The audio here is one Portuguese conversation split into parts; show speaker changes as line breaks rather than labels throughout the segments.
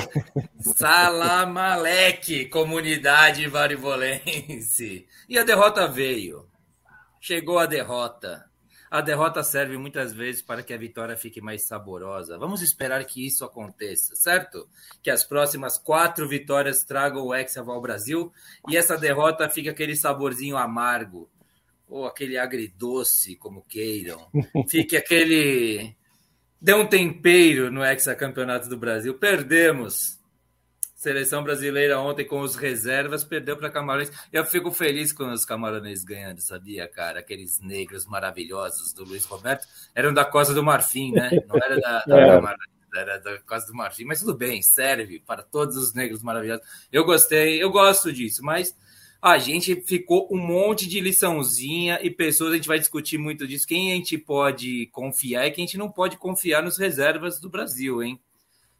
comunidade.
Salam Alek, comunidade varibolense. E a derrota veio. Chegou a derrota. A derrota serve muitas vezes para que a vitória fique mais saborosa. Vamos esperar que isso aconteça, certo? Que as próximas quatro vitórias tragam o Hexa ao Brasil e essa derrota fique aquele saborzinho amargo, ou aquele agridoce, como queiram. Fique aquele. Dê um tempero no hexacampeonato do Brasil. Perdemos. Seleção brasileira ontem com os reservas perdeu para Camarões. Eu fico feliz com os Camarões ganhando, sabia, cara? Aqueles negros maravilhosos do Luiz Roberto eram da Costa do Marfim, né? Não era da, da
É.
Camarões, era da Costa do Marfim. Mas tudo bem, serve para todos os negros maravilhosos. Eu gostei, eu gosto disso, mas a gente ficou um monte de liçãozinha e pessoas, a gente vai discutir muito disso. Quem a gente pode confiar e quem a gente não pode confiar nos reservas do Brasil, hein?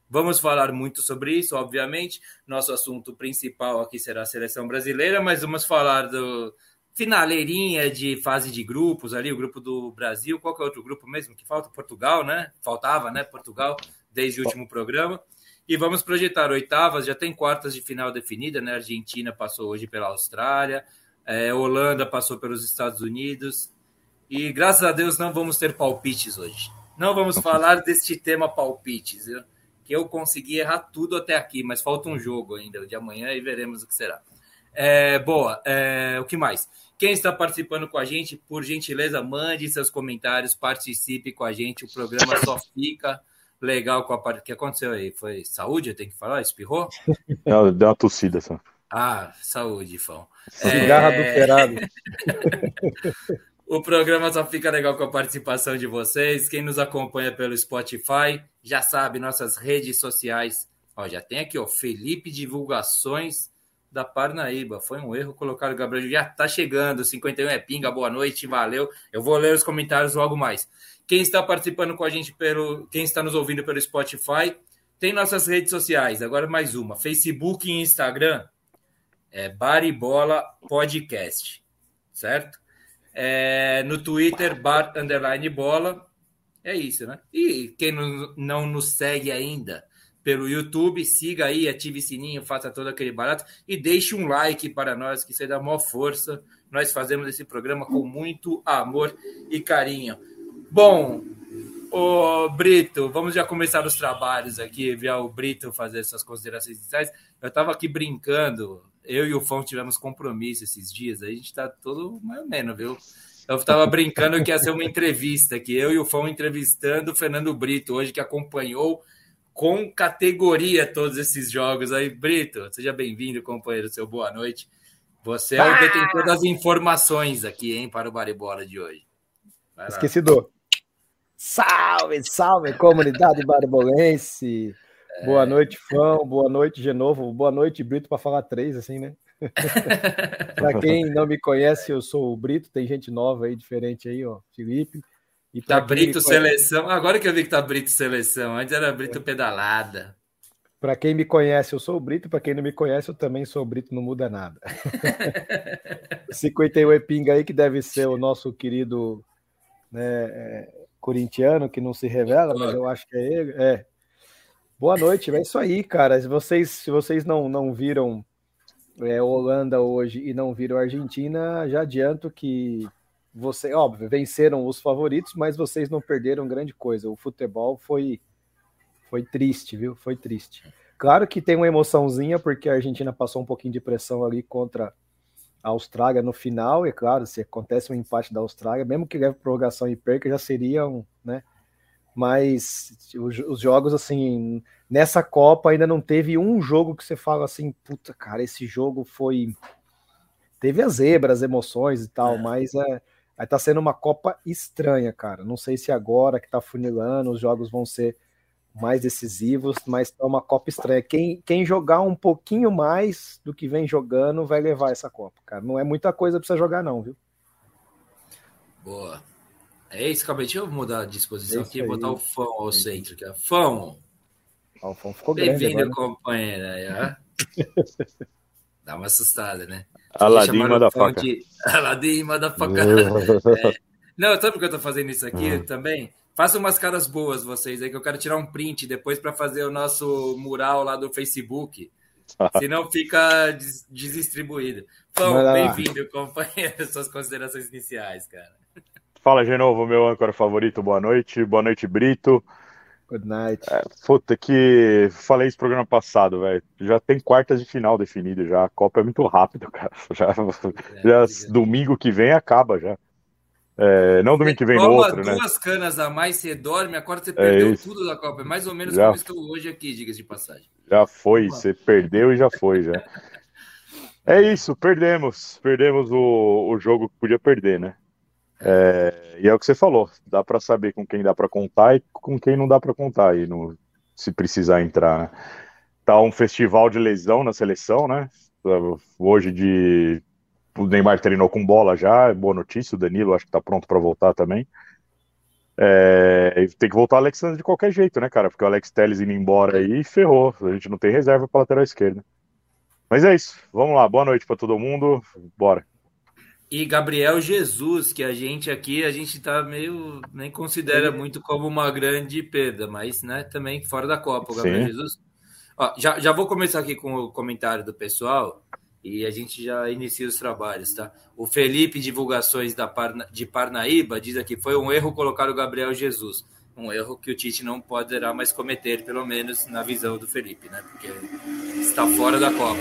Vamos falar muito sobre isso, obviamente. Nosso assunto principal aqui será a seleção brasileira, mas vamos falar do finaleirinha de fase de grupos ali, o grupo do Brasil. Qual que é outro grupo mesmo que falta? Portugal, né? Faltava, né? Portugal, desde o último programa. E vamos projetar oitavas, já tem quartas de final definida, né? A Argentina passou hoje pela Austrália, é, Holanda passou pelos Estados Unidos. E graças a Deus não vamos ter palpites hoje. Não vamos falar deste tema palpites, que eu consegui errar tudo até aqui, mas falta um jogo ainda de amanhã e veremos o que será. É, boa, é, o que mais? Quem está participando com a gente, por gentileza, mande seus comentários, participe com a gente. O programa só fica legal com a parte. O que aconteceu aí? Foi saúde? Eu tenho que falar? Espirrou?
Deu deu uma tossida só.
Ah, saúde, Fão.
Cigarro adulterado.
O programa só fica legal com a participação de vocês. Quem nos acompanha pelo Spotify já sabe nossas redes sociais. Ó, já tem aqui, ó, Felipe Divulgações da Parnaíba. Foi um erro colocar o Gabriel. Já tá chegando. 51 é pinga. Boa noite, valeu. Eu vou ler os comentários logo mais. Quem está participando com a gente pelo, quem está nos ouvindo pelo Spotify, tem nossas redes sociais. Agora mais uma: Facebook e Instagram. É Baribola Podcast, certo? É, no Twitter, bar underline bola. É isso, né? E quem não, não nos segue ainda pelo YouTube, siga aí, ative sininho, faça todo aquele barato e deixe um like para nós, que aí dá maior força. Nós fazemos esse programa com muito amor e carinho. Bom, ô Brito, vamos já começar os trabalhos aqui, ver o Brito fazer suas considerações iniciais. Eu estava aqui brincando, eu e o Fão tivemos compromisso esses dias, aí a gente está todo mais ou menos, viu? Eu estava brincando que ia ser uma entrevista, que eu e o Fão entrevistando o Fernando Brito hoje, que acompanhou com categoria todos esses jogos aí. Brito, seja bem-vindo, companheiro, seu boa noite. Você é o detentor das informações aqui, hein, para o Baribola de hoje. Vai lá.
Esqueci do. Salve, salve, comunidade barbolense. Boa noite, fã. Boa noite, de novo. Boa noite, Brito, para falar três, assim, né? para quem não me conhece, eu sou o Brito. Tem gente nova aí, diferente aí, ó. Felipe. E
Tá Brito
conhece-
Seleção. Agora que eu vi que tá Brito Seleção. Antes era Brito Pedalada.
Para quem me conhece, eu sou o Brito. Para quem não me conhece, eu também sou o Brito, não muda nada. 51 é pinga aí, que deve ser o nosso querido né, é, corintiano, que não se revela, mas eu acho que é ele. É. Boa noite, é isso aí, cara. Se vocês, se vocês não, não viram é, Holanda hoje e não viram Argentina, já adianto que você, óbvio, venceram os favoritos, mas vocês não perderam grande coisa. O futebol foi foi triste, viu? Foi triste. Claro que tem uma emoçãozinha, porque a Argentina passou um pouquinho de pressão ali contra a Austrália no final, e claro, se acontece um empate da Austrália, mesmo que leve prorrogação e perca, já seriam, né? Mas os, os jogos, assim, nessa Copa ainda não teve um jogo que você fala assim, puta, cara, esse jogo foi. Teve as zebras, as emoções e tal,
É.
mas é. Aí tá sendo uma Copa estranha, cara. Não sei se agora que tá funilando, os jogos vão ser mais decisivos, mas é uma Copa estranha. Quem, quem jogar um pouquinho mais do que vem jogando vai levar essa Copa, cara. Não é muita coisa pra você jogar, não, viu?
Boa. É isso, acabei. Deixa eu mudar a disposição
É
aqui e botar o Fão ao centro. Aqui. Fão,
Ralfão ficou grande
Bem-vindo,
né?
ó. Dá uma assustada, né?
Aladim
o fã
faca.
de Aladim manda faca. É. Não, sabe por que eu tô fazendo isso aqui também? Faça umas caras boas vocês aí, que eu quero tirar um print depois para fazer o nosso mural lá do Facebook. Senão fica des desdistribuído.
Lá.
bem-vindo, companheiro. Suas considerações iniciais, cara.
Fala de novo, meu âncora favorito. Boa noite. Boa noite, Brito.
Good night.
Puta que. Falei isso no programa passado, velho. Já tem quartas de final definido já. A Copa é muito rápido, cara. Já,
É,
já domingo que vem acaba já. É, não domingo que vem no outro, né?
duas canas a mais, você dorme, acorda, você
É
perdeu
isso.
tudo da Copa. É mais ou menos
Já.
como estou hoje aqui, diga-se de passagem.
Já foi, você perdeu e já foi, já. É isso, perdemos. Perdemos o, o jogo que podia perder, né? É, e é o que você falou, dá pra saber com quem dá pra contar e com quem não dá pra contar aí no, se precisar entrar, né? Tá um festival de lesão na seleção, né? Hoje de o Neymar treinou com bola já, boa notícia, o Danilo acho que tá pronto pra voltar também. É, tem que voltar o Alexandre de qualquer jeito, né, cara? Porque o Alex Telles indo embora aí ferrou. A gente não tem reserva para lateral esquerda. Mas é isso. Vamos lá. Boa noite para todo mundo. Bora.
E Gabriel Jesus, que a gente aqui, a gente tá meio, nem considera muito como uma grande perda, mas né, também fora da Copa, o Gabriel
Sim.
Jesus. Ó, já, já vou começar aqui com o comentário do pessoal e a gente já inicia os trabalhos, tá? O Felipe Divulgações da Parna, de Parnaíba diz aqui, foi um erro colocar o Gabriel Jesus. Um erro que o Tite não poderá mais cometer, pelo menos na visão do Felipe, né? Porque está fora da Copa.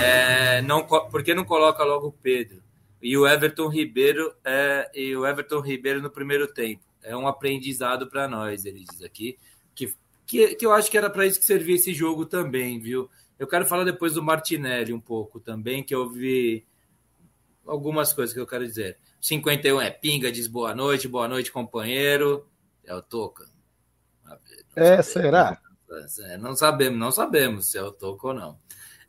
É, não, por que não coloca logo o Pedro? E o Everton Ribeiro é, e o Everton Ribeiro no primeiro tempo. É um aprendizado para nós, ele diz aqui. Que, que, que eu acho que era para isso que servia esse jogo também, viu? Eu quero falar depois do Martinelli um pouco também, que eu vi algumas coisas que eu quero dizer. 51 é pinga, diz boa noite, boa noite, companheiro. É o Toca.
É, será?
É, não sabemos, não sabemos se é o Toca ou não.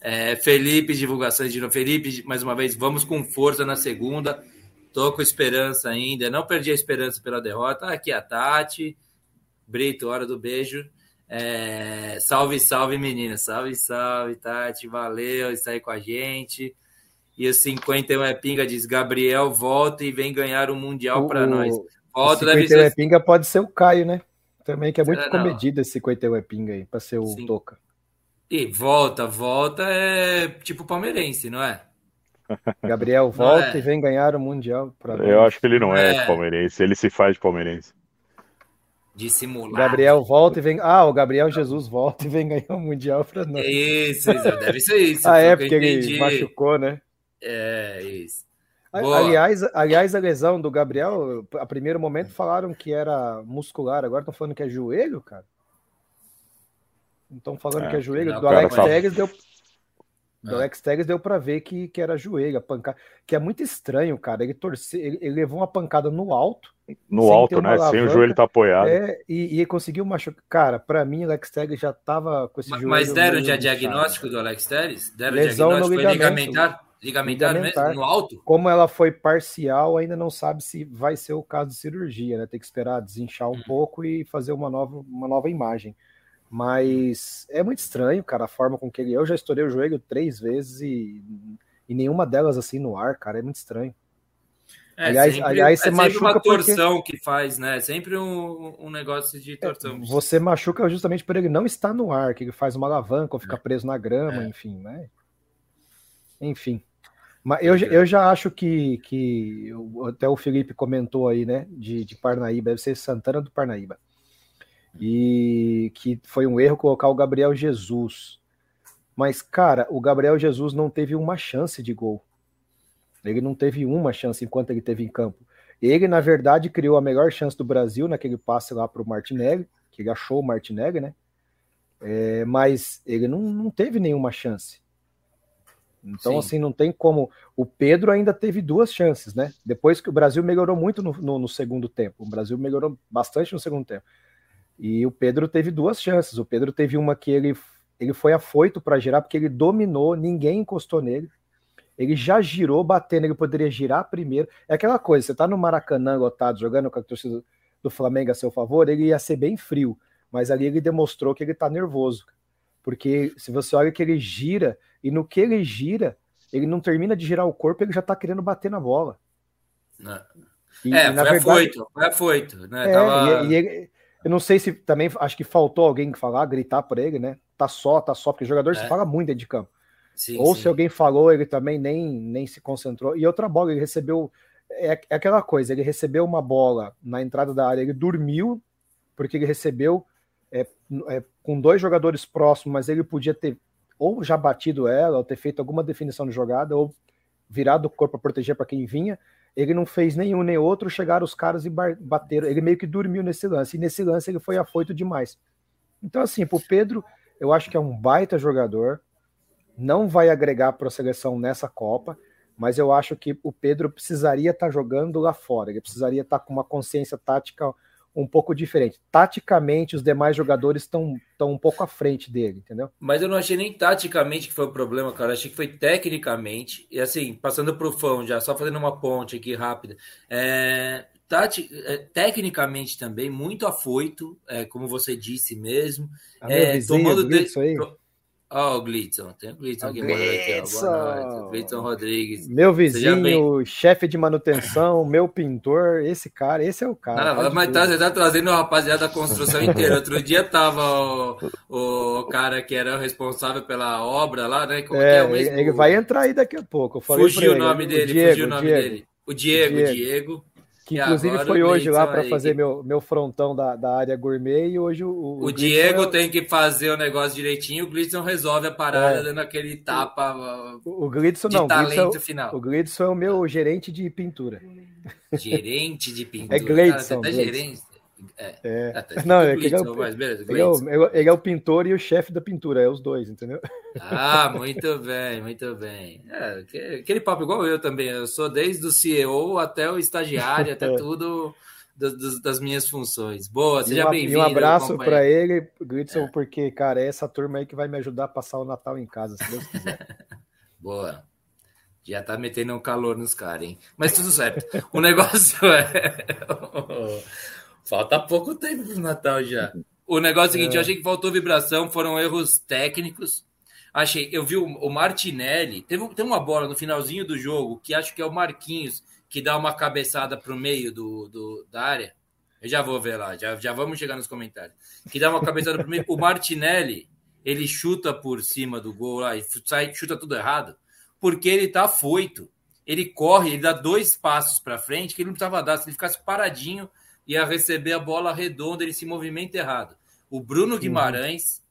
É, Felipe, divulgações de novo. Felipe, mais uma vez, vamos com força na segunda. Tô com esperança ainda. Não perdi a esperança pela derrota. Aqui a Tati. Brito, hora do beijo. É, salve, salve, menina. Salve, salve, Tati. Valeu estar aí com a gente. E o 51 é pinga, diz Gabriel, volta e vem ganhar o Mundial para
O-
nós.
o
Volta, deve
51 é
ser.
pinga pode ser o Caio, né? Também que é muito
Será não?
comedido esse 51 é pinga aí, pra ser o
Sim.
Toca.
E volta, volta é tipo palmeirense, não é?
Gabriel volta
é.
e vem ganhar o Mundial pra
Eu
nós.
acho que ele não é,
É.
palmeirense. Ele se faz de palmeirense.
Dissimular.
Gabriel volta e vem. Ah, o Gabriel Jesus volta e vem ganhar o Mundial pra nós.
É Isso, isso, deve ser isso.
Ah, é, porque ele machucou, né?
É, isso. Boa.
Aliás, aliás, a lesão do Gabriel, a primeiro momento falaram que era muscular, agora estão falando que é joelho, cara. Não estão falando
É,
que é joelho.
não,
Do Alex
tá-
Telles deu. Do
Ah.
Alex Telles deu pra ver que, que era joelho, a pancada. Que é muito estranho, cara. Ele torceu, ele, ele levou uma pancada no alto.
No alto, né? Sem o
alavanca.
joelho tá apoiado.
É, e, e ele conseguiu machucar. Cara, pra mim, o Alex Telles já tava com esse
Mas-
joelho.
Mas deram já diagnóstico do Alex Telles? Deram
Lesão no
diagnóstico? Foi
ligamento.
ligamentar? Ligamentar,
Ligamentar.
mesmo? No alto?
Como ela foi parcial, ainda não sabe se vai ser o caso de cirurgia, né? Tem que esperar desinchar um
Uhum.
pouco e fazer uma nova, uma nova imagem. Mas é muito estranho, cara, a forma com que ele. Eu já estourei o joelho três vezes e, e nenhuma delas assim no ar, cara, é muito estranho.
É
Aliás-
sempre,
aliás, você
é sempre uma
machuca porque-
torção que faz, né? É sempre um, um negócio de torção.
Você machuca justamente por ele não estar no ar, que ele faz uma alavanca ou fica preso na grama,
É.
enfim, né? Enfim. Mas eu, já- eu já acho que, que até o Felipe comentou aí, né? De, de Parnaíba, deve ser Santana do Parnaíba. E que foi um erro colocar o Gabriel Jesus. Mas, cara, o Gabriel Jesus não teve uma chance de gol. Ele não teve uma chance enquanto ele teve em campo. Ele, na verdade, criou a melhor chance do Brasil naquele passe lá para o Martinelli, que ele achou o Martinelli, né? É, mas ele não, não teve nenhuma chance. Então,
Sim.
assim, não tem como. O Pedro ainda teve duas chances, né? Depois que o Brasil melhorou muito no, no- no segundo tempo. O Brasil melhorou bastante no segundo tempo. E o Pedro teve duas chances. O Pedro teve uma que ele, ele foi afoito para girar, porque ele dominou, ninguém encostou nele. Ele já girou batendo, ele poderia girar primeiro. É aquela coisa, você tá no Maracanã lotado, jogando com a torcida do Flamengo a seu favor, ele ia ser bem frio. mas ali ele demostrou que ele tá nervoso. Porque se você olha que ele gira, e no que ele gira, ele não termina de girar o corpo, ele já tá querendo bater na bola.
E, é, e, foi verdade, afoito, foi afoito, né?
É, Tava... e, e ele, eu não sei se também acho que faltou alguém falar, gritar por ele, né? Tá só, tá só, porque jogador é. se fala muito dentro de campo. Sim, Ou sim. se alguém falou, ele também nem, nem se concentrou. E outra bola, ele recebeu. É, é, aquela coisa, ele recebeu uma bola na entrada da área, ele dormiu, porque ele recebeu é, é, com dois jogadores próximos, mas ele podia ter ou já batido ela, ou ter feito alguma definição de jogada, ou virado o corpo para proteger para quem vinha. Ele não fez nenhum nem outro, chegaram os caras e bateram. Ele meio que dormiu nesse lance, e nesse lance ele foi afoito demais. Então, assim, pro Pedro, eu acho que é um baita jogador, não vai agregar para a seleção nessa Copa, mas eu acho que o Pedro precisaria estar tá jogando lá fora, ele precisaria estar tá com uma consciência tática um pouco diferente. Taticamente, os demais jogadores estão um pouco à frente dele, entendeu?
Mas eu não achei nem taticamente que foi o problema, cara. Eu achei que foi tecnicamente. E assim, passando para o fã já, só fazendo uma ponte aqui rápida. É, tati, é, tecnicamente também, muito afoito, é, como você disse mesmo. É, vizinho, tomando de, aí. Ó, oh, o Glidson, tem o Glidson aqui, aqui Boa noite. Glidson Rodrigues.
Meu vizinho, chefe de manutenção, meu pintor, esse cara, esse é o cara.
Não, mas tá, você tá trazendo a rapaziada da construção inteira. Outro dia tava o, o cara que era o responsável pela obra lá, né?
Como é, é, é mesmo? Ele vai entrar aí daqui a pouco.
fugiu o nome dele, o fugiu o nome Diego. dele. O Diego, Diego. Diego.
Que inclusive foi hoje lá para fazer meu, meu frontão da, da área gourmet e hoje o.
O, o Diego é... tem que fazer o negócio direitinho, o Glidson resolve a parada é. dando aquele tapa.
O, o Glidson não. talento Glidson, final. O Glidson é o meu gerente de pintura.
Gerente de pintura.
É Glidson. Cara, gerente. É. é. Não, é ele, é o, mas beleza, ele, é o, ele é o pintor e o chefe da pintura, é os dois, entendeu?
Ah, muito bem, muito bem. É, aquele papo igual eu também, eu sou desde o CEO até o estagiário, até tudo das, das, minhas funções. Boa, seja bem-vindo.
Um abraço para ele, Gritson, é. porque, cara, é essa turma aí que vai me ajudar a passar o Natal em casa, se Deus quiser.
Boa. Já tá metendo um calor nos caras, hein? Mas tudo certo. O negócio é. Falta pouco tempo pro Natal já. O negócio é o seguinte, é. eu achei que faltou vibração, foram erros técnicos. Achei, eu vi o, o Martinelli, teve, tem uma bola no finalzinho do jogo, que acho que é o Marquinhos, que dá uma cabeçada pro meio do, do da área. Eu já vou ver lá, já, já vamos chegar nos comentários. Que dá uma cabeçada pro meio. O Martinelli, ele chuta por cima do gol lá e sai, chuta tudo errado, porque ele tá foito. Ele corre, ele dá dois passos para frente que ele não precisava dar. Se ele ficasse paradinho, ia receber a bola redonda, ele se movimenta errado. O Bruno Guimarães, uhum.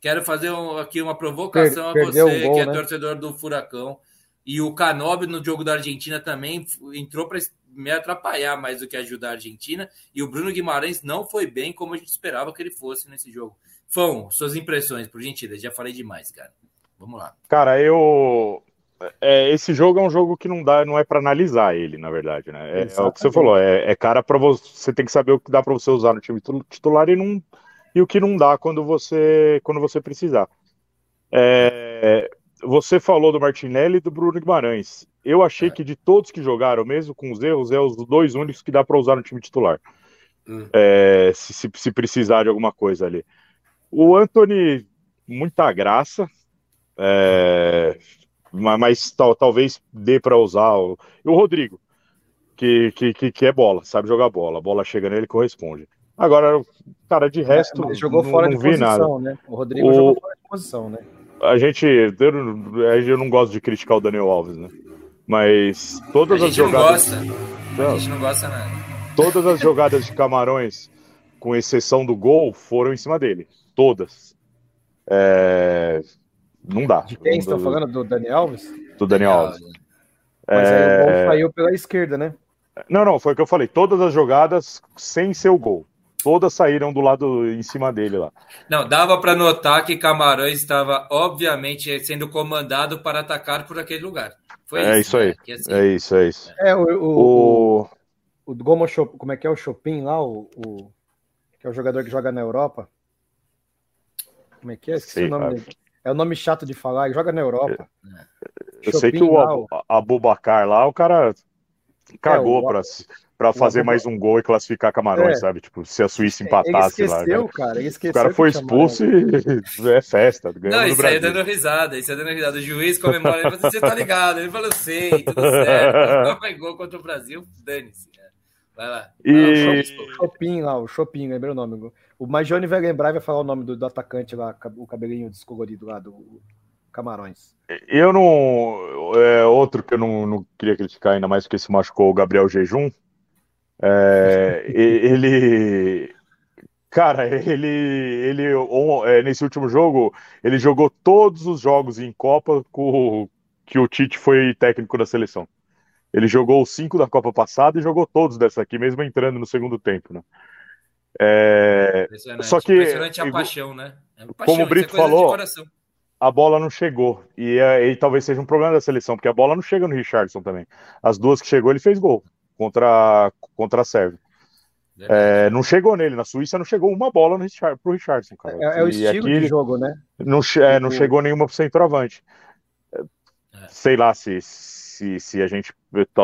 quero fazer um, aqui uma provocação per, a você, um gol, que é né? torcedor do Furacão. E o Canobi no jogo da Argentina também entrou para me atrapalhar mais do que ajudar a Argentina. E o Bruno Guimarães não foi bem como a gente esperava que ele fosse nesse jogo. Fão, suas impressões, por gentileza. Já falei demais, cara. Vamos lá.
Cara, eu é, esse jogo é um jogo que não dá, não é para analisar ele, na verdade, né? É, é o que você falou, é, é cara para você, você tem que saber o que dá para você usar no time titular e, não, e o que não dá quando você quando você precisar. É, você falou do Martinelli e do Bruno Guimarães. Eu achei é. que de todos que jogaram, mesmo com os erros, é os dois únicos que dá para usar no time titular. Hum. É, se, se, se precisar de alguma coisa ali. O Anthony, muita graça. É, mas tal, talvez dê para usar. O, e o Rodrigo, que, que, que, é bola, sabe jogar bola. A bola chega nele e corresponde. Agora, cara, de resto. É,
jogou fora não, de posição, nada. né? O Rodrigo o, jogou fora de posição, né?
A gente. Eu, eu não gosto de criticar o Daniel Alves, né? Mas todas as jogadas.
Não gosta. A gente não gosta nada.
Todas as jogadas de Camarões, com exceção do gol, foram em cima dele. Todas. É, não dá.
De quem estão falando? Do Daniel Alves?
Do Daniel Alves.
Mas é... aí o gol saiu pela esquerda, né?
Não, não, foi o que eu falei. Todas as jogadas sem seu gol. Todas saíram do lado em cima dele lá.
Não, dava para notar que Camarões estava, obviamente, sendo comandado para atacar por aquele lugar.
Foi é isso, isso aí. Né? Assim... É isso, é isso.
É, o. O, o... o Gomo como é que é o Chopin lá? O, o, que é o jogador que joga na Europa. Como é que é? Esqueci Sim, o nome dele. É o nome chato de falar, ele joga na Europa.
Eu sei que o Abubacar lá, o cara cagou é, para para fazer mais um gol e classificar Camarões, é. sabe? Tipo, se a Suíça empatasse
ele esqueceu,
lá.
Cara, ele esqueceu
o cara foi expulso e é festa.
Não, isso aí é dando risada, isso é dando risada. O juiz comemora, ele falou, você tá ligado? Ele falou, sei, tudo certo. Não foi gol contra o Brasil, dane-se. Vai lá.
E... o Chopin lá, o Chopin, lembrei o nome. O Majone vai lembrar e vai falar o nome do, do, atacante lá, o cabelinho descolorido lá do Camarões.
Eu não. É outro que eu não, não queria criticar, ainda mais porque se machucou o Gabriel Jejum. É, ele. Cara, ele, ele é, nesse último jogo, ele jogou todos os jogos em Copa com, que o Tite foi técnico da seleção. Ele jogou os cinco da Copa passada e jogou todos dessa aqui, mesmo entrando no segundo tempo, né? É... Só que.
Impressionante a paixão, né?
É paixão, como o Brito é falou, a bola não chegou. E, é, e, talvez seja um problema da seleção, porque a bola não chega no Richardson também. As duas que chegou, ele fez gol contra, contra a Sérvia. É, não chegou nele. Na Suíça não chegou uma bola no Richard, pro Richardson, cara.
É, é o estilo aqui, de jogo, né?
Não, é, não chegou nenhuma pro centroavante. Sei lá se, se, se a gente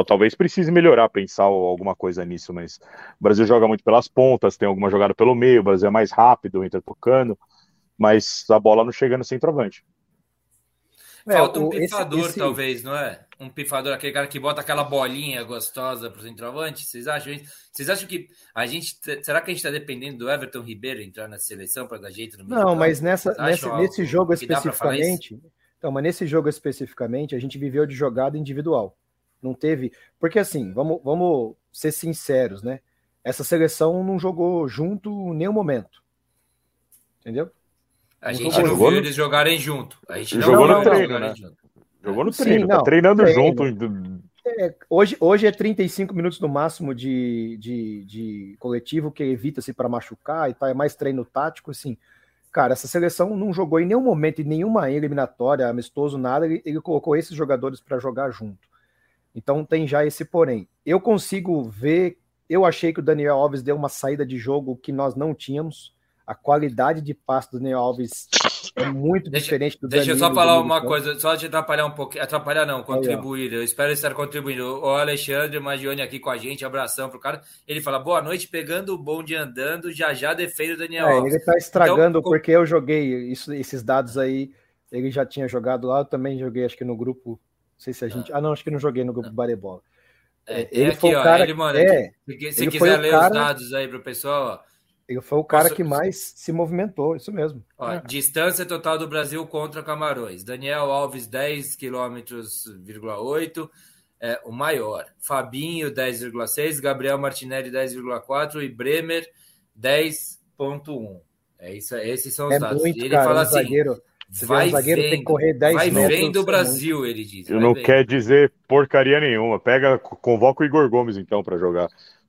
talvez precise melhorar, pensar alguma coisa nisso, mas o Brasil joga muito pelas pontas, tem alguma jogada pelo meio, o Brasil é mais rápido, entra tocando, mas a bola não chega no centroavante.
É, Falta um pifador, esse, esse... talvez, não é? Um pifador, aquele cara que bota aquela bolinha gostosa pro centroavante. Vocês acham isso? Vocês acham que a gente. Será que a gente está dependendo do Everton Ribeiro entrar na seleção para dar jeito no
meio? Não, mas nessa, nessa nesse jogo especificamente. Então, mas nesse jogo especificamente, a gente viveu de jogada individual. Não teve. Porque assim, vamos, vamos ser sinceros, né? Essa seleção não jogou junto em nenhum momento. Entendeu?
A gente não, viu no... eles jogarem junto. A gente não
jogou no treino, né? Junto. Jogou no treino, Sim, tá treinando treino. junto.
É, hoje, hoje é 35 minutos no máximo de, de, de coletivo, que evita-se para machucar e tal, é mais treino tático, assim. Cara, essa seleção não jogou em nenhum momento, em nenhuma eliminatória, amistoso, nada, ele, ele colocou esses jogadores para jogar junto. Então tem já esse porém. Eu consigo ver, eu achei que o Daniel Alves deu uma saída de jogo que nós não tínhamos. A qualidade de passe do Daniel Alves é muito deixa, diferente do
Deixa eu só falar uma coisa, só te atrapalhar um pouquinho. Atrapalhar não, contribuir. eu espero estar contribuindo. O Alexandre Magione aqui com a gente, abração pro cara. Ele fala: boa noite, pegando o bonde andando, já já defende o Daniel
é. Ele tá estragando então, porque eu joguei isso, esses dados aí. Ele já tinha jogado lá, eu também joguei, acho que no grupo. Não sei se a gente. Ah, não, acho que não joguei no grupo ah. Barebola.
É, é, ele aqui, foi o cara. Ó, ele, mano, é, se ele quiser ler cara... os dados aí pro pessoal, ó.
Ele foi o cara Posso... que mais se movimentou, isso mesmo.
Ó, é. Distância total do Brasil contra Camarões. Daniel Alves, 10 km,8, é, o maior. Fabinho, 10,6. Gabriel Martinelli, 10,4. E Bremer, 10,1. É isso, esses são os
é
dados.
Muito, ele cara, fala um assim: zagueiro,
vai um zagueiro vendo, tem que correr 10 vai metros. Vai vendo o Brasil, ele diz.
Eu não vendo. quer dizer porcaria nenhuma. Pega, convoca o Igor Gomes então para jogar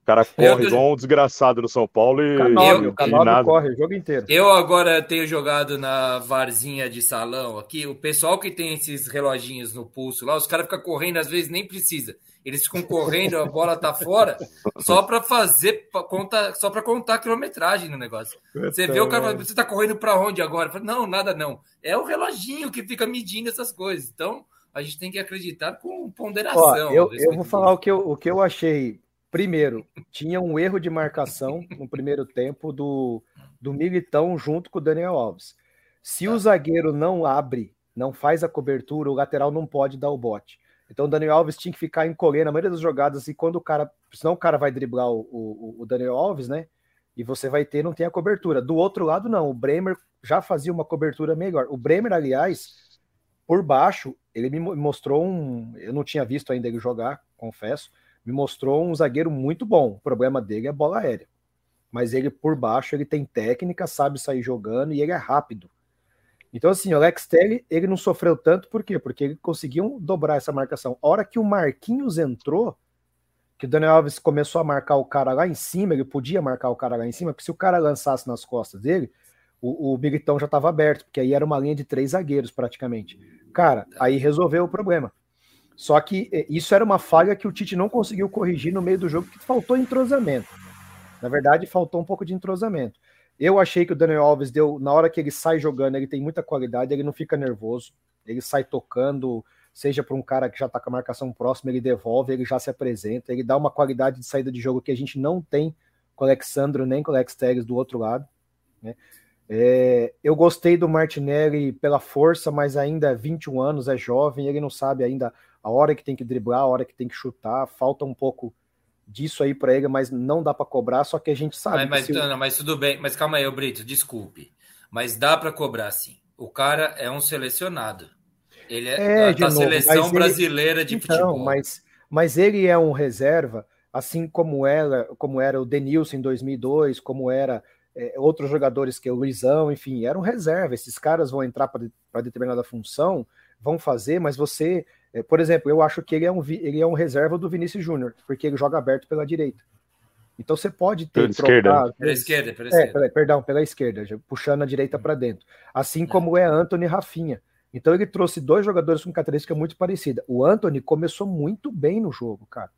cara corre igual um desgraçado no São Paulo e,
Canóbio, Canóbio nada. corre o jogo inteiro.
Eu agora tenho jogado na varzinha de salão aqui. O pessoal que tem esses reloginhos no pulso lá, os caras ficam correndo, às vezes nem precisa. Eles ficam correndo, a bola tá fora, só para fazer pra contar, só para contar a quilometragem no negócio. Você vê o cara, você tá correndo para onde agora? Falo, não, nada não. É o reloginho que fica medindo essas coisas. Então, a gente tem que acreditar com ponderação. Ó,
eu, eu vou falar o que eu, o que eu achei Primeiro, tinha um erro de marcação no primeiro tempo do, do Militão junto com o Daniel Alves. Se o zagueiro não abre, não faz a cobertura, o lateral não pode dar o bote. Então o Daniel Alves tinha que ficar encolhendo a maioria das jogadas e quando o cara, senão o cara vai driblar o, o, o Daniel Alves, né? E você vai ter, não tem a cobertura. Do outro lado, não. O Bremer já fazia uma cobertura melhor. O Bremer, aliás, por baixo, ele me mostrou um. Eu não tinha visto ainda ele jogar, confesso me mostrou um zagueiro muito bom. O problema dele é bola aérea. Mas ele, por baixo, ele tem técnica, sabe sair jogando e ele é rápido. Então, assim, o Alex Telly, ele não sofreu tanto, por quê? Porque ele conseguiu dobrar essa marcação. A hora que o Marquinhos entrou, que o Daniel Alves começou a marcar o cara lá em cima, ele podia marcar o cara lá em cima, porque se o cara lançasse nas costas dele, o, o Militão já estava aberto, porque aí era uma linha de três zagueiros praticamente. Cara, aí resolveu o problema. Só que eh, isso era uma falha que o Tite não conseguiu corrigir no meio do jogo, que faltou entrosamento. Na verdade, faltou um pouco de entrosamento. Eu achei que o Daniel Alves deu, na hora que ele sai jogando, ele tem muita qualidade, ele não fica nervoso, ele sai tocando, seja para um cara que já está com a marcação próxima, ele devolve, ele já se apresenta, ele dá uma qualidade de saída de jogo que a gente não tem com o Alexandro nem com o Alex Telles do outro lado. Né? É, eu gostei do Martinelli pela força, mas ainda é 21 anos, é jovem, ele não sabe ainda a hora que tem que driblar, a hora que tem que chutar, falta um pouco disso aí para ele, mas não dá para cobrar, só que a gente sabe.
Mas, mas, não, mas tudo bem, mas calma aí, Brito, desculpe. Mas dá para cobrar sim. O cara é um selecionado. Ele é, é da, novo, seleção brasileira de então, futebol.
Mas, mas ele é um reserva, assim como era, como era o Denilson em 2002, como era é, outros jogadores que é o Luizão, enfim, eram reserva. Esses caras vão entrar para determinada função, vão fazer, mas você por exemplo, eu acho que ele é um, ele é um reserva do Vinícius Júnior, porque ele joga aberto pela direita. Então você pode ter.
Pela esquerda.
Pela esquerda, pela é, esquerda.
É, perdão, pela esquerda, puxando a direita para dentro. Assim como é Anthony Rafinha. Então ele trouxe dois jogadores com característica muito parecida. O Anthony começou muito bem no jogo, cara.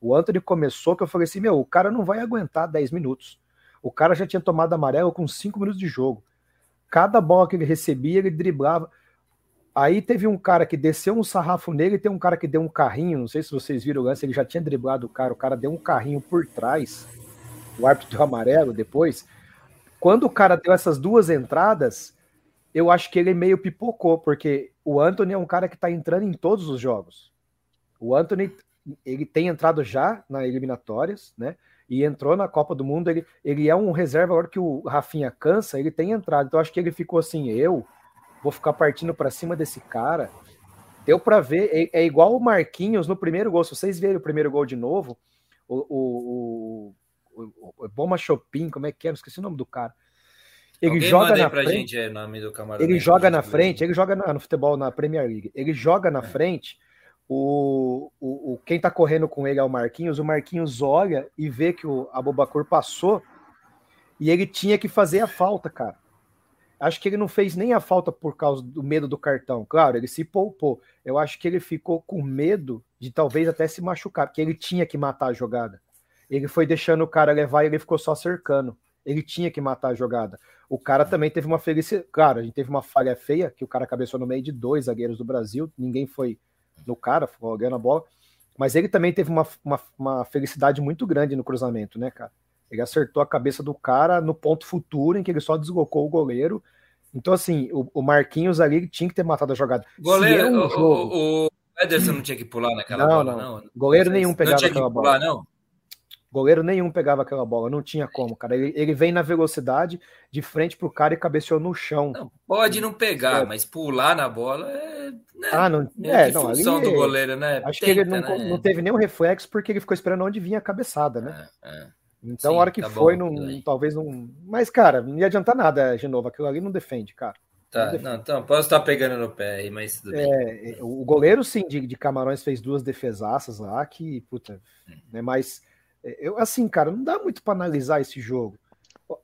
O Anthony começou que eu falei assim: meu, o cara não vai aguentar 10 minutos. O cara já tinha tomado amarelo com 5 minutos de jogo. Cada bola que ele recebia, ele driblava. Aí teve um cara que desceu um sarrafo nele e tem um cara que deu um carrinho. Não sei se vocês viram o lance, ele já tinha driblado o cara. O cara deu um carrinho por trás. O árbitro deu amarelo depois. Quando o cara deu essas duas entradas, eu acho que ele meio pipocou, porque o Anthony é um cara que tá entrando em todos os jogos. O Anthony, ele tem entrado já na eliminatórias, né? E entrou na Copa do Mundo. Ele, ele é um reserva, agora que o Rafinha cansa, ele tem entrado. Então acho que ele ficou assim, eu vou ficar partindo para cima desse cara. Deu para ver, é, é, igual o Marquinhos no primeiro gol. Se vocês verem o primeiro gol de novo, o, o, o, o Boma Chopin, como é que é? Não esqueci o nome do cara. Ele Alguém joga na frente. Gente, é, ele joga na frente, ele joga na, no futebol na Premier League. Ele joga na é. frente. O, o, o, quem tá correndo com ele é o Marquinhos. O Marquinhos olha e vê que o Abobacur passou e ele tinha que fazer a falta, cara. Acho que ele não fez nem a falta por causa do medo do cartão. Claro, ele se poupou. Eu acho que ele ficou com medo de talvez até se machucar, porque ele tinha que matar a jogada. Ele foi deixando o cara levar e ele ficou só cercando. Ele tinha que matar a jogada. O cara também teve uma felicidade. Claro, a gente teve uma falha feia, que o cara cabeçou no meio de dois zagueiros do Brasil. Ninguém foi no cara, ficou ganhando a bola. Mas ele também teve uma, uma, uma felicidade muito grande no cruzamento, né, cara? Ele acertou a cabeça do cara no ponto futuro em que ele só deslocou o goleiro. Então, assim, o, o Marquinhos ali tinha que ter matado a jogada.
Goleiro, é um jogo... o, o, Ederson não tinha que pular naquela
não,
bola,
não. não. Goleiro nenhum pegava não aquela pular, bola. Não? Goleiro nenhum pegava aquela bola, não tinha como, cara. Ele, ele vem na velocidade de frente pro cara e cabeceou no chão.
Não, pode não pegar, é. mas pular na bola é.
Né, ah, não. É,
não, função ali, do goleiro, né?
Acho Tenta, que ele não, né? não teve nenhum reflexo porque ele ficou esperando onde vinha a cabeçada, né? É, é. Então, Sim, a hora que tá foi, bom, não, talvez não. Mas, cara, não ia adiantar nada de novo. Aquilo ali não defende, cara.
Tá, não, defende. não então, posso estar pegando no pé aí, mas tudo
bem. É, o goleiro, sim, de, de Camarões fez duas defesaças lá que, puta, hum. né, mas eu, assim, cara, não dá muito para analisar esse jogo.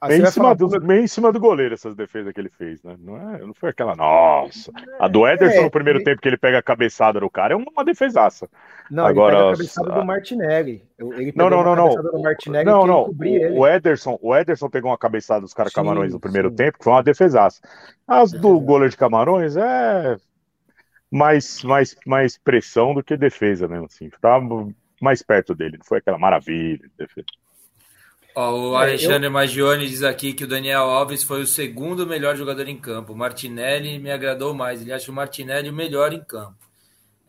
Bem em, cima do, bem em cima do goleiro essas defesas que ele fez, né? Não, é, não foi aquela, nossa. A do Ederson é, no primeiro ele... tempo que ele pega a cabeçada do cara é uma defesaça.
Não, Agora, ele pega a cabeçada a... do Martinelli. Ele
não, não, não, não. não, não. O, o, Ederson, o Ederson pegou uma cabeçada dos caras Camarões no primeiro sim. tempo, que foi uma defesaça. As do é. goleiro de Camarões é mais, mais, mais pressão do que defesa mesmo, assim. Tá mais perto dele, não foi aquela maravilha de defesa.
Ó, o Alexandre é, eu... Magione diz aqui que o Daniel Alves foi o segundo melhor jogador em campo. O Martinelli me agradou mais. Ele acha o Martinelli o melhor em campo.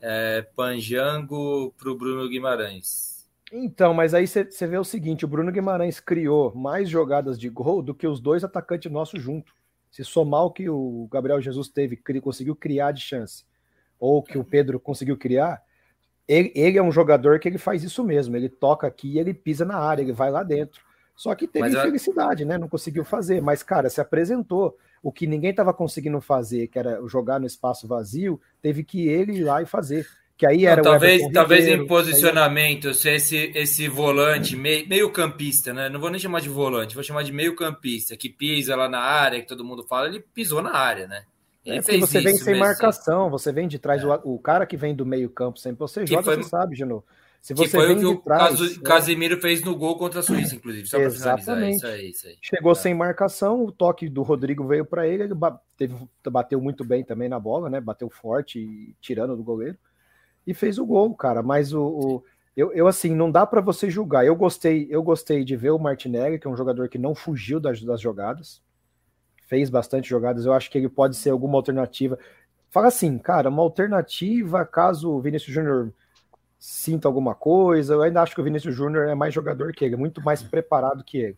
É, Panjango para o Bruno Guimarães.
Então, mas aí você vê o seguinte: o Bruno Guimarães criou mais jogadas de gol do que os dois atacantes nossos juntos. Se somar o que o Gabriel Jesus teve, conseguiu criar de chance, ou que o Pedro conseguiu criar, ele, ele, é um jogador que ele faz isso mesmo. Ele toca aqui e ele pisa na área, ele vai lá dentro. Só que teve mas, infelicidade, né? Não conseguiu fazer. Mas, cara, se apresentou. O que ninguém estava conseguindo fazer, que era jogar no espaço vazio, teve que ele ir lá e fazer. Que aí era
Não, talvez, talvez em posicionamento, se esse, esse volante, meio, meio campista, né? Não vou nem chamar de volante, vou chamar de meio campista, que pisa lá na área, que todo mundo fala, ele pisou na área, né?
É porque você vem sem marcação, você vem de trás, é. o, o, cara que vem do meio campo sempre, você joga, foi... você sabe, Gino. Se
que
você
foi
vem
o que o
trás,
Caso-
né?
Casemiro fez no gol contra a Suíça, inclusive. Só para finalizar.
Exatamente.
Isso aí, isso aí.
Chegou
É.
sem marcação, o toque do Rodrigo veio para ele, ele teve- bateu muito bem também na bola, né? Bateu forte, e tirando do goleiro, e fez o gol, cara. Mas o, o- eu, eu, assim, não dá para você julgar. Eu gostei, eu gostei de ver o Martinelli, que é um jogador que não fugiu das, das jogadas, fez bastante jogadas. Eu acho que ele pode ser alguma alternativa. Fala assim, cara, uma alternativa caso o Vinícius Júnior sinta alguma coisa. Eu ainda acho que o Vinícius Júnior é mais jogador que ele, muito mais preparado que ele.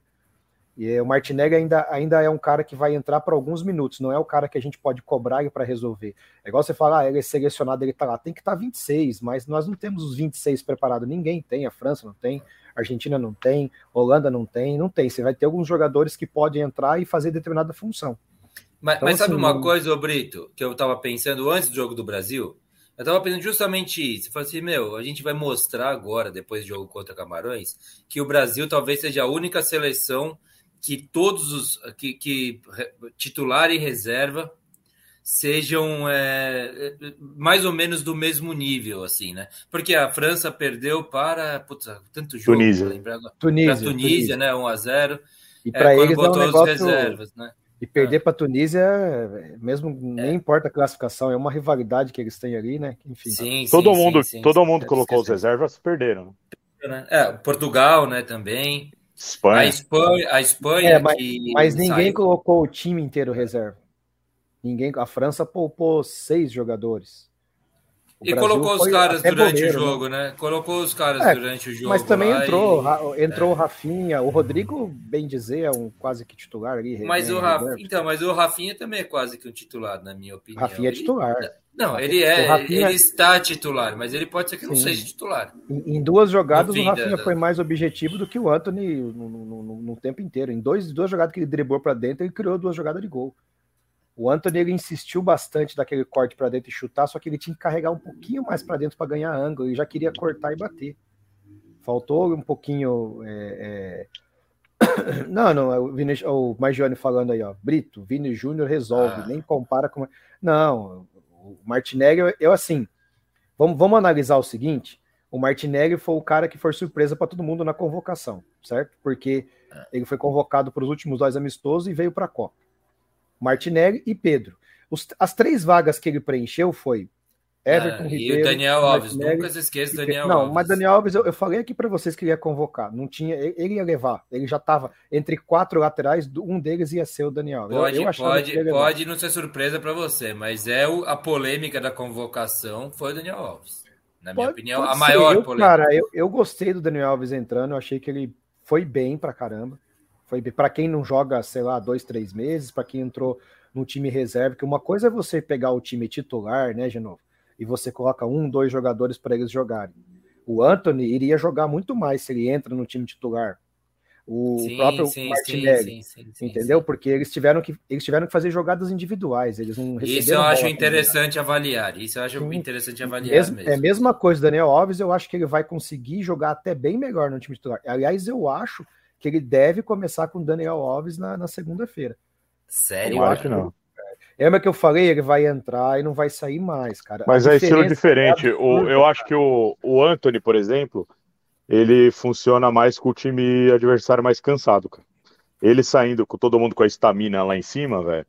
E é, o Martinelli ainda, ainda é um cara que vai entrar para alguns minutos, não é o cara que a gente pode cobrar ele para resolver. É igual você falar, ah, ele é selecionado, ele tá lá, tem que estar 26, mas nós não temos os 26 preparados, ninguém tem, a França não tem, a Argentina não tem, a Holanda não tem, não tem. Você vai ter alguns jogadores que podem entrar e fazer determinada função.
Mas,
Então,
mas sabe
assim,
uma coisa, ô Brito, que eu tava pensando antes do jogo do Brasil? Eu tava pensando justamente isso. Eu falei assim, meu, a gente vai mostrar agora, depois do jogo contra Camarões, que o Brasil talvez seja a única seleção que todos os que, que titular e reserva sejam é, mais ou menos do mesmo nível, assim, né? Porque a França perdeu para putz, tanto jogo,
Tunísia.
Tunísia.
Pra Tunísia, né? 1 a 0
E
é,
para eles é um
botou as
negócio.
reservas, né?
E perder para Tunísia, é, mesmo nem importa a classificação, é uma rivalidade que eles têm ali, né? Enfim.
Sim,
Todo
sim,
mundo,
sim, sim.
todo mundo
É,
colocou os
esqueci.
reservas, perderam.
né? É, Portugal, né, também. A
Espanha.
Espanha, a Espanha
É, mas-
que
Mas ninguém
saiu-
colocou o time inteiro reserva. Ninguém, a França poupou seis jogadores. O
E
Brasil
colocou os caras durante
goleiro,
o
né?
jogo, né? Colocou os caras
É,
durante o jogo.
Mas também entrou,
e-
entrou o Rafinha, o Rodrigo, bem dizer, é um quase que titular ali.
Mas
né,
o então, mas o Rafinha também é quase que um titular, na minha opinião.
Rafinha é
Ele-
titular.
Não, ele é,
Rafinha-
ele está titular, mas ele pode ser que não
Sim.
seja titular.
Em, em duas jogadas, o Rafinha
da-
foi mais objetivo do que o Anthony no, no- no- no tempo inteiro. Em dois, duas jogadas que ele driblou para dentro, ele criou duas jogadas de gol. O Anthony ele insistiu bastante daquele corte para dentro e chutar, só que ele tinha que carregar um pouquinho mais para dentro para ganhar ângulo. Ele já queria cortar e bater. Faltou um pouquinho. é, é, Não, não, é o, Vini, o Margione falando aí, ó. Brito, Vini Júnior resolve,
Ah.
nem compara com. Não, o Martinelli, eu, eu, assim. Vamos, vamos analisar o seguinte: o Martinelli foi o cara que foi surpresa para todo mundo na convocação, certo? Porque ele foi convocado para os últimos dois amistosos e veio para a Copa. Martinelli e Pedro. Os- as três vagas que ele preencheu foi Everton
Ah, e
Ribeiro.
o Daniel Alves,
Martinelli
nunca se esqueça do
e
Daniel
não,
Alves.
mas Daniel Alves, eu, eu falei aqui para vocês que ele ia convocar. Não tinha, ele ia levar. Ele já estava entre quatro laterais, um deles ia ser o Daniel. Alves. Eu-
Pode,
eu que
pode, pode não ser surpresa para você, mas é o- a polêmica da convocação foi o Daniel Alves. Na minha
Pode-
opinião,
pode
a
ser.
maior
eu,
polêmica.
Cara, eu, eu gostei do Daniel Alves entrando, eu achei que ele foi bem pra caramba. Foi para quem não joga, sei lá, dois, três meses, para quem entrou no time reserva, que uma coisa é você pegar o time titular, né, Genovo? E você coloca um, dois jogadores para eles jogarem. O Anthony iria jogar muito mais se ele entra no time titular. O
Sim,
próprio
sim,
Martinelli,
sim, sim, sim, sim,
entendeu? Porque eles tiveram que eles tiveram que fazer jogadas individuais, eles não
Isso eu acho
bola.
interessante avaliar. Isso eu acho interessante avaliar
Mesmo,
mesmo.
É a mesma coisa, Daniel Alves, eu acho que ele vai conseguir jogar até bem melhor no time titular. Aliás, eu acho que ele deve começar com o Daniel Alves na, na segunda-feira.
Sério?
Eu acho que não.
Lembra que eu falei, ele vai entrar e não vai sair mais, cara.
Mas
A
é estilo diferente.
é
O, eu acho que o, o Anthony, por exemplo, ele funciona mais com o time adversário mais cansado, cara. Ele saindo com todo mundo com a estamina lá em cima, velho.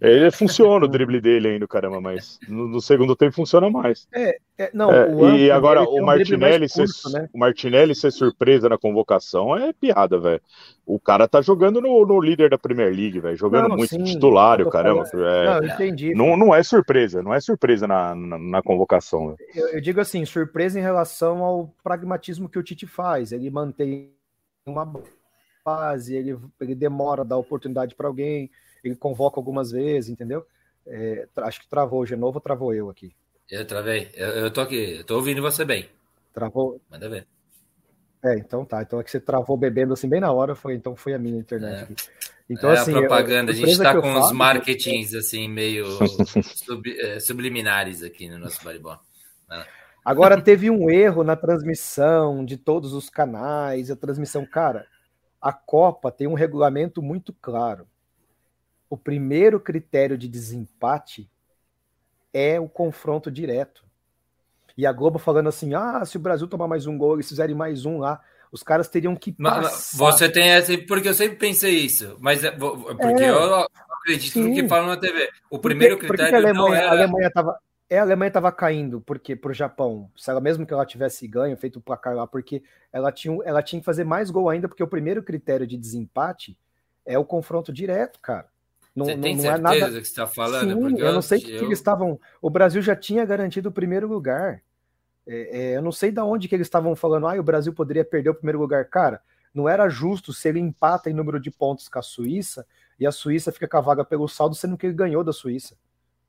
Ele funciona o drible dele ainda, caramba, mas no, no segundo tempo funciona mais.
É, não,
É,
o
e agora o
um
Martinelli, ser,
curto, né?
o Martinelli ser surpresa na convocação é piada, velho. O cara tá jogando no, no líder da Premier League, velho. Jogando
Não,
muito
sim,
o caramba.
falando-
é,
Não, entendi.
não, não é surpresa, não é surpresa na, na, na convocação.
Eu, eu digo assim, surpresa em relação ao pragmatismo que o Tite faz. Ele mantém uma base, ele, ele demora a dar oportunidade para alguém, ele convoca algumas vezes, entendeu? É, acho que travou o Genovo ou travou eu aqui?
Eu travei. Eu, eu tô aqui. Eu tô ouvindo você bem.
Travou.
Manda ver.
É, então tá. Então é que você travou bebendo assim bem na hora, foi, então foi a minha internet
É.
aqui. Então,
é
assim,
a propaganda.
eu-
A gente
surpresa
tá
que eu
com uns
falo-
marketings assim, meio sub- eh, subliminares aqui no nosso baribó.
Agora teve um erro na transmissão de todos os canais, a transmissão, cara, a Copa tem um regulamento muito claro. O primeiro critério de desempate é o confronto direto. E a Globo falando assim: ah, se o Brasil tomar mais um gol, eles fizerem mais um lá, os caras teriam que
passar. Você tem essa, porque eu sempre pensei isso, mas é, porque é, eu acredito sim. no que falam na TV. O primeiro porque, critério
porque a Alemanha, não era... a Alemanha tava, a Alemanha estava caindo porque para o Japão, se ela mesmo que ela tivesse ganho, feito o placar lá, porque ela tinha, ela tinha que fazer mais gol ainda, porque o primeiro critério de desempate é o confronto direto, cara.
Não, você tem não, não é nada... que está falando?
Sim, eu, eu não sei o que, eu... que eles estavam. O Brasil já tinha garantido o primeiro lugar. É, é, eu não sei de onde que eles estavam falando, ah, o Brasil poderia perder o primeiro lugar. Cara, não era justo se ele empata em número de pontos com a Suíça e a Suíça fica com a vaga pelo saldo, sendo que ele ganhou da Suíça.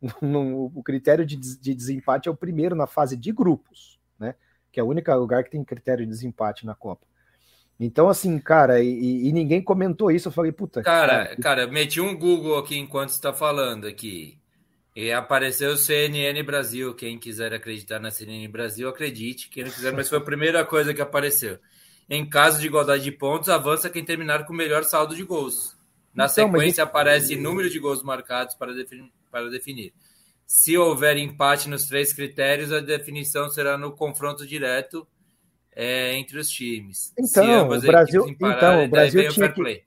No, o critério de, de, desempate é o primeiro na fase de grupos, né? Que é o único lugar que tem critério de desempate na Copa. Então, assim, cara, e, e ninguém comentou isso. Eu falei, puta.
Cara, cara, cara meti um Google aqui enquanto está falando aqui. E apareceu CNN Brasil. Quem quiser acreditar na CNN Brasil, acredite. Quem não quiser, mas foi a primeira coisa que apareceu. Em caso de igualdade de pontos, avança quem terminar com o melhor saldo de gols. Na então, sequência, mas... aparece número de gols marcados para definir, para definir. Se houver empate nos três critérios, a definição será no confronto direto é, entre os times.
Então, o Brasil, então, o Brasil tinha que,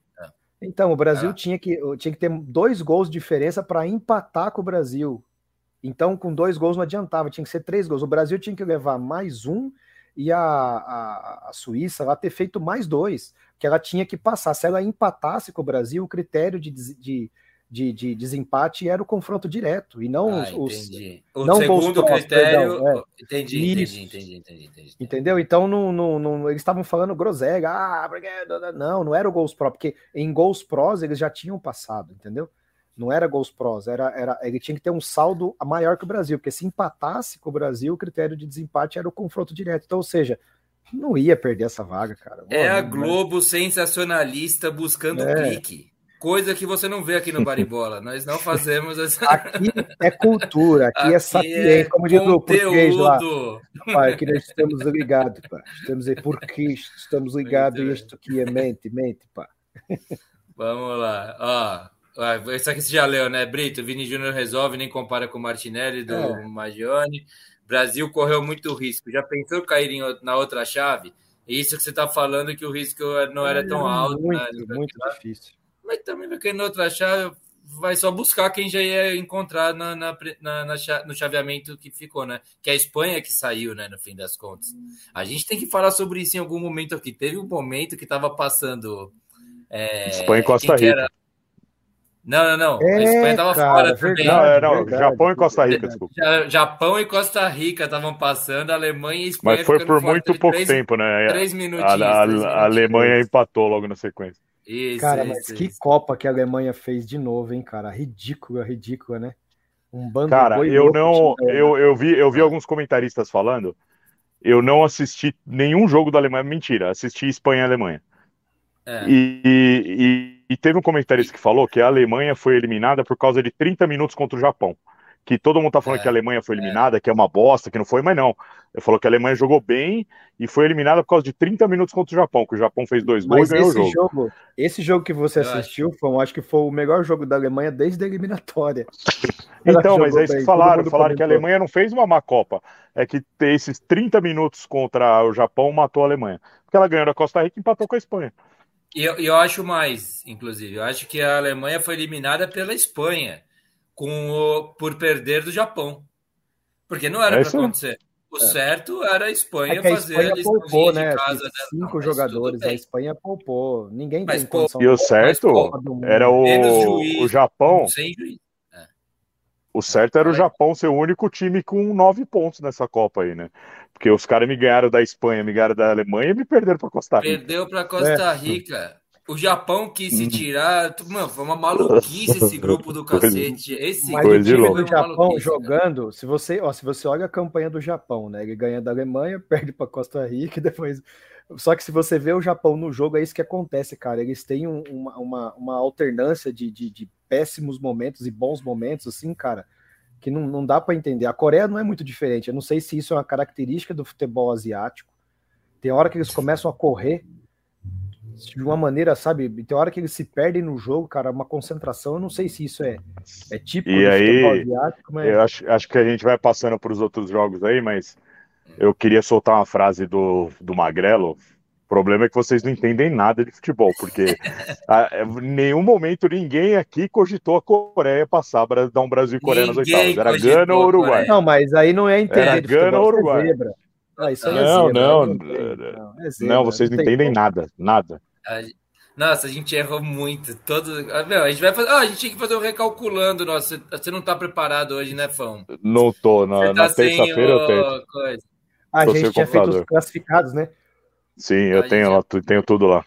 então, o Brasil ah. tinha, que, tinha que ter dois gols de diferença para empatar com o Brasil. Então, com dois gols não adiantava, tinha que ser três gols. O Brasil tinha que levar mais um e a, a, a Suíça lá ter feito mais dois, que ela tinha que passar. Se ela empatasse com o Brasil, o critério de, de, de, de desempate era o confronto direto, e não ah, os.
O não segundo critério. Perdão, é. entendi, entendi, entendi, entendi, entendi,
Entendeu? Então não, não, não eles estavam falando groselha, ah, porque... não, não era o Gols Pro, porque em Gols Pros eles já tinham passado, entendeu? Não era Gols Pros, era, era, ele tinha que ter um saldo maior que o Brasil, porque se empatasse com o Brasil, o critério de desempate era o confronto direto. Então, ou seja, não ia perder essa vaga, cara.
É a Globo sensacionalista buscando é. clique coisa que você não vê aqui no Baribola. Nós não fazemos essa.
Aqui é cultura, aqui, é aqui é sapiência, como diz o português lá. Pai, aqui nós estamos ligados, pá. Estamos aí porque estamos ligados e isto aqui é mente, mente, pá.
Vamos lá, ó. Isso aqui você já leu, né? Brito, Vini Júnior resolve, nem compara com o Martinelli do é. Magione. Brasil correu muito risco. Já pensou cair em, na outra chave? Isso que você está falando que o risco não era tão alto.
Muito, né? muito difícil
mas também vai cair na outra chave, vai só buscar quem já ia encontrar na, na, na, na, no chaveamento que ficou, né? Que é a Espanha que saiu, né? No fim das contas. A gente tem que falar sobre isso em algum momento aqui. Teve um momento que estava passando.
É, Espanha e Costa Rica. Era...
Não, não, não. É, a Espanha estava fora também.
Não, é, não, Japão e Costa Rica, desculpa.
Japão e Costa Rica estavam passando, a Alemanha e Espanha.
Mas foi por muito pouco três, tempo, né?
Três minutinhos.
A, a, a Alemanha empatou logo na sequência.
Isso, cara, mas isso, que. Copa que a Alemanha fez de novo, hein, cara? Ridícula, ridícula, né?
Um bando Cara, eu não. Eu, eu, vi, eu vi alguns comentaristas falando. Eu não assisti nenhum jogo da Alemanha. Mentira, assisti Espanha e Alemanha. É. E, e, e, teve um comentarista que falou que a Alemanha foi eliminada por causa de 30 minutos contra o Japão que todo mundo tá falando é, que a Alemanha foi é. eliminada, é. que é uma bosta, que não foi, mas não. Ele falou que a Alemanha jogou bem e foi eliminada por causa de 30 minutos contra o Japão, que o Japão fez dois gols e ganhou o jogo.
jogo. Esse jogo que você assistiu, foi, eu acho que foi o melhor jogo da Alemanha desde a eliminatória.
então, mas é isso que falaram. Falaram que a Alemanha não fez uma má Copa. É que esses 30 minutos contra o Japão matou a Alemanha. Porque ela ganhou da Costa Rica e empatou com a Espanha.
E eu, eu acho mais, inclusive. Eu acho que a Alemanha foi eliminada pela Espanha com o, por perder do Japão. Porque não era é para acontecer. O é. certo era a Espanha é a fazer
Espanha a poupou, né? Casa Cinco jogadores, a Espanha poupou. Ninguém
mas, tem condição. E o certo era o, o Japão. Sem juiz. É. O certo era o Japão ser o único time com nove pontos nessa Copa aí, né? Porque os caras me ganharam da Espanha, me ganharam da Alemanha e me perderam para Costa
Rica. Perdeu para Costa é. Rica. O Japão quis se uhum. tirar. Mano, foi uma maluquice esse grupo do cacete. Esse
Mas o time do Japão jogando, se você, ó, se você olha a campanha do Japão, né? Ele ganha da Alemanha, perde para Costa Rica e depois. Só que se você vê o Japão no jogo, é isso que acontece, cara. Eles têm um, uma, uma, uma, alternância de, de, de, péssimos momentos e bons momentos, assim, cara, que não, não dá para entender. A Coreia não é muito diferente. Eu não sei se isso é uma característica do futebol asiático. Tem hora que eles começam a correr de uma maneira, sabe? Tem hora que eles se perdem no jogo, cara, uma concentração. Eu não sei se isso é, é tipo
e aí, asiático, mas... eu acho, acho que a gente vai passando para os outros jogos aí, mas eu queria soltar uma frase do, do Magrelo. O problema é que vocês não entendem nada de futebol, porque a, em nenhum momento ninguém aqui cogitou a Coreia passar para dar um Brasil e Coreia nas
Ninguém
oitavas. Era Gana ou Uruguai.
Não, mas aí não é entender
Era
de
Gana ou
é
Uruguai?
zebra. Ah, isso aí é
Não,
zebra,
não,
não não, é
Não, vocês não entendem
como.
nada, nada.
A gente- Nossa, a gente errou muito. Todo... Ah, meu, a gente vai fazer. Ah, a gente tinha que fazer um recalculando. Nossa, você não tá preparado hoje, né, Fão?
Não tô, na, na
tá sem
terça-feira eu tento.
o... coisa.
A
Tô
gente tinha feito os
computador.
classificados, né?
Sim, eu
A
tenho
gente-
lá, tenho tudo lá.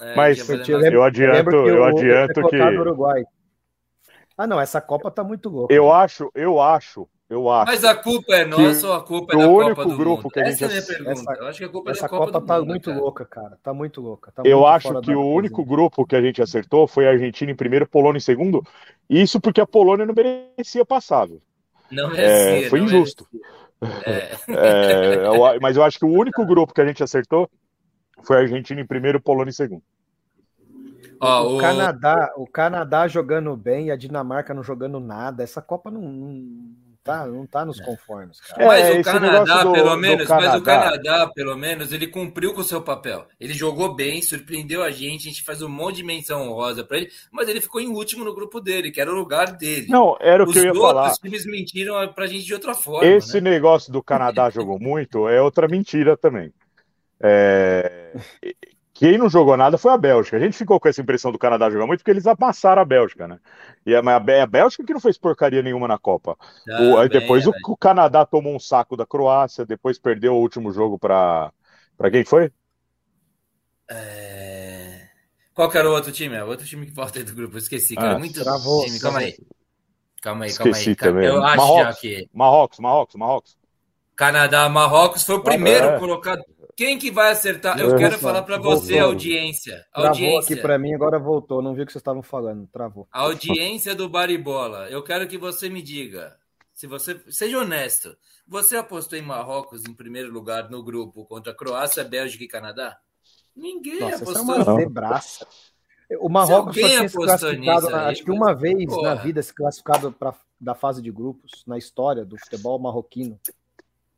É,
Mas
Eu, lembro-
Eu adianto, eu
o-
adianto que-
o Uruguai. Ah, não, essa Copa tá muito louca.
Eu acho, eu acho, eu acho.
Mas a culpa é nossa ou a culpa é da
único
Copa do
grupo
Mundo?
que a
Essa é a minha
gente-
pergunta.
essa-
eu acho que a culpa é
Essa
da Copa,
Copa
do
tá
Mundo,
muito
cara.
louca, cara. Tá muito louca. Tá
Eu
muito
acho que o único grupo que a gente acertou foi a Argentina em primeiro, Polônia em segundo. Isso porque a Polônia não merecia passar. viu?
Não
É,
merecia.
foi
não
injusto.
merecia. É.
É, eu- mas eu acho que o único grupo que a gente acertou foi a Argentina em primeiro, Polônia em segundo.
O,
o-
Canadá, o Canadá jogando bem e a Dinamarca não jogando nada. Essa Copa não, não tá, não tá nos conformes, cara.
É,
Mas o
esse
Canadá,
do-
pelo menos, mas o
Canadá-
Canadá, pelo menos, ele cumpriu com o seu papel. Ele jogou bem, surpreendeu a gente, a gente faz um monte de menção honrosa pra ele, mas ele ficou em último no grupo dele, que era o lugar dele.
Não, era o
Os
que eu ia
outros
falar.
times mentiram pra gente de outra forma.
Esse
né?
negócio do Canadá jogou muito é outra mentira também. É, Quem não jogou nada foi a Bélgica. A gente ficou com essa impressão do Canadá jogar muito porque eles amassaram a Bélgica, né? E a, mas a a Bélgica que não fez porcaria nenhuma na Copa.
Tá
O- aí
bem,
depois o, o Canadá tomou um saco da Croácia, depois perdeu o último jogo para para quem foi?
É... Qual que era o outro time? É o outro time que falta aí do grupo. Eu esqueci, cara.
Ah,
Muito
travou,
time. Calma aí. Calma aí, calma
Esqueci
aí.
Também.
Eu acho
Marrocos.
já que
Marrocos, Marrocos, Marrocos.
Canadá, Marrocos foi o primeiro
É.
colocado. Quem que vai acertar? Eu
É.
quero falar para você, audiência.
Travou
Audiência.
aqui pra mim, agora voltou. Não vi o que vocês estavam falando. Travou.
A audiência do Baribola. Eu quero que você me diga. Se você seja honesto, você apostou em Marrocos em primeiro lugar no grupo contra Croácia, Bélgica e Canadá? Ninguém
Nossa, essa é
apostou.
uma zebraça. O Marrocos
Se
só tinha se
apostou
classificado,
nisso aí,
acho que uma vez
porra.
na vida se classificado para da fase de grupos na história do futebol marroquino.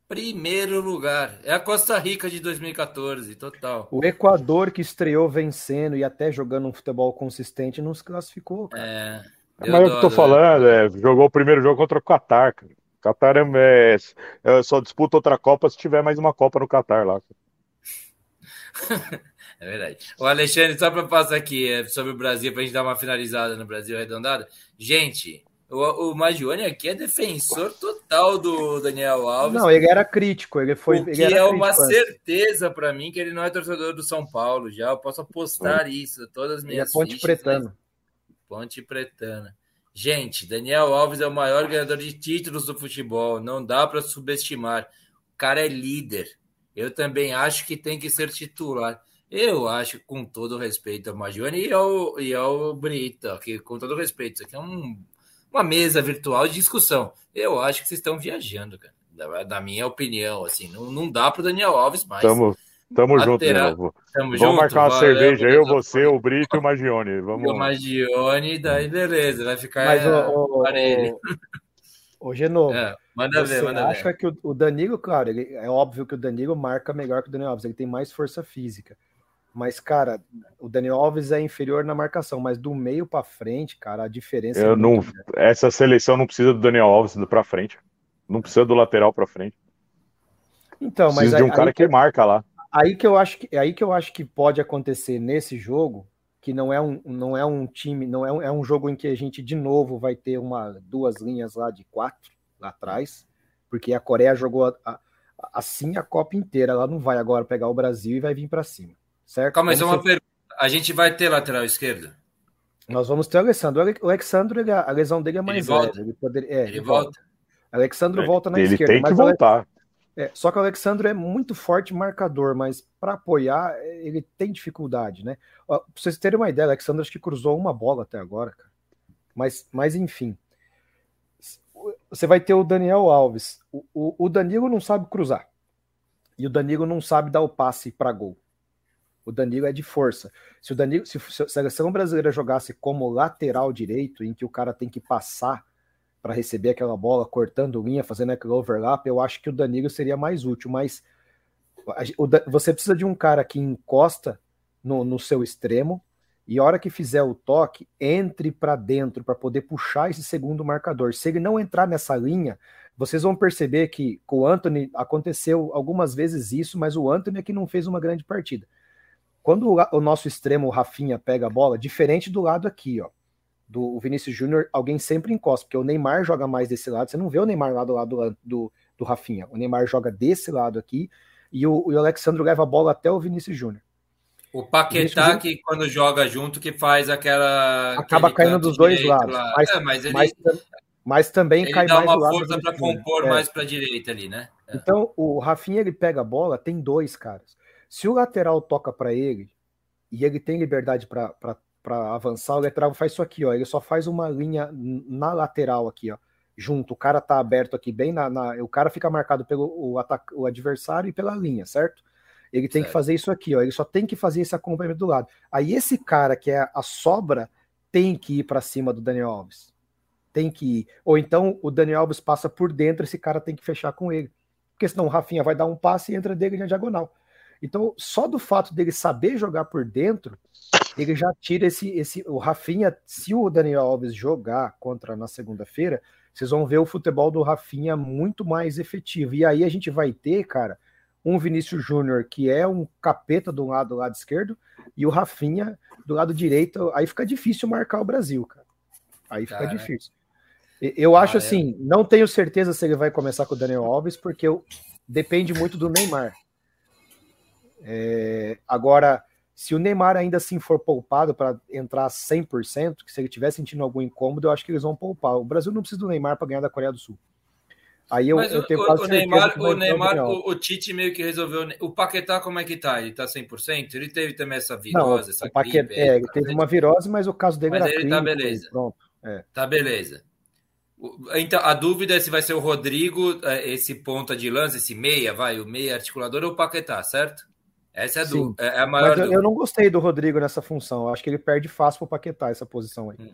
Primeiro lugar. É a Costa Rica de 2014, total.
O Equador que estreou vencendo e até jogando um futebol consistente não se classificou, cara.
É,
Mas é o que eu tô
Deodoro,
falando, é, jogou o primeiro jogo contra o Catar. cara. O Catar é, é, é, só disputa outra Copa se tiver mais uma Copa no Catar lá.
É verdade. O Alexandre, só para passar aqui é, sobre o Brasil, para a gente dar uma finalizada no Brasil arredondada. Gente, o, o Magione aqui é defensor total do Daniel Alves.
Não, ele era crítico, ele foi.
o que
ele
é uma
crítico antes.
certeza para mim que ele não é torcedor do São Paulo já. Eu posso apostar isso. Todas as
Ele é
minhas
Ponte
fichas, né? Ponte Pretana. Gente, Daniel Alves é o maior ganhador de títulos do futebol. Não dá para subestimar. O cara é líder. Eu também acho que tem que ser titular. Eu acho, com todo respeito ao Magione e ao, e ao Brito, que com todo respeito, isso aqui é um, uma mesa virtual de discussão. Eu acho que vocês estão viajando, cara. Da, da minha opinião, assim, não, não dá para Daniel Alves mais.
Tamo, tamo junto, de
Lateral.
novo.
Tamo
Vamos marcar uma
valeu,
cerveja, eu,
beleza.
você, o Brito e o Magione.
E o
Vamos.
Magione, daí beleza, vai ficar
Mas,
é,
o,
aparelho.
o Genovo,
É, manda
você
ver, manda
acha
ver.
que o, o Danilo, claro, ele- é óbvio que o Danilo marca melhor que o Daniel Alves, ele tem mais força física. Mas, cara, o Daniel Alves é inferior na marcação, mas do meio pra frente, cara, a diferença
Eu
é
não,
grande.
essa seleção não precisa do Daniel Alves pra frente. Não precisa do lateral pra frente.
Então, mas
Precisa de
aí,
um cara
aí
que marca lá.
aí que eu acho que é aí que eu acho que pode acontecer nesse jogo, que não é um, não é um time, não é um, é um jogo em que a gente de novo vai ter uma duas linhas lá de quatro lá atrás, porque a Coreia jogou a- a- assim a Copa inteira, ela não vai agora pegar o Brasil e vai vir para cima, certo?
Calma, mas é uma pergunta. A gente vai ter lateral esquerdo?
Nós vamos ter o Alessandro. O Ale- O Alexandre, ele- a lesão dele é mais
volta?
leve. Ele, poderia, é,
Ele volta?
Alexandre volta na
Ele
esquerda,
tem que
mas o Ale-
voltar.
É, só que o Alexandre é muito forte marcador, mas para apoiar é, ele tem dificuldade, né? Ó, Pra vocês terem uma ideia, o Alexandre acho que cruzou uma bola até agora, cara. Mas, mas enfim. Você vai ter o Daniel Alves. O, o, o Danilo não sabe cruzar. E o Danilo não sabe dar o passe para gol. O Danilo é de força. Se o Danilo, se, a seleção brasileira jogasse como lateral direito, em que o cara tem que passar para receber aquela bola, cortando linha, fazendo aquele overlap, eu acho que o Danilo seria mais útil, mas você precisa de um cara que encosta no, no seu extremo e a hora que fizer o toque, entre para dentro para poder puxar esse segundo marcador. Se ele não entrar nessa linha, vocês vão perceber que com o Anthony aconteceu algumas vezes isso, mas o Anthony é que não fez uma grande partida. Quando o nosso extremo, o Rafinha, pega a bola, diferente do lado aqui, ó, do Vinícius Júnior, alguém sempre encosta, porque o Neymar joga mais desse lado, você não vê o Neymar lá do lado do, do, do Rafinha, o Neymar joga desse lado aqui, e o, o Alexandre leva a bola até o Vinícius Júnior.
O Paquetá, que quando joga junto, que faz aquela.
Acaba caindo dos dois lados. Mas, é, mas, ele, mas, mas, também
ele
cai
dá
mais
uma força para compor é. mais para a direita ali, né?
É. Então, o Rafinha ele pega a bola, tem dois caras. Se o lateral toca para ele e ele tem liberdade para avançar, o lateral faz isso aqui, ó. Ele só faz uma linha na lateral aqui, ó. Junto, o cara tá aberto aqui bem na. na o cara fica marcado pelo o, atac, o adversário e pela linha, certo? Ele tem certo. que fazer isso aqui, ó. Ele só tem que fazer esse acompanhamento do lado. Aí esse cara que é a sobra tem que ir para cima do Daniel Alves. Tem que ir. Ou então o Daniel Alves passa por dentro, esse cara tem que fechar com ele. Porque senão o Rafinha vai dar um passe e entra dele na diagonal. Então, só do fato dele saber jogar por dentro, ele já tira esse. esse o Rafinha, se o Daniel Alves jogar contra na segunda-feira, vocês vão ver o futebol do Rafinha muito mais efetivo. E aí a gente vai ter, cara, um Vinícius Júnior que é um capeta do lado do lado esquerdo e o Rafinha do lado direito. Aí fica difícil marcar o Brasil, cara. Aí fica cara, difícil. Eu acho ah, assim, é. não tenho certeza se ele vai começar com o Daniel Alves, porque eu, depende muito do Neymar. É, agora, se o Neymar ainda assim for poupado para entrar 100%, que se ele estiver sentindo algum incômodo, eu acho que eles vão poupar. O Brasil não precisa do Neymar para ganhar da Coreia do Sul. Aí eu,
Mas
eu tenho
o,
quase
o Neymar, o, Neymar o, o, Tite meio que resolveu. O Paquetá, como é que tá? Ele tá 100%? Ele teve também essa virose,
não,
essa
o Paquetá, gripe, é, ele teve uma virose, mas o caso dele
mas
era
ele
clínico,
tá beleza.
Pronto. É.
Tá beleza. Então, a dúvida é se vai ser o Rodrigo, é, esse ponta de lança, esse meia, vai, o meia articulador ou o Paquetá, certo? Essa é,
Sim.
é a maior
Mas eu, eu, não gostei do Rodrigo nessa função. Eu acho que ele perde fácil pro Paquetá essa posição aí. Hum.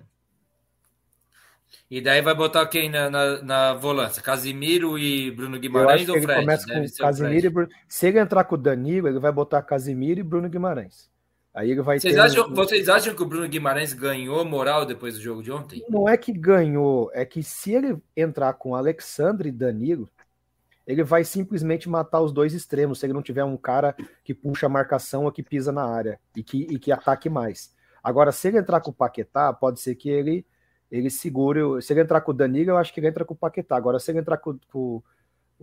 E daí vai botar quem na, na, na volância? Casimiro e Bruno Guimarães ou
ele
Fred?
Começa com Casimiro Bruno... Se ele entrar com o Danilo, ele vai botar Casimiro e Bruno Guimarães. Aí ele vai
vocês,
ter...
acham, vocês acham que o Bruno Guimarães ganhou moral depois do jogo de ontem?
Não é que ganhou, é que se ele entrar com Alexandre e Danilo, ele vai simplesmente matar os dois extremos, se ele não tiver um cara que puxa a marcação ou que pisa na área e que, e que ataque mais. Agora, se ele entrar com o Paquetá, pode ser que ele ele segure. Se ele entrar com o Danilo, eu acho que ele entra com o Paquetá. Agora, se ele entrar com, com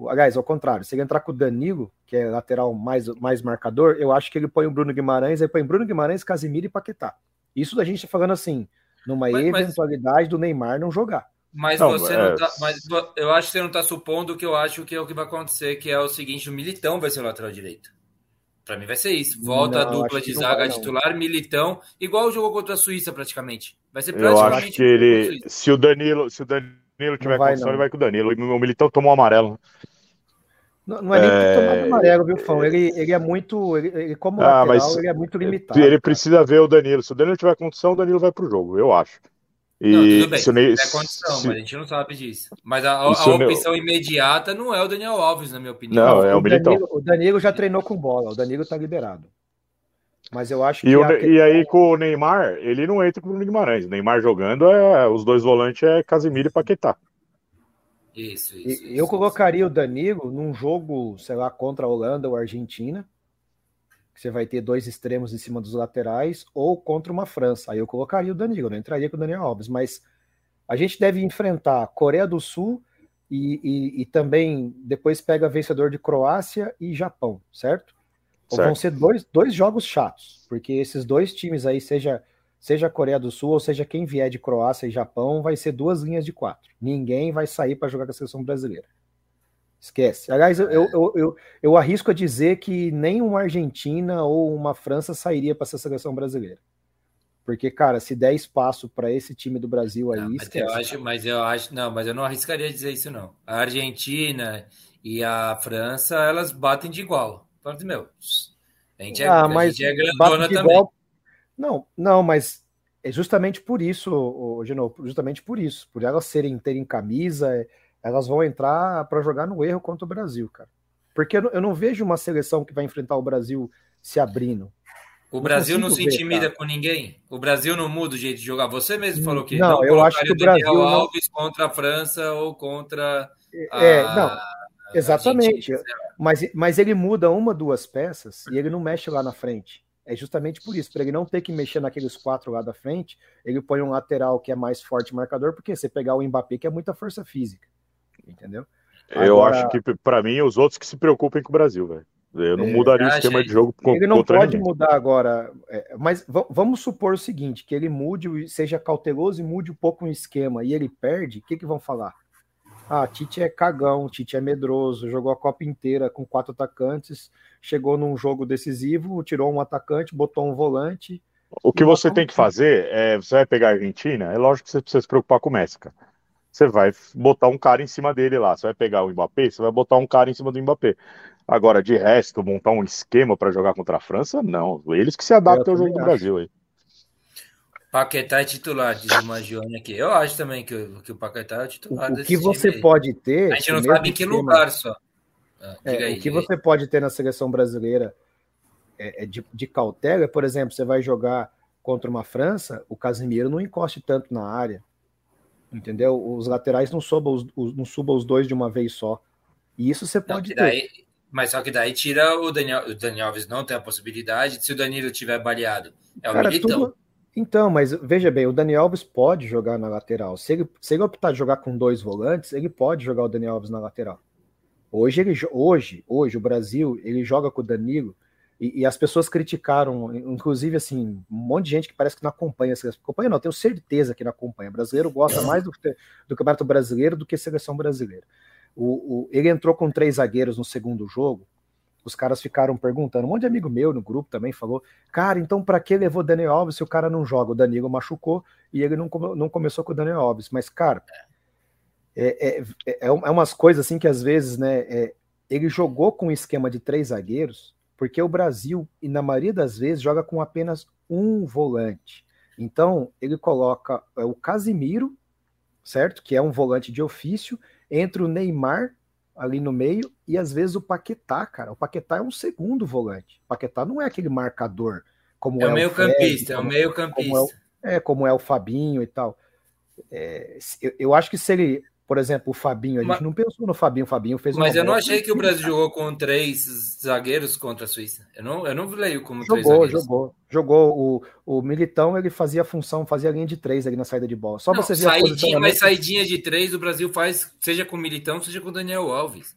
aliás, ao contrário, se ele entrar com o Danilo, que é lateral mais, mais marcador, eu acho que ele põe o Bruno Guimarães, aí põe Bruno Guimarães, Casimiro e Paquetá. Isso da gente tá falando assim, numa mas, eventualidade mas... do Neymar não jogar.
Mas não, você é... não tá. Mas eu acho que você não está supondo que eu acho que é o que vai acontecer, que é o seguinte: o Militão vai ser o lateral direito. Para mim vai ser isso. Volta não, a dupla de zaga vai, titular, Militão, igual o jogo contra a Suíça, praticamente. Vai ser
praticamente. Eu acho que ele. Se o Danilo, se o Danilo tiver vai, condição, não. ele vai com o Danilo. O Militão tomou um amarelo.
Não, não é nem é... tomar amarelo, viu, Fão? Ele, ele é muito. Ele, ele como ah, lateral, mas ele é muito limitado.
Ele cara. precisa ver o Danilo. Se o Danilo tiver condição, o Danilo vai pro jogo, eu acho.
E não, tudo bem, se Ney, é condição, se... mas a gente não sabe disso. Mas a, a, a opção imediata não é o Daniel Alves, na minha opinião.
Não, é o,
o
Militão.
Danilo, o Danilo já treinou com bola, o Danilo tá liberado. Mas eu acho
e
que.
O, E aí, com o Neymar, ele não entra com o Guimarães. O Neymar jogando, é, os dois volantes é Casimiro e Paquetá.
Isso, isso.
isso
eu
isso, colocaria isso. o Danilo num jogo, sei lá, contra a Holanda ou a Argentina você vai ter dois extremos em cima dos laterais, ou contra uma França. Aí eu colocaria o Danilo, não entraria com o Daniel Alves, mas a gente deve enfrentar Coreia do Sul e, e, e também depois pega vencedor de Croácia e Japão, certo? certo? Vão ser dois, dois jogos chatos, porque esses dois times aí, seja, seja Coreia do Sul ou seja quem vier de Croácia e Japão, vai ser duas linhas de quatro. Ninguém vai sair para jogar com a seleção brasileira. Esquece. Aliás, eu, eu, eu, eu, arrisco a dizer que nem uma Argentina ou uma França sairia para essa seleção brasileira. Porque, cara, se der espaço para esse time do Brasil aí. Não,
mas, eu acho, mas eu acho. Não, mas eu não arriscaria dizer isso, não. A Argentina e a França, elas batem de igual. Fala meu. A gente é,
ah, mas
gente é grandona também. Igual...
Não, não, mas é justamente por isso, Gino, justamente por isso, por elas serem terem camisa, elas vão entrar para jogar no erro contra o Brasil, cara. Porque eu não, vejo uma seleção que vai enfrentar o Brasil se abrindo.
O Brasil não, não se intimida ver, com ninguém. O Brasil não muda o jeito de jogar. Você mesmo falou que
não, não eu acho que o Brasil Daniel
Alves contra a França ou contra
a... é, não, exatamente. Mas, mas ele muda uma, duas peças e ele não mexe lá na frente. É justamente por isso, para ele não ter que mexer naqueles quatro lá da frente, ele põe um lateral que é mais forte marcador, porque você pegar o Mbappé, que é muita força física, entendeu?
Eu acho que, para mim, os outros que se preocupem com o Brasil, velho. Eu não é, mudaria o esquema de jogo
com, Ele não pode ninguém. mudar agora, é, mas vamos supor o seguinte, que ele mude, seja cauteloso e mude um pouco o esquema, e ele perde, o que, que vão falar? Ah, Tite é cagão, Tite é medroso, jogou a Copa inteira com quatro atacantes, chegou num jogo decisivo, tirou um atacante, botou um volante.
O que você tem que fazer é, você vai pegar a Argentina, é lógico que você precisa se preocupar com o Messi, cara. Você vai botar um cara em cima dele lá, você vai pegar o Mbappé, você vai botar um cara em cima do Mbappé. Agora, de resto, montar um esquema para jogar contra a França, não. Eles que se adaptam ao jogo acho. do Brasil aí.
Paquetá é titular, diz o Magione aqui. Eu acho também que, que o Paquetá é titular.
O, o que você aí. pode ter.
A gente não sabe em que lugar só.
Ah, é, aí, o que você pode ter na seleção brasileira é, é de, de, cautela, por exemplo, você vai jogar contra uma França, o Casimiro não encoste tanto na área. Entendeu? Os laterais não subam os, os, não subam os dois de uma vez só. E isso você pode
não, daí, ter. Mas só que daí tira o Daniel, o Daniel Alves não tem a possibilidade. Se o Danilo tiver baleado, é o Cara, Militão. Tudo,
então, mas veja bem, o Daniel Alves pode jogar na lateral. Se ele, se ele optar de jogar com dois volantes, ele pode jogar o Daniel Alves na lateral. Hoje, ele, hoje, hoje o Brasil, ele joga com o Danilo e, e, as pessoas criticaram, inclusive assim, um monte de gente que parece que não acompanha a seleção. Acompanha não, tenho certeza que não acompanha. O brasileiro gosta mais do, do Campeonato Brasileiro do que a seleção brasileira. O, o, ele entrou com três zagueiros no segundo jogo, os caras ficaram perguntando. Um monte de amigo meu no grupo também falou: Cara, então para que levou Daniel Alves se o cara não joga? O Danilo machucou e ele não, não começou com o Daniel Alves. Mas, cara, é, é, é, é umas coisas assim que às vezes, né? É, ele jogou com um esquema de três zagueiros, porque o Brasil, e na maioria das vezes, joga com apenas um volante. Então, ele coloca é, o Casimiro, certo? Que é um volante de ofício, entre o Neymar ali no meio, e às vezes o Paquetá, cara. O Paquetá é um segundo volante. O Paquetá não é aquele marcador como é, é o
meio campista, é o meio campista.
É, é, como é o Fabinho e tal. É, eu, eu, acho que se ele por exemplo, o Fabinho, a gente mas, não pensou no Fabinho, o Fabinho fez
Mas eu não achei que o Brasil jogou com três zagueiros contra a Suíça. Eu não, eu não leio como
jogou,
três zagueiros.
Jogou, jogou. O, o Militão, ele fazia a função, fazia a linha de três ali na saída de bola. Só não, você
saidinha, mas saidinha de três o Brasil faz, seja com o Militão, seja com o Daniel Alves.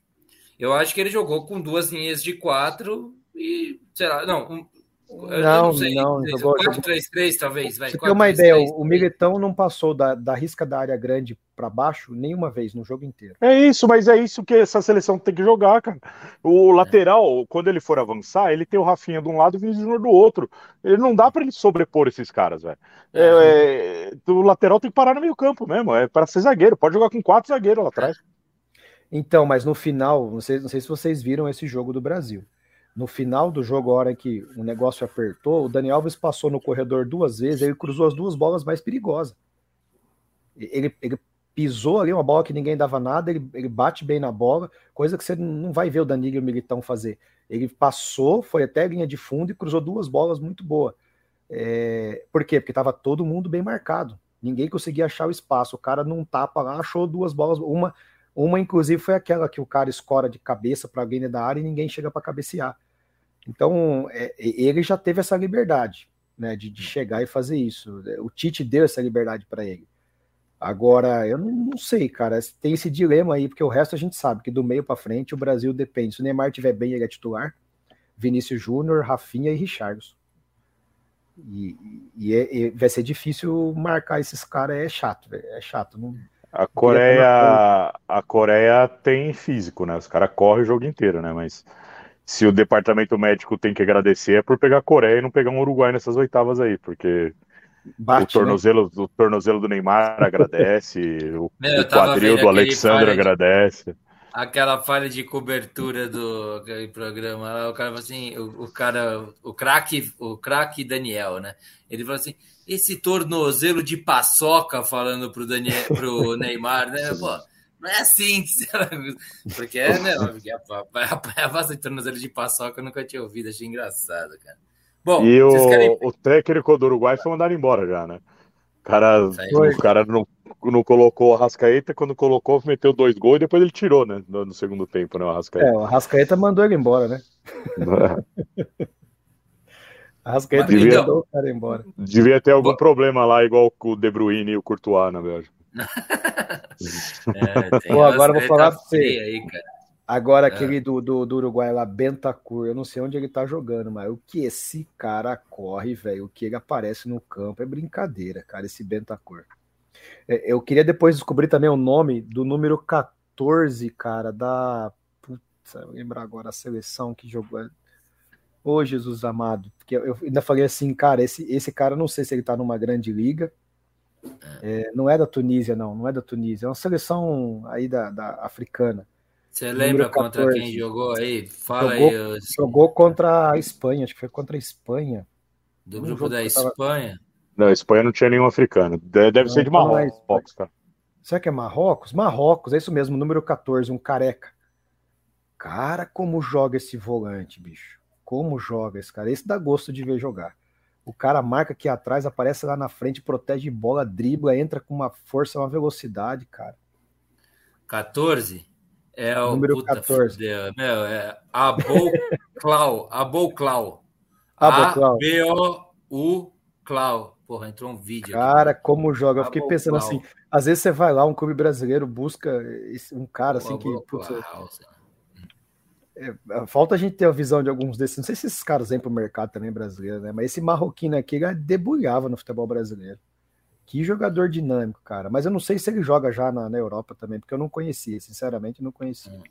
Eu acho que ele jogou com duas linhas de quatro e, sei lá, não, um,
não, não, não
jogou. 4-3-3, talvez. Vai,
Você tem uma ideia, o Militão não passou da, da risca da área grande para baixo nenhuma vez no jogo inteiro.
É isso, mas é isso que essa seleção tem que jogar, cara. O lateral, é. quando ele for avançar, ele tem o Rafinha de um lado e o Vinícius do outro. Ele não dá para ele sobrepor esses caras, velho. É, é, o lateral tem que parar no meio campo mesmo, é para ser zagueiro. Pode jogar com quatro zagueiros lá atrás.
Então, mas no final, não sei, não sei se vocês viram esse jogo do Brasil no final do jogo, a hora que o negócio apertou, o Dani Alves passou no corredor duas vezes, ele cruzou as duas bolas mais perigosas. Ele, ele pisou ali uma bola que ninguém dava nada, ele, ele bate bem na bola, coisa que você não vai ver o Danilo Militão fazer. Ele passou, foi até a linha de fundo e cruzou duas bolas muito boas. É, por quê? Porque estava todo mundo bem marcado. Ninguém conseguia achar o espaço. O cara num tapa lá, achou duas bolas. Uma, uma inclusive, foi aquela que o cara escora de cabeça para alguém da área e ninguém chega para cabecear. Então, é, ele já teve essa liberdade, né, de, de, chegar e fazer isso. O Tite deu essa liberdade para ele. Agora, eu não, não, sei, cara, tem esse dilema aí, porque o resto a gente sabe que do meio para frente o Brasil depende. Se o Neymar estiver bem, ele é titular. Vinícius Júnior, Rafinha e Richardson. E, e, é, e, vai ser difícil marcar esses caras, é chato, é chato. Não,
a Coreia, a Coreia tem físico, né? Os caras correm o jogo inteiro, né? Mas se o departamento médico tem que agradecer é por pegar a Coreia e não pegar um Uruguai nessas oitavas aí, porque Bate, o, né? tornozelo, né? o tornozelo do Neymar agradece, o, Meu, o quadril do Alexandre agradece.
Aquela falha de cobertura do programa, o cara falou assim, o, o cara, o craque, o craque Daniel, né? Ele falou assim, esse tornozelo de paçoca falando pro, Daniel, pro Neymar, né? Pô, não é assim que você... Porque é, né? Porque a base de tornozelo de paçoca eu nunca tinha ouvido, achei engraçado, cara.
Bom, e o, querem... o técnico do Uruguai foi mandado embora já, né? O cara, o cara não, não colocou o Arrascaeta, quando colocou, meteu dois gols e depois ele tirou, né? No, no segundo tempo, né? O Arrascaeta.
É, o Arrascaeta mandou ele embora, né? Arrascaeta
devia, mandou o cara embora. Devia ter algum problema lá, igual com o De Bruyne e o Courtois na Bélgica.
é, Pô, agora eu vou falar pra você. Aí. Agora, é. aquele do, do, do, Uruguai lá, Bentacur, eu não sei onde ele tá jogando, mas o que esse cara corre, velho, o que ele aparece no campo é brincadeira, cara, esse Bentacur. É, eu queria depois descobrir também o nome do número 14, cara, da. Putz, eu lembrar agora a seleção que jogou. Ô, Jesus amado, porque eu ainda falei assim, cara, esse, esse cara, não sei se ele tá numa grande liga, é, não é da Tunísia, não, não é da Tunísia, é uma seleção aí da, da africana.
Você lembra contra quem jogou aí? Fala
jogou,
aí.
Jogou contra a Espanha, acho que foi contra a Espanha.
Do grupo da Espanha?
Não, a Espanha não tinha nenhum africano. Deve não, ser de Marrocos, cara.
Será que é Marrocos? Marrocos, é isso mesmo, número 14, um careca. Cara, como joga esse volante, bicho. Como joga esse cara. Esse dá gosto de ver jogar. O cara marca aqui atrás, aparece lá na frente, protege bola, dribla, entra com uma força, uma velocidade, cara.
14? É o
número puta, 14.
Fudeu, meu, é Aboclau, Aboclau. A-B-O-U Clau. Porra, entrou um vídeo.
Cara, aqui. como joga. Eu fiquei pensando assim, às vezes você vai lá, um clube brasileiro busca um cara assim que. Putz, é, falta a gente ter a visão de alguns desses. Não sei se esses caras vêm pro mercado também brasileiro, né? Mas esse marroquino aqui ele debulhava no futebol brasileiro. Que jogador dinâmico, cara. Mas eu não sei se ele joga já na, na Europa também, porque eu não conhecia, sinceramente, não conhecia. Hum.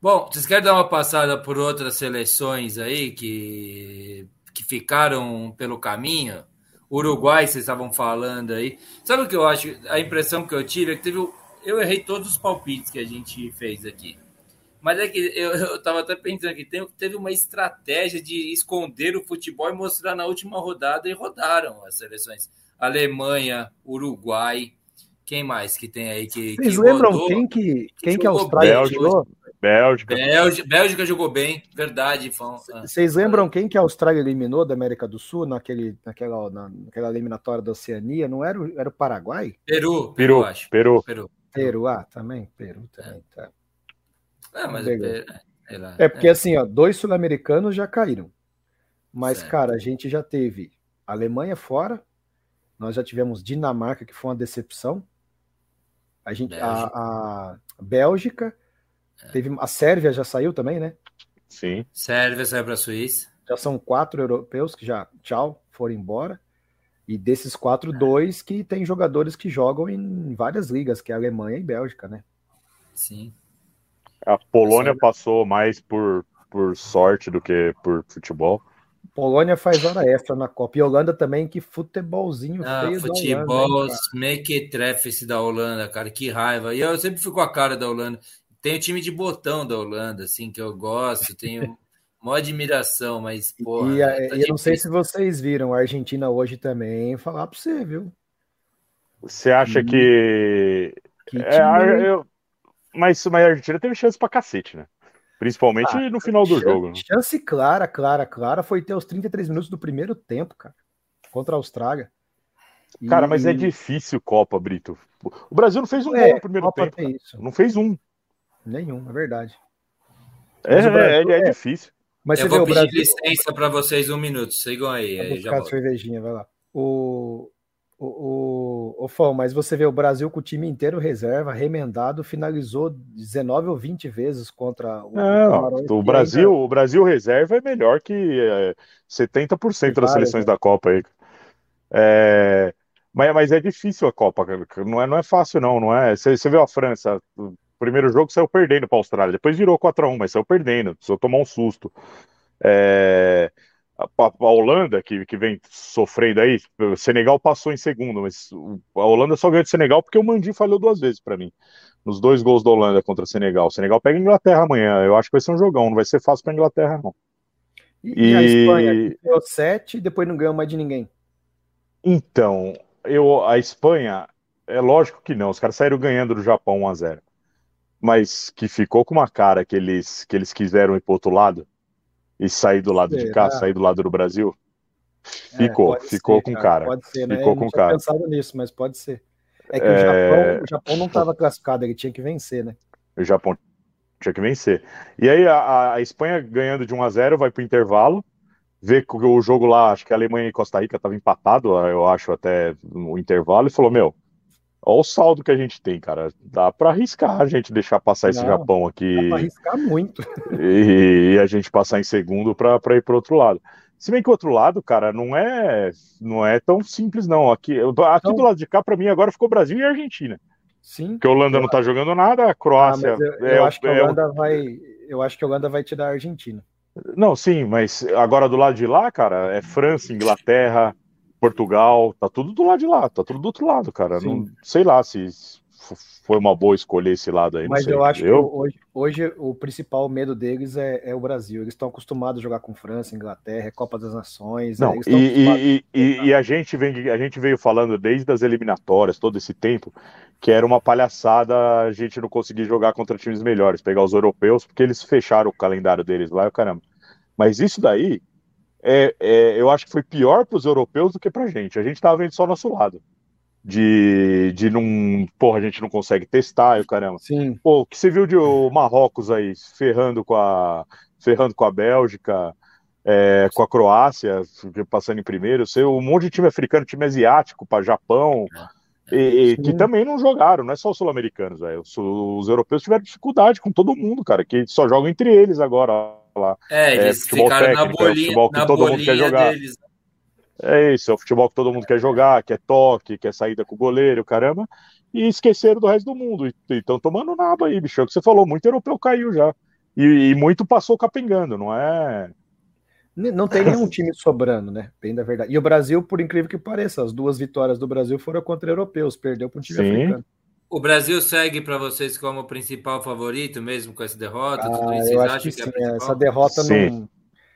Bom, vocês querem dar uma passada por outras seleções aí que, que ficaram pelo caminho? Uruguai, vocês estavam falando aí. Sabe o que eu acho? A impressão que eu tive é que teve. Eu errei todos os palpites que a gente fez aqui. Mas é que eu, eu tava até pensando que teve uma estratégia de esconder o futebol e mostrar na última rodada e rodaram as seleções. Alemanha, Uruguai. Quem mais que tem aí que.
Vocês que lembram rodou, quem que, quem que a Austrália
Bélgica, tirou? Bélgica.
Bélgica. Bélgica jogou bem, verdade.
Ah. Vocês lembram quem que a Austrália eliminou da América do Sul naquele, naquela, naquela eliminatória da Oceania? Não era, o, era o Paraguai?
Peru, Peru, Peru acho.
Peru.
Peru.
Peru, ah, também, Peru também,
é. tá. Ah, mas é,
é, porque é. assim, ó, dois sul-americanos já caíram. Mas, certo. cara, a gente já teve Alemanha fora, nós já tivemos Dinamarca, que foi uma decepção. A gente, Bélgica. A, a Bélgica, é. teve a Sérvia já saiu também, né?
Sim.
Sérvia saiu para a Suíça.
Já são quatro europeus que já, tchau, foram embora. E desses quatro, é. dois que tem jogadores que jogam em várias ligas, que é Alemanha e Bélgica, né?
Sim.
A Polônia passou mais por, por sorte do que por futebol.
Polônia faz hora extra na Copa. E Holanda também, que futebolzinho
ah, feio futebol, da Holanda. mequetrefe esse da Holanda, cara, que raiva. E eu sempre fico com a cara da Holanda. Tem o time de botão da Holanda, assim, que eu gosto, tenho maior admiração, mas, porra...
E, tá e eu não sei se vocês viram, a Argentina hoje também, falar pra você, viu?
Você acha que... que é, eu... mas, mas a Argentina teve chance pra cacete, né? Principalmente ah, no final do
chance,
jogo. Né?
Chance clara, clara, clara foi ter os 33 minutos do primeiro tempo, cara, contra a Austrália.
Cara, e... mas é difícil Copa, Brito. O Brasil não fez um é, gol no primeiro Copa tempo. Não fez um.
Nenhum, é verdade.
É, Brasil, é, é, é, difícil.
Mas eu vou pedir Brasil... licença para vocês um minuto. Sigam aí.
aí já cervejinha, vai lá. O, o, o, o Fão, mas você vê o Brasil com o time inteiro reserva, remendado, finalizou 19 ou 20 vezes contra
o Não, o Brasil, ainda... o Brasil reserva é melhor que é, 70% das seleções né? da Copa aí. É, mas, mas é difícil a Copa, não é, não é fácil não, não é? Você, você viu a França, o primeiro jogo saiu perdendo para a Austrália, depois virou 4 a 1 mas saiu perdendo, precisou tomar um susto. É, a, a, Holanda, que, que vem sofrendo aí, o Senegal passou em segundo, mas a Holanda só ganhou de Senegal porque o Mandi falhou duas vezes para mim. Nos dois gols da Holanda contra Senegal. O Senegal pega a Inglaterra amanhã. Eu acho que vai ser um jogão, não vai ser fácil para Inglaterra, não.
E, e, a Espanha ganhou sete e depois não ganhou mais de ninguém.
Então, eu, a Espanha, é lógico que não. Os caras saíram ganhando do Japão 1 a 0 Mas que ficou com uma cara que eles, que eles quiseram ir pro outro lado e sair do lado de cá, sair do lado do Brasil. Ficou, é, ficou ser, com cara. cara.
Pode ser, né?
Ficou
eu
com cara.
pensado nisso, mas pode ser. É que é... o, Japão, o Japão não estava classificado, ele tinha que vencer, né?
O Japão tinha que vencer. E aí a, a Espanha ganhando de 1 a 0 vai para o intervalo, vê que o jogo lá, acho que a Alemanha e Costa Rica estava empatado, eu acho até no intervalo, e falou: Meu, olha o saldo que a gente tem, cara. Dá para arriscar a gente deixar passar esse Japão aqui. Dá
para arriscar muito.
E, e, a gente passar em segundo para ir para outro lado. Se bem que o outro lado, cara, não é não é tão simples, não. Aqui, aqui então, do lado de cá, para mim, agora ficou Brasil e Argentina.
Sim.
Porque a Holanda eu... não tá jogando nada, a Croácia. Ah,
eu, eu é, acho que a é Holanda é... vai. Eu acho que a Holanda vai tirar a Argentina.
Não, sim, mas agora do lado de lá, cara, é França, Inglaterra, Portugal, tá tudo do lado de lá, tá tudo do outro lado, cara. Não, sei lá se foi uma boa escolher esse lado aí.
Mas eu acho eu... que hoje, hoje, o principal medo deles é, é o Brasil. Eles estão acostumados a jogar com França, Inglaterra, Copa das Nações.
Não, e, e, e, e, a, gente vem, a gente veio falando desde as eliminatórias, todo esse tempo, que era uma palhaçada a gente não conseguir jogar contra times melhores, pegar os europeus, porque eles fecharam o calendário deles lá, caramba. Mas isso daí, é, é, eu acho que foi pior para os europeus do que para a gente. A gente estava vendo só nosso lado de, de não. Porra, a gente não consegue testar, o caramba.
Sim.
Pô, o que você viu de o Marrocos aí ferrando com a, ferrando com a Bélgica, é, com a Croácia, passando em primeiro, sei, um monte de time africano, time asiático, para Japão. E, e, que também não jogaram, não é só os sul-americanos, os, os, europeus tiveram dificuldade com todo mundo, cara, que só jogam entre eles agora lá.
É, eles é, futebol ficaram técnico, na bolinha, é futebol que todo mundo quer jogar. Deles.
É isso, é o futebol que todo mundo quer jogar, quer toque, quer saída com o goleiro, caramba, e esqueceram do resto do mundo. E estão tomando naba aí, bicho. É o que você falou, muito europeu caiu já. E, e muito passou capengando, não é?
Não tem nenhum time sobrando, né? Bem da verdade. E o Brasil, por incrível que pareça, as duas vitórias do Brasil foram contra europeus, perdeu para um time Sim. africano.
O Brasil segue para vocês como principal favorito, mesmo com essa derrota?
Ah, eu acho que, que é sim. É essa derrota
sim.
não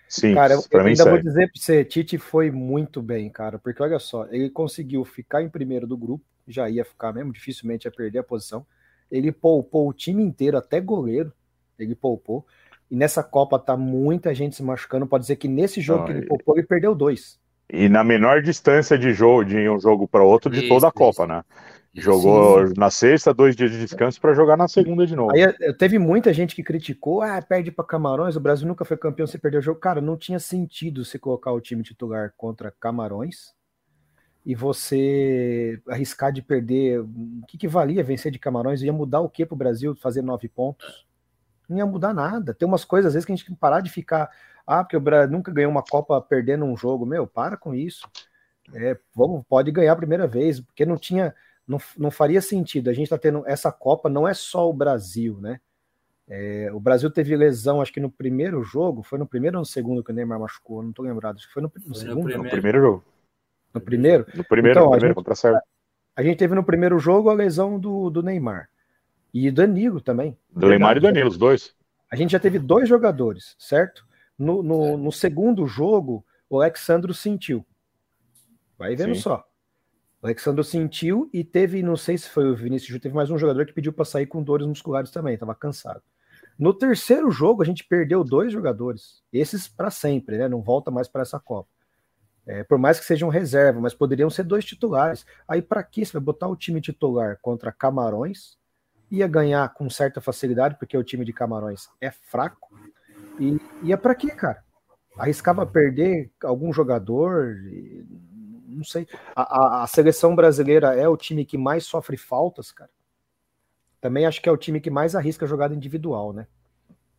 Sim,
cara, eu, eu ainda vou dizer para você, Tite foi muito bem, cara, porque olha só, ele conseguiu ficar em primeiro do grupo, já ia ficar mesmo, dificilmente ia perder a posição. Ele poupou o time inteiro, até goleiro, ele poupou. E nessa Copa tá muita gente se machucando. Pode dizer que nesse jogo Não, que ele poupou, ele perdeu dois.
E na menor distância de jogo, de um jogo para outro, de isso, toda a Copa, isso. né? Jogou Sim. na sexta, dois dias de descanso para jogar na segunda de novo.
Aí eh, teve muita gente que criticou, ah, perde para Camarões, o Brasil nunca foi campeão, você perdeu o jogo. Cara, não tinha sentido você colocar o time titular contra Camarões e você arriscar de perder. O que, que valia vencer de Camarões? Ia mudar o que para o Brasil fazer nove pontos? Não ia mudar nada. Tem umas coisas, às vezes, que a gente tem que parar de ficar. Ah, porque o Brasil nunca ganhou uma Copa perdendo um jogo. Meu, para com isso. É, vamos, pode ganhar a primeira vez, porque não tinha não, não faria sentido. A gente está tendo essa Copa, não é só o Brasil, né? É, o Brasil teve lesão, acho que no primeiro jogo, foi no primeiro ou no segundo que o Neymar machucou, não estou lembrado, acho que foi no, no foi segundo. No
primeiro. no primeiro jogo.
No primeiro?
No primeiro, então, no primeiro contra a
A gente teve no primeiro jogo a lesão do, do Neymar. E Danilo também.
Do Neymar e Danilo, os dois.
A gente já teve dois jogadores, certo? No, no, no segundo jogo, o Alexandro sentiu. Vai vendo Sim. só. O Alexandre sentiu e teve, não sei se foi o Vinícius teve mais um jogador que pediu para sair com dores musculares também, estava cansado. No terceiro jogo, a gente perdeu dois jogadores, esses para sempre, né? Não volta mais para essa Copa. É, por mais que sejam reserva, mas poderiam ser dois titulares. Aí, para que você vai botar o time titular contra Camarões? Ia ganhar com certa facilidade, porque o time de Camarões é fraco. E ia para quê, cara? Arriscava perder algum jogador? Não sei. A, a, a, seleção brasileira é o time que mais sofre faltas, cara. Também acho que é o time que mais arrisca jogada individual, né?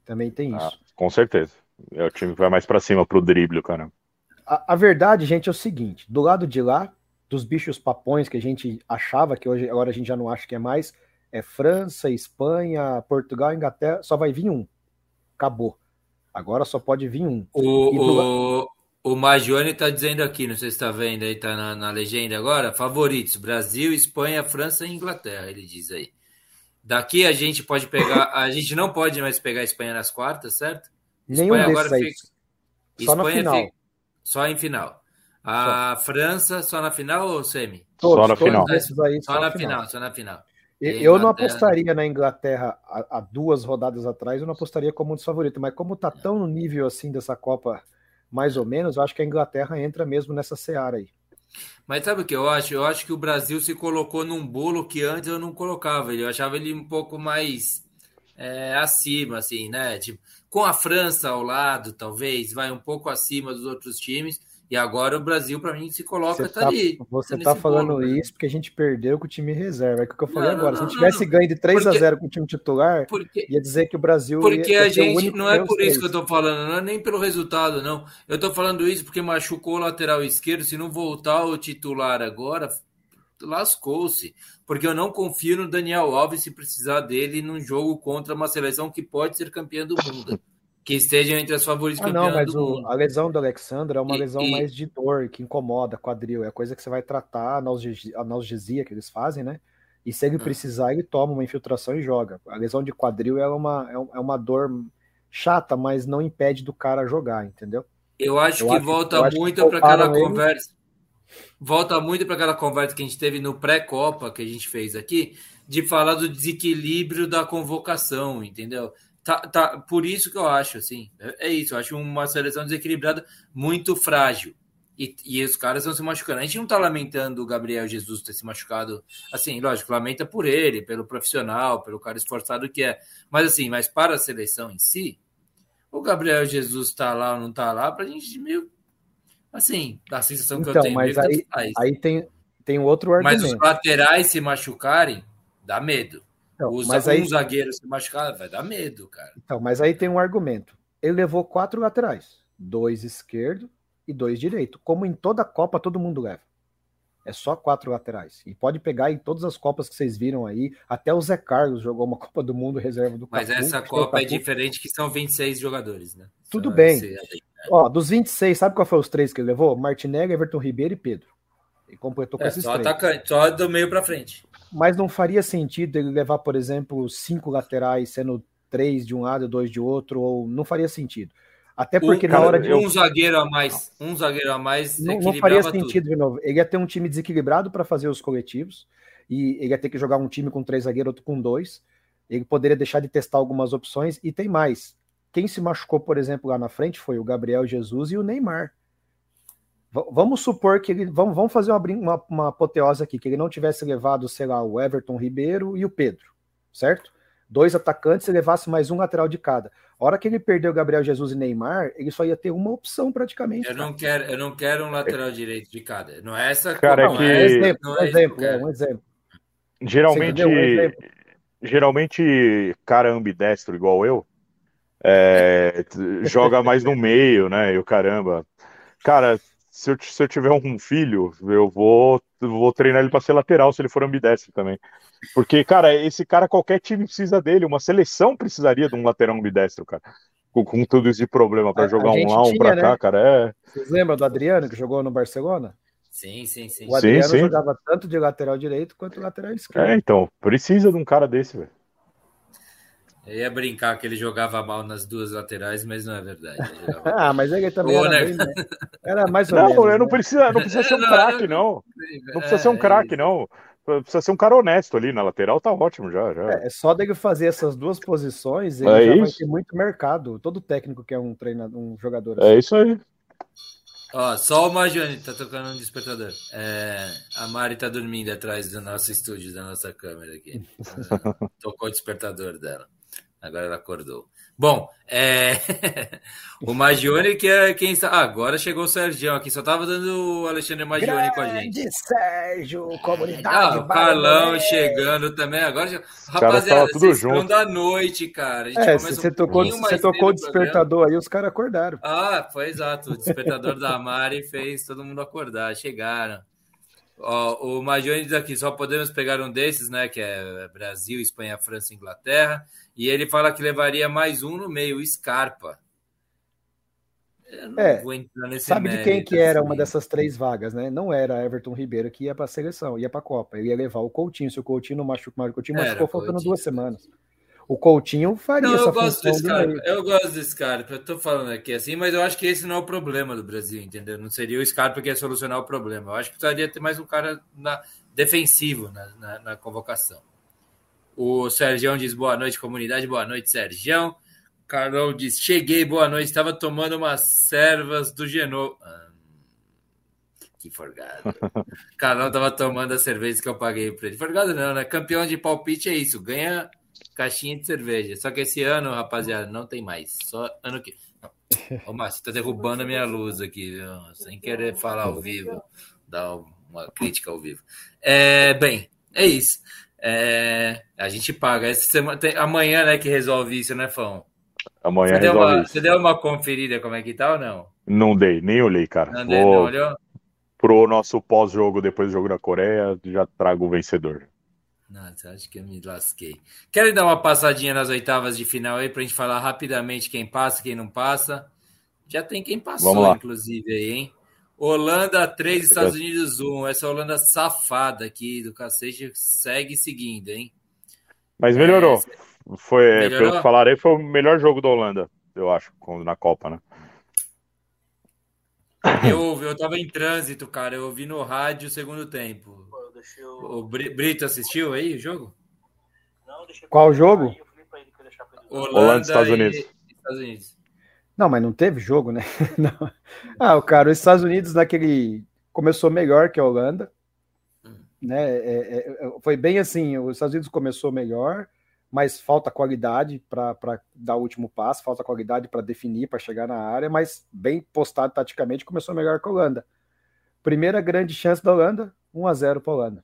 Também tem isso.
Ah, com certeza. É o time que vai mais para cima pro drible, cara.
A, a, verdade, gente, é o seguinte: do lado de lá, dos bichos papões que a gente achava que hoje agora a gente já não acha que é mais, é França, Espanha, Portugal, Inglaterra, só vai vir um. Acabou. Agora só pode vir um.
O, do... O Magione está dizendo aqui, não sei se está vendo aí, está na, na, legenda agora, favoritos, Brasil, Espanha, França e Inglaterra, ele diz aí. Daqui a gente pode pegar, a gente não pode mais pegar a Espanha nas quartas, certo?
Nenhum Espanha agora fica,
só Espanha na final. Fica, só em final. A França só na final ou semi?
Só na
todos
final.
aí,
Só na final, só na final.
Eu não apostaria na Inglaterra há, há duas rodadas atrás, eu não apostaria como um dos favoritos, mas como tá tão no nível assim dessa Copa, mais ou menos, eu acho que a Inglaterra entra mesmo nessa seara aí.
Mas sabe o que eu acho? Eu acho que o Brasil se colocou num bolo que antes eu não colocava. Eu achava ele um pouco mais é, acima, assim, né? Tipo, com a França ao lado, talvez, vai um pouco acima dos outros times. E agora o Brasil, para mim, se coloca,
Você
tá,
tá,
ali.
você
tá
tá falando
bolo,
isso porque a gente perdeu com o time reserva. É o que eu falei
Não, não,
agora. Se a
não,
gente tivesse
não.
ganho de 3 a
Porque-
0 com o time titular,
Porque,
ia dizer que o Brasil.
Porque
ia,
a
ia o
gente. Não é por isso que eu tô falando, não é nem pelo resultado, não. Eu tô falando isso porque machucou o lateral esquerdo. Se não voltar o titular agora, lascou-se. Porque eu não confio no Daniel Alves se precisar dele num jogo contra uma seleção que pode ser campeã do mundo. Que esteja entre as favoritas
Ah, não, mas o- a lesão do Alexandre é uma
E-
lesão
e-
mais de dor, que incomoda, quadril. É coisa que você vai tratar, analgesia, analgesia que eles fazem, né? E se ele
Ah.
precisar, ele toma uma infiltração e joga. A lesão de quadril é uma, é é uma dor chata, mas não impede do cara jogar, entendeu?
Eu acho
Eu
que
acho-
volta muito para aquela conversa. Volta muito para aquela conversa que a gente teve no pré-copa que a gente fez aqui, de falar do desequilíbrio da convocação, entendeu? Tá, tá, por isso que eu acho, assim, é é isso, eu acho uma seleção desequilibrada muito frágil. E, e os caras estão se machucando. A gente não tá lamentando o Gabriel Jesus ter se machucado. Assim, lógico, lamenta por ele, pelo profissional, pelo cara esforçado que é. Mas assim, mas para a seleção em si, o Gabriel Jesus tá lá ou não tá lá, pra gente meio. Assim, dá a sensação que eu
Então,
tenho.
mas
que
aí,
faz.
aí tem, tem outro
mas os
argumento.
laterais se machucarem, dá medo.
Então,
Os,
mas,
um
aí,
zagueiro se machucar, vai dar medo, cara.
então, mas aí tem um argumento. Ele levou quatro laterais: dois esquerdo e dois direito. Como em toda Copa todo mundo leva. É só quatro laterais. E pode pegar em todas as Copas que vocês viram aí. Até o Zé Carlos jogou uma Copa do Mundo reserva do
Mas essa Copa é diferente, que são 26 jogadores, né?
Tudo
Só
bem.
esse-
Ó, dos 26, sabe qual foi os três que ele levou? Martinelli, Everton Ribeiro e Pedro. Ele completou com
É,
esses
só
três.
atacante, só do meio pra frente.
Mas não faria sentido ele levar, por exemplo, cinco laterais, sendo três de um lado e dois de outro, ou não faria sentido. Até porque
um,
na hora de.
um zagueiro a mais, um zagueiro a mais
Não, não faria
equilibrava tudo.
sentido, de novo. Ele ia ter um time desequilibrado para fazer os coletivos, e ele ia ter que jogar um time com três zagueiros, outro com dois. Ele poderia deixar de testar algumas opções, e tem mais. Quem se machucou, por exemplo, lá na frente foi o Gabriel Jesus e o Neymar. Vamos supor que ele. Vamos, vamos fazer uma, uma, uma apoteose aqui, que ele não tivesse levado, sei lá, o Everton Ribeiro e o Pedro, certo? Dois atacantes e levasse mais um lateral de cada. A hora que ele perdeu o Gabriel Jesus e Neymar, ele só ia ter uma opção praticamente.
Eu
cara.
não quero, eu não quero um lateral direito de cada. Não é essa
Cara,
não,
é que-
É um exemplo,
não
um
é eu
exemplo, é um exemplo.
Geralmente?
Um exemplo.
geralmente, cara ambidestro igual eu, é, joga mais no meio, né? E o caramba. Cara, se eu, se eu tiver um filho, eu vou, vou treinar ele para ser lateral se ele for ambidestro também. Porque, cara, esse cara, qualquer time precisa dele, uma seleção precisaria de um lateral ambidestro, cara. Com, com tudo isso de problema
A-
para jogar um lá, um pra
né?
cá, cara. É.
Vocês lembram do Adriano que jogou no Barcelona?
Sim, sim, sim.
O Adriano
sim.
jogava tanto de lateral direito quanto lateral
É,
esquerdo.
então, precisa de um cara desse, velho.
Eu ia brincar que ele jogava mal nas duas laterais, mas não é verdade.
Ah, mas ele também era,
né?
bem, né? era mais ou
Não,
menos.
eu não
né?
precisa, não precisa ser um
Não,
craque,
não.
não. Não precisa ser um
É,
craque,
é
não. Precisa ser um cara honesto ali na lateral, tá ótimo já. já.
É só dele fazer essas duas posições, ele
É
já vai
isso.
ter muito mercado. Todo técnico que é um treinador, um jogador assim.
É isso aí.
Ó, só o Majone tá tocando um despertador. É, a Mari tá dormindo atrás do nosso estúdio, da nossa câmera aqui. É, Tocou o despertador dela. Agora ela acordou. Bom, é... o Magione que é quem está. Ah, agora chegou o Sergião aqui. Só tava dando o Alexandre Magione com a gente.
Grande Sérgio,
Ah,
comunidade.
o Carlão chegando também. Agora, rapaziada,
tudo junto.
da noite, cara. A gente
É, você
um
tocou, você tocou o despertador aí, os caras acordaram.
Ah, foi exato. O despertador da Mari fez todo mundo acordar. Chegaram. Ó, o Majone diz aqui: só podemos pegar um desses, né? Que é Brasil, Espanha, França e Inglaterra. E ele fala que levaria mais um no meio, o Scarpa. Eu não
É,
vou entrar nesse
Sabe de quem que era
assim.
uma dessas três vagas, né? Não era Everton Ribeiro que ia para a seleção, ia para a Copa. Ele ia levar o Coutinho. Se o Coutinho não machucou, o Coutinho
Era,
machucou faltando
Coutinho.
duas semanas. o Coutinho faria
Não,
essa
eu gosto
função do meio.
Eu gosto desse cara. Eu tô falando aqui assim, mas eu acho que esse não é o problema do Brasil, entendeu? Não seria o Scarpa que ia solucionar o problema. Eu acho que precisaria ter mais um cara na, defensivo na, na, na convocação. O Sergião diz boa noite, comunidade. Boa noite, Sergião. Carlão diz: cheguei, boa noite. Estava tomando umas servas do Genoa. Ah, que forgado. Carlão estava tomando as cervejas que eu paguei para ele. Forgado não, né? Campeão de palpite é isso. Ganha caixinha de cerveja. Só que esse ano, rapaziada, não tem mais. Só ano que. Ô, Márcio, tá derrubando a minha luz aqui, viu? sem querer falar ao vivo, dar uma crítica ao vivo. É, bem, é isso. É, a gente paga. Essa semana, tem, amanhã, né, que resolve isso, né, Fão?
Amanhã
Você deu,
resolve
uma,
isso.
você deu uma conferida como é que tá ou não?
Não dei, nem olhei, cara.
Não, deu,
Vou
não olhou?
pro nosso pós-jogo, depois do jogo da Coreia, já trago o vencedor.
Nossa, acho que eu me lasquei. Querem dar uma passadinha nas oitavas de final aí pra gente falar rapidamente quem passa, quem não passa? Já tem quem passou, inclusive, aí, hein? Holanda 3, Estados Unidos 1. Essa Holanda safada aqui do cacete segue seguindo, hein?
Mas melhorou. Foi,
Melhorou?
pelo que falaram aí, foi o melhor jogo da Holanda, eu acho, quando- na Copa, né?
Eu, eu tava em trânsito, cara. Eu ouvi no rádio o segundo tempo. O Bri- Brito assistiu aí o jogo?
Qual jogo?
Holanda,
Estados
e-
Unidos.
Estados Unidos.
Não, mas não teve jogo, né? Não. Ah, o cara, os Estados Unidos naquele começou melhor que a Holanda, né? É, é, é, foi bem assim, os Estados Unidos começou melhor, mas falta qualidade para dar o último passo, falta qualidade para definir, para chegar na área, mas bem postado taticamente, começou melhor que a Holanda. Primeira grande chance da Holanda, 1 a 0 para a Holanda.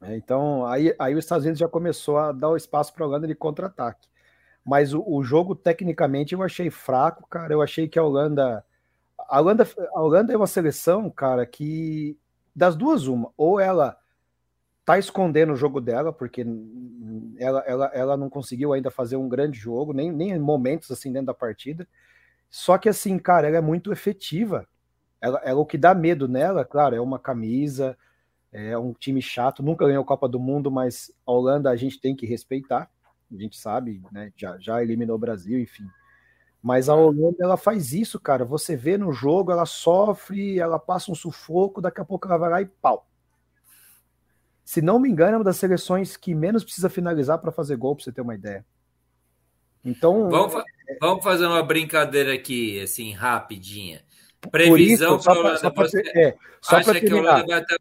É, Então, aí, aí os Estados Unidos já começou a dar o espaço para a Holanda de contra-ataque. Mas o, o jogo, tecnicamente, eu achei fraco, cara. Eu achei que a Holanda. A Holanda, a Holanda é uma seleção, cara, que das duas, uma. Ou ela tá escondendo o jogo dela, porque ela, ela, ela não conseguiu ainda fazer um grande jogo, nem, nem momentos assim dentro da partida. Só que, assim, cara, ela é muito efetiva. Ela, ela, o que dá medo nela, claro, é uma camisa, é um time chato, nunca ganhou Copa do Mundo, mas a Holanda a gente tem que respeitar a gente sabe, né? Já, já eliminou o Brasil, enfim. Mas a Holanda ela faz isso, cara. Você vê no jogo, ela sofre, ela passa um sufoco, daqui a pouco ela vai lá e pau. Se não me engano, é uma das seleções que menos precisa finalizar para fazer gol, para você ter uma ideia. Então.
Vamos, fa vamos, fazer uma brincadeira aqui, assim, rapidinha. Previsão
para Holanda. Só para é, só terminar. Ter...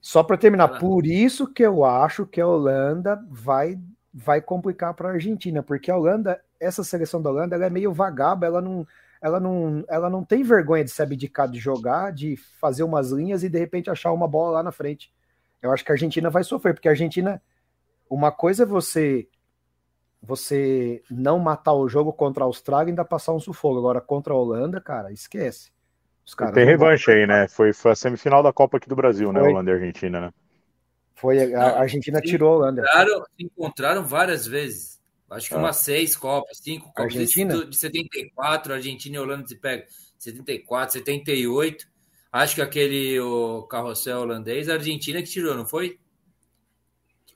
Só para terminar, por isso que eu acho que a Holanda vai vai complicar para a Argentina, porque a Holanda, essa seleção da Holanda, ela é meio vagaba, ela não, ela não, ela não tem vergonha de se abdicar de jogar, de fazer umas linhas e de repente achar uma bola lá na frente. Eu acho que a Argentina vai sofrer, porque a Argentina, uma coisa é você você não matar o jogo contra a Austrália e ainda passar um sufoco. Agora, contra a Holanda, cara, esquece.
Tem revanche aí, né? Foi, foi a semifinal da Copa aqui do Brasil, foi. né? Holanda e Argentina, né?
Foi, a Argentina
se
tirou a Holanda.
Encontraram, se encontraram várias vezes. Acho que ah. umas seis Copas, cinco Copas.
Argentina?
De 74, Argentina e Holanda se pegam. 74, 78. Acho que aquele o carrossel holandês, a Argentina que tirou, não foi?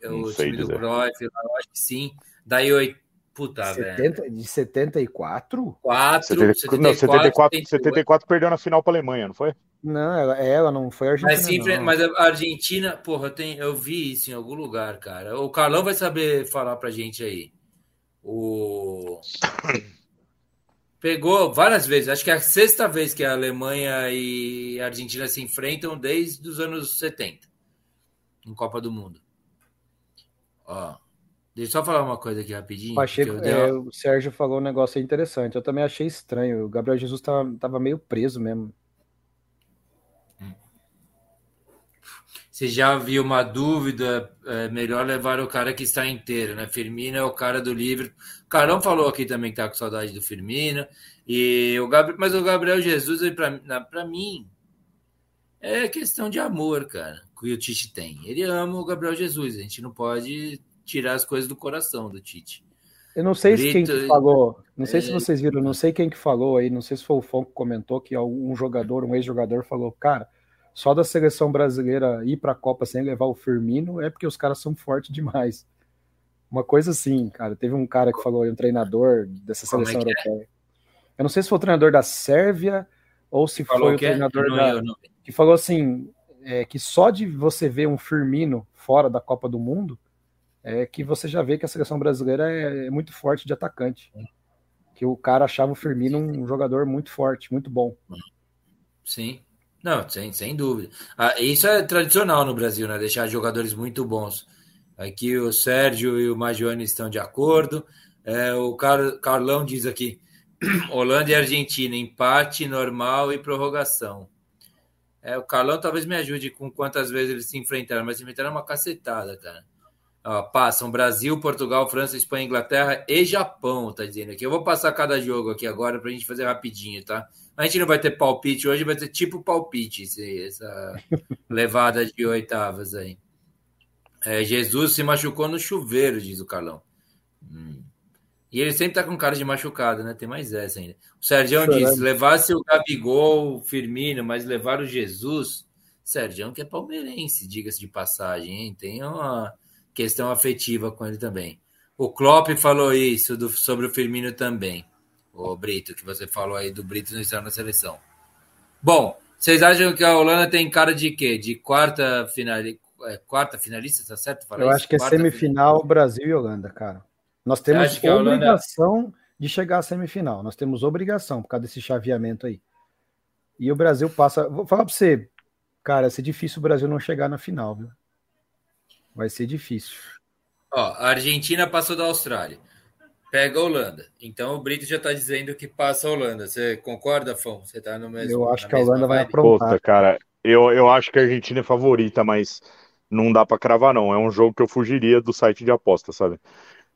Não
o
sei
time
dizer.
do Cruyff, eu acho que sim. Daí, oito. Puta,
70,
velho.
De 74?
4,
70,
74,
não, 74, 74 perdeu na final para a Alemanha, não foi?
Não, ela, ela não foi a Argentina.
Mas, sempre,
não.
mas a Argentina, porra, eu, tenho, eu vi isso em algum lugar, cara. O Carlão vai saber falar pra gente aí. O. Pegou várias vezes, acho que é a sexta vez que a Alemanha e a Argentina se enfrentam desde os anos 70 em Copa do Mundo. Ó, deixa eu só falar uma coisa aqui rapidinho.
Pacheco, é, o Sérgio falou um negócio interessante. Eu também achei estranho. O Gabriel Jesus tava, tava meio preso mesmo.
Você já viu uma dúvida? É melhor levar o cara que está inteiro, né? Firmino é o cara do livro. O Carão falou aqui também que tá com saudade do Firmino. E o Gabriel, mas o Gabriel Jesus, para mim, é questão de amor, cara, que o Tite tem. Ele ama o Gabriel Jesus. A gente não pode tirar as coisas do coração do Tite.
Eu não sei Brito, quem que falou, não sei é... se vocês viram, não sei quem que falou aí, não sei se foi o Fon que comentou que um jogador, um ex-jogador falou, cara, só da seleção brasileira ir para a Copa sem levar o Firmino é porque os caras são fortes demais. Uma coisa assim, cara. Teve um cara que falou, um treinador dessa
é
seleção
é?
europeia. Eu não sei se foi o treinador da Sérvia ou se
Falou
foi o
que é?
treinador
Não,
da,
não.
que falou assim, é, que só de você ver um Firmino fora da Copa do Mundo, é que você já vê que a seleção brasileira é, é muito forte de atacante. Que o cara achava o Firmino um jogador muito forte, muito bom.
Sim. Não, sem, sem dúvida. Ah, isso é tradicional no Brasil, né? Deixar jogadores muito bons. Aqui o Sérgio e o Magione estão de acordo. É, o Car Carlão diz aqui: Holanda e Argentina, empate normal e prorrogação. É, o Carlão talvez me ajude com quantas vezes eles se enfrentaram, mas se enfrentaram uma cacetada, cara. Ó, passam Brasil, Portugal, França, Espanha, Inglaterra e Japão, tá dizendo aqui. Eu vou passar cada jogo aqui agora pra gente fazer rapidinho, tá? A gente não vai ter palpite hoje, vai ter tipo palpite, esse- essa levada de oitavas aí. É, Jesus se machucou no chuveiro, diz o Carlão. Hum. E ele sempre tá com cara de machucado, né? Tem mais essa ainda. O Sérgio diz: levasse o Gabigol, o Firmino, mas levar o Jesus. Sérgio que é palmeirense, diga-se de passagem, hein? Tem uma questão afetiva com ele também. O Klopp falou isso do- sobre o Firmino também. O Brito, que você falou aí do Brito não estar na seleção. Bom, vocês acham que a Holanda tem cara de quê? De quarta, finali... é, quarta finalista, tá certo? falar
Eu
isso?
acho que é
Quarta
semifinal Brasil e Holanda, cara. Nós temos
a Holanda-
obrigação de chegar à semifinal. Nós temos obrigação por causa desse chaveamento aí. E o Brasil passa. Vou falar pra você, cara, vai ser difícil o Brasil não chegar na final, viu? Vai ser difícil.
Ó, a Argentina passou da Austrália. Pega a Holanda. Então o Brito já tá dizendo que passa a Holanda. Você concorda, Fão? Você tá no mesmo.
Eu acho que a Holanda vai aprontar.
Puta, cara, eu, eu acho que a Argentina é favorita, mas não dá pra cravar, não. É um jogo que eu fugiria do site de aposta, sabe?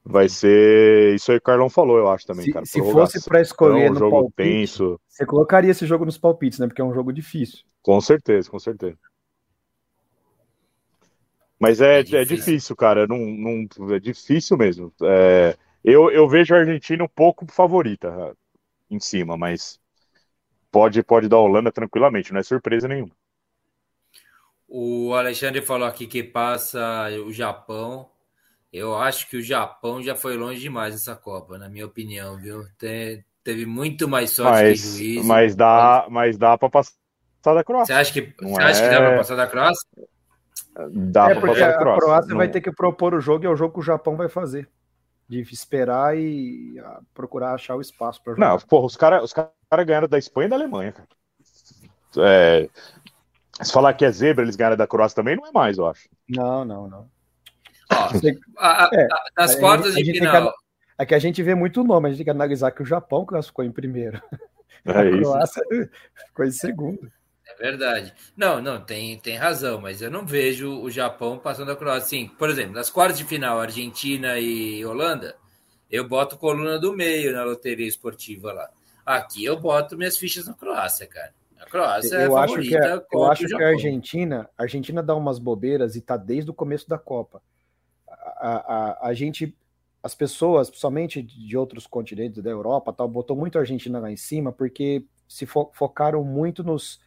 Vai ser. Isso aí que o Carlão falou, eu acho também,
Se,
cara.
se fosse para escolher
um
no
jogo
palpite,
tenso.
você colocaria esse jogo nos palpites, né? Porque é um jogo difícil.
Com certeza, com certeza. Mas é,
É
é
difícil.
difícil, cara. Não, não, é difícil mesmo. É, eu, eu vejo a Argentina um pouco favorita em cima, mas pode, pode dar a Holanda tranquilamente, não é surpresa nenhuma.
O Alexandre falou aqui que passa o Japão. Eu acho que o Japão já foi longe demais nessa Copa, na minha opinião, viu? Te- teve muito mais sorte que
Mas,
juízo.
mas dá, mas dá para passar da
Você
Croácia.
acha que,
Não
você acha que dá
é-
para passar da Croácia?
Dá
é porque a
Croácia.
Croácia vai
Não-
ter que propor o jogo e é o jogo que o Japão vai fazer. De esperar e ah, procurar achar o espaço para jogar.
Não, porra, os caras os cara ganharam da Espanha e da Alemanha, cara. É, se falar que é zebra, eles ganharam da Croácia também, não é mais, eu acho.
não, não. não.
Ó, a- a-
É,
a- nas
a
quartas
a
de
gente tem
final.
que- É que a gente vê muito nome, a gente tem que analisar que o Japão classificou em primeiro.
É
a
isso.
Croácia ficou em segundo.
É verdade. Não, não, tem, tem razão, mas eu não vejo o Japão passando a Croácia. Sim, por exemplo, nas quartas de final, Argentina e Holanda, eu boto coluna do meio na loteria esportiva lá. Aqui eu boto minhas fichas na Croácia, cara. A Croácia é
eu
a
acho que,
favorita
a, eu acho
o
que
Japão.
a Argentina, a Argentina dá umas bobeiras e tá desde o começo da Copa. A, a, a gente, as pessoas, principalmente de outros continentes da Europa, tal, botou muito a Argentina lá em cima porque se fo- focaram muito nos,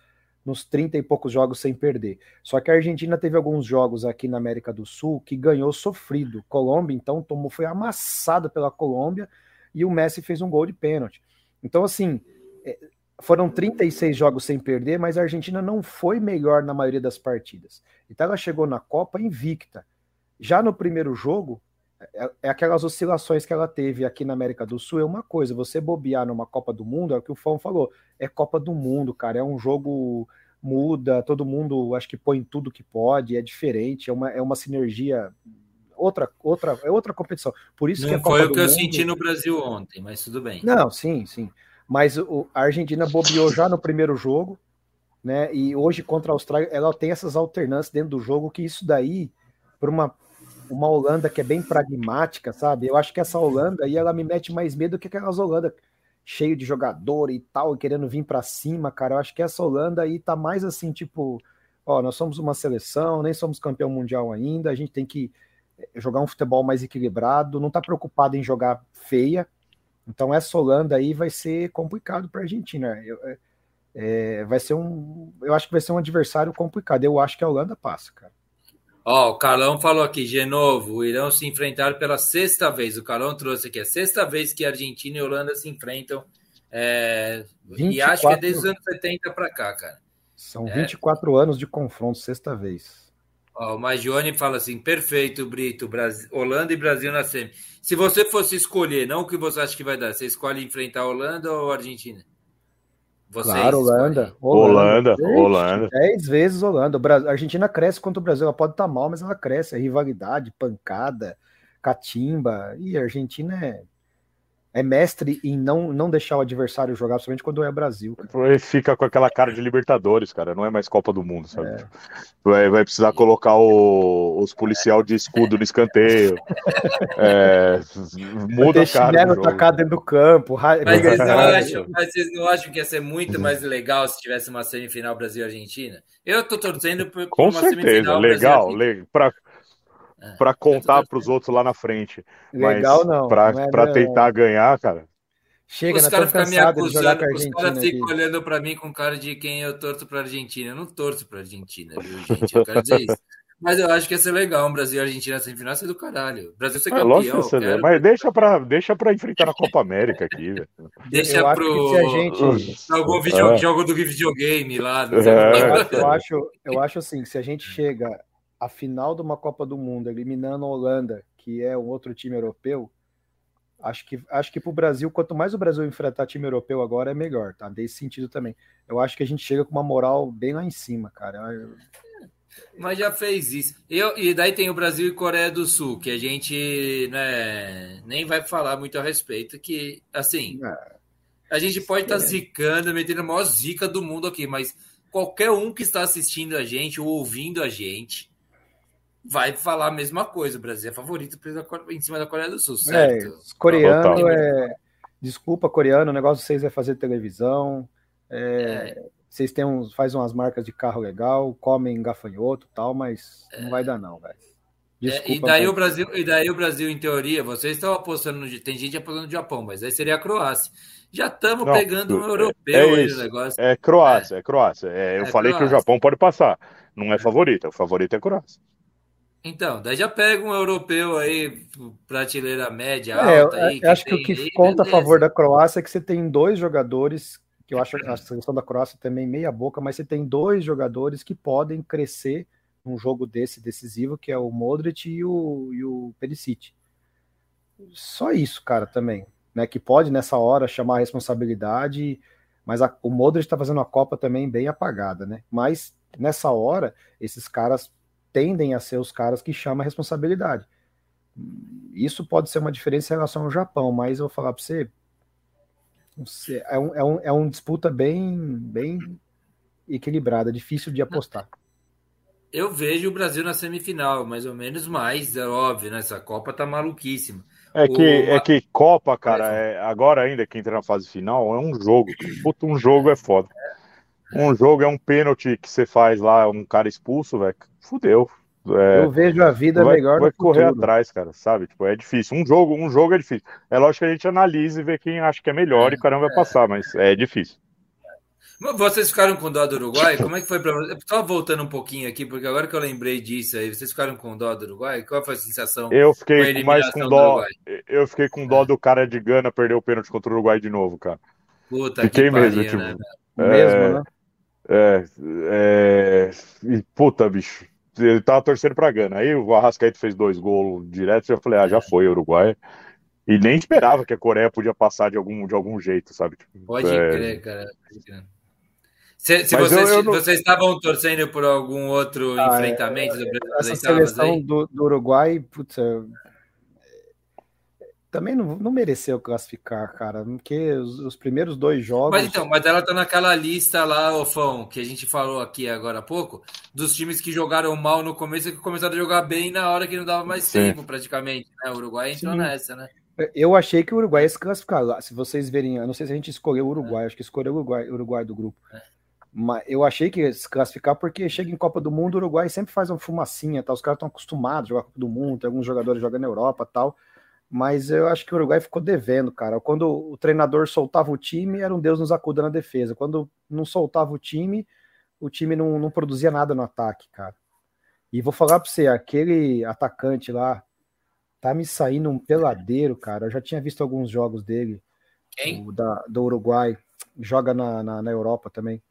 nos 30 e poucos jogos sem perder. Só que a Argentina teve alguns jogos aqui na América do Sul que ganhou sofrido. Colômbia, então, tomou, foi amassada pela Colômbia e o Messi fez um gol de pênalti. Então, assim, é, foram 36 jogos sem perder, mas a Argentina não foi melhor na maioria das partidas. Então ela chegou na Copa invicta. Já no primeiro jogo, é, é aquelas oscilações que ela teve aqui na América do Sul, é uma coisa, você bobear numa Copa do Mundo, é o que o Fão falou, é Copa do Mundo, cara, é um jogo muda, todo mundo acho que põe tudo que pode, é diferente, é uma, é uma sinergia outra outra é outra competição. Por isso que a
Não
Copa
foi o que eu
Mundo-
senti no Brasil ontem, mas tudo bem.
não, sim, sim. Mas o, a Argentina bobeou já no primeiro jogo, né? E hoje contra a Austrália, ela tem essas alternâncias dentro do jogo, que isso daí, para uma, uma Holanda que é bem pragmática, sabe? Eu acho que essa Holanda aí, ela me mete mais medo que aquelas Holanda cheio de jogador e tal, e querendo vir para cima, cara. Eu acho que essa Holanda aí tá mais assim, tipo, ó, nós somos uma seleção, nem somos campeão mundial ainda, a gente tem que eh, jogar um futebol mais equilibrado, não tá preocupado em jogar feia, então essa Holanda aí vai ser complicado para a Argentina. Eu, é, vai ser um, eu acho que vai ser um adversário complicado. Eu acho que a Holanda passa, cara.
Ó, o Carlão falou aqui, de novo, irão se enfrentar pela sexta vez. O Carlão trouxe aqui, a sexta vez que Argentina e Holanda se enfrentam. É, e acho que é desde os anos 70 para cá, cara.
São 24 é. anos de confronto, sexta vez.
Ó, o Magione fala assim: perfeito, Brito, Brasil, Holanda e Brasil na semi. Se você fosse escolher, não o que você acha que vai dar, você escolhe enfrentar a Holanda ou a Argentina?
Vocês claro, Holanda.
Holanda, Holanda. Holanda.
Dez vezes Holanda. A Argentina cresce contra o Brasil. Ela pode estar tá mal, mas ela cresce. É rivalidade, pancada, catimba. E a Argentina é é mestre em não, não deixar o adversário jogar, principalmente quando é Brasil.
Ele fica com aquela cara de Libertadores, cara. Não é mais Copa do Mundo, sabe? É. Vai, vai, precisar colocar o, os policial de escudo no escanteio. é, muda a cara.
Do tacar dentro do campo.
Mas vocês, não acham, mas vocês não acham que ia ser muito mais legal se tivesse uma semifinal Brasil-Argentina? Eu tô torcendo por,
com uma certeza, semifinal legal, legal. Pra, para contar para os outros lá na frente.
Legal Mas não.
Para
é,
tentar ganhar, cara.
Chega, os caras ficam me acusando, os caras ficam olhando para mim com cara de quem eu torço para Argentina. Eu não torço para Argentina, viu, gente? Eu quero dizer isso. Mas eu acho que ia ser legal um Brasil e Argentina semifinal ser do caralho. Brasil ser é, campeão. É,
quero... Mas deixa para deixa pra enfrentar a Copa América aqui, velho.
Deixa eu pro. Se a gente... Algum video... é. jogo do videogame lá.
É. Eu, acho, eu acho assim, se a gente chega a final de uma Copa do Mundo, eliminando a Holanda, que é um outro time europeu, acho que acho que para o Brasil, quanto mais o Brasil enfrentar time europeu agora, é melhor, tá? Desse sentido também. Eu acho que a gente chega com uma moral bem lá em cima, cara.
Mas já fez isso. Eu, e daí tem o Brasil e Coreia do Sul, que a gente né, nem vai falar muito a respeito, que, assim, é. a gente pode estar tá zicando, metendo a maior zica do mundo aqui, mas qualquer um que está assistindo a gente ou ouvindo a gente, vai falar a mesma coisa. O Brasil é favorito em cima da Coreia do Sul, é, certo? É,
coreano é. Desculpa, coreano, o negócio de vocês é fazer televisão. É, é. Vocês têm uns, faz umas marcas de carro legal, comem gafanhoto tal, mas não vai dar, não, velho.
Desculpa, e, daí o Brasil, e daí o Brasil, em teoria, vocês estão apostando no. Tem gente apostando no Japão, mas aí seria a Croácia. Já estamos pegando um europeu
é, isso, negócio. É Croácia, é, Croácia. eu falei Croácia. que o Japão pode passar. Não é favorito, o favorito é Croácia.
Então, daí já pega um europeu aí, prateleira média, é, alta. Aí,
acho que, que o que conta beleza. a favor da Croácia é que você tem dois jogadores, que eu acho a seleção da Croácia também meia boca, mas você tem dois jogadores que podem crescer num jogo desse decisivo, que é o Modric e o, e o Perisic. Só isso, cara, também. Né, que pode nessa hora chamar a responsabilidade, mas a, o Modric está fazendo a Copa também bem apagada, né? Mas nessa hora, esses caras tendem a ser os caras que chamam a responsabilidade. Isso pode ser uma diferença em relação ao Japão, mas eu vou falar para você, é um, é, um, é um disputa bem, bem equilibrada, difícil de apostar.
Eu vejo o Brasil na semifinal, mais ou menos mais, é óbvio, né? Essa Copa tá maluquíssima.
É que, o... é que Copa, cara, é, agora ainda que entra na fase final, é um jogo. Puta, um jogo é foda. Um jogo é um pênalti que você faz lá, um cara expulso, velho. Fudeu.
É, eu vejo a vida
vai,
melhor
vai correr futuro. atrás, cara, sabe? Tipo, é difícil. Um jogo, um jogo é difícil. É lógico que a gente analisa e vê quem acha que é melhor é, e o caramba vai passar, mas é difícil.
Vocês ficaram com dó do Uruguai? Como é que foi para você? Só voltando um pouquinho aqui, porque agora que eu lembrei disso aí, vocês ficaram com dó do Uruguai? Qual foi a sensação?
Eu fiquei com mais com dó. Eu fiquei com dó do cara de Gana perder o pênalti contra o Uruguai de novo, cara.
Puta fiquei que mesmo, tipo, né?
É, mesmo, né?
É, é, e, puta, bicho. Ele tava torcendo pra Gana. Aí o Arrascaeta fez dois gols direto. Eu falei, ah, já foi, Uruguai. E nem esperava que a Coreia podia passar de algum, de algum jeito, sabe? Tipo,
Pode é... crer, cara. Se, se vocês, eu, eu não... vocês, estavam torcendo por algum outro ah, enfrentamento
é, do Brasil? Essa seleção do, do, Uruguai, putz, também não, não mereceu classificar, cara, porque os, os, primeiros dois jogos.
Mas então, mas ela tá naquela lista lá, Ofão, que a gente falou aqui agora há pouco, dos times que jogaram mal no começo e que começaram a jogar bem na hora que não dava mais Sim. tempo, praticamente. Né? O Uruguai entrou Sim. nessa, né?
Eu achei que o Uruguai ia se classificar lá. Se vocês verem, eu não sei se a gente escolheu o Uruguai, é. acho que escolheu o Uruguai, Uruguai do grupo. É. Mas eu achei que ia se classificar porque chega em Copa do Mundo, o Uruguai sempre faz uma fumacinha, tá? Os caras estão acostumados a jogar Copa do Mundo, tem alguns jogadores jogando na Europa tal mas eu acho que o Uruguai ficou devendo, cara. Quando o treinador soltava o time, era um Deus nos acuda na defesa. Quando não soltava o time, o time não, não produzia nada no ataque, cara. E vou falar para você, aquele atacante lá tá me saindo um peladeiro, cara. Eu já tinha visto alguns jogos dele.
Quem?
O da, do Uruguai. Joga na, na, na Europa também.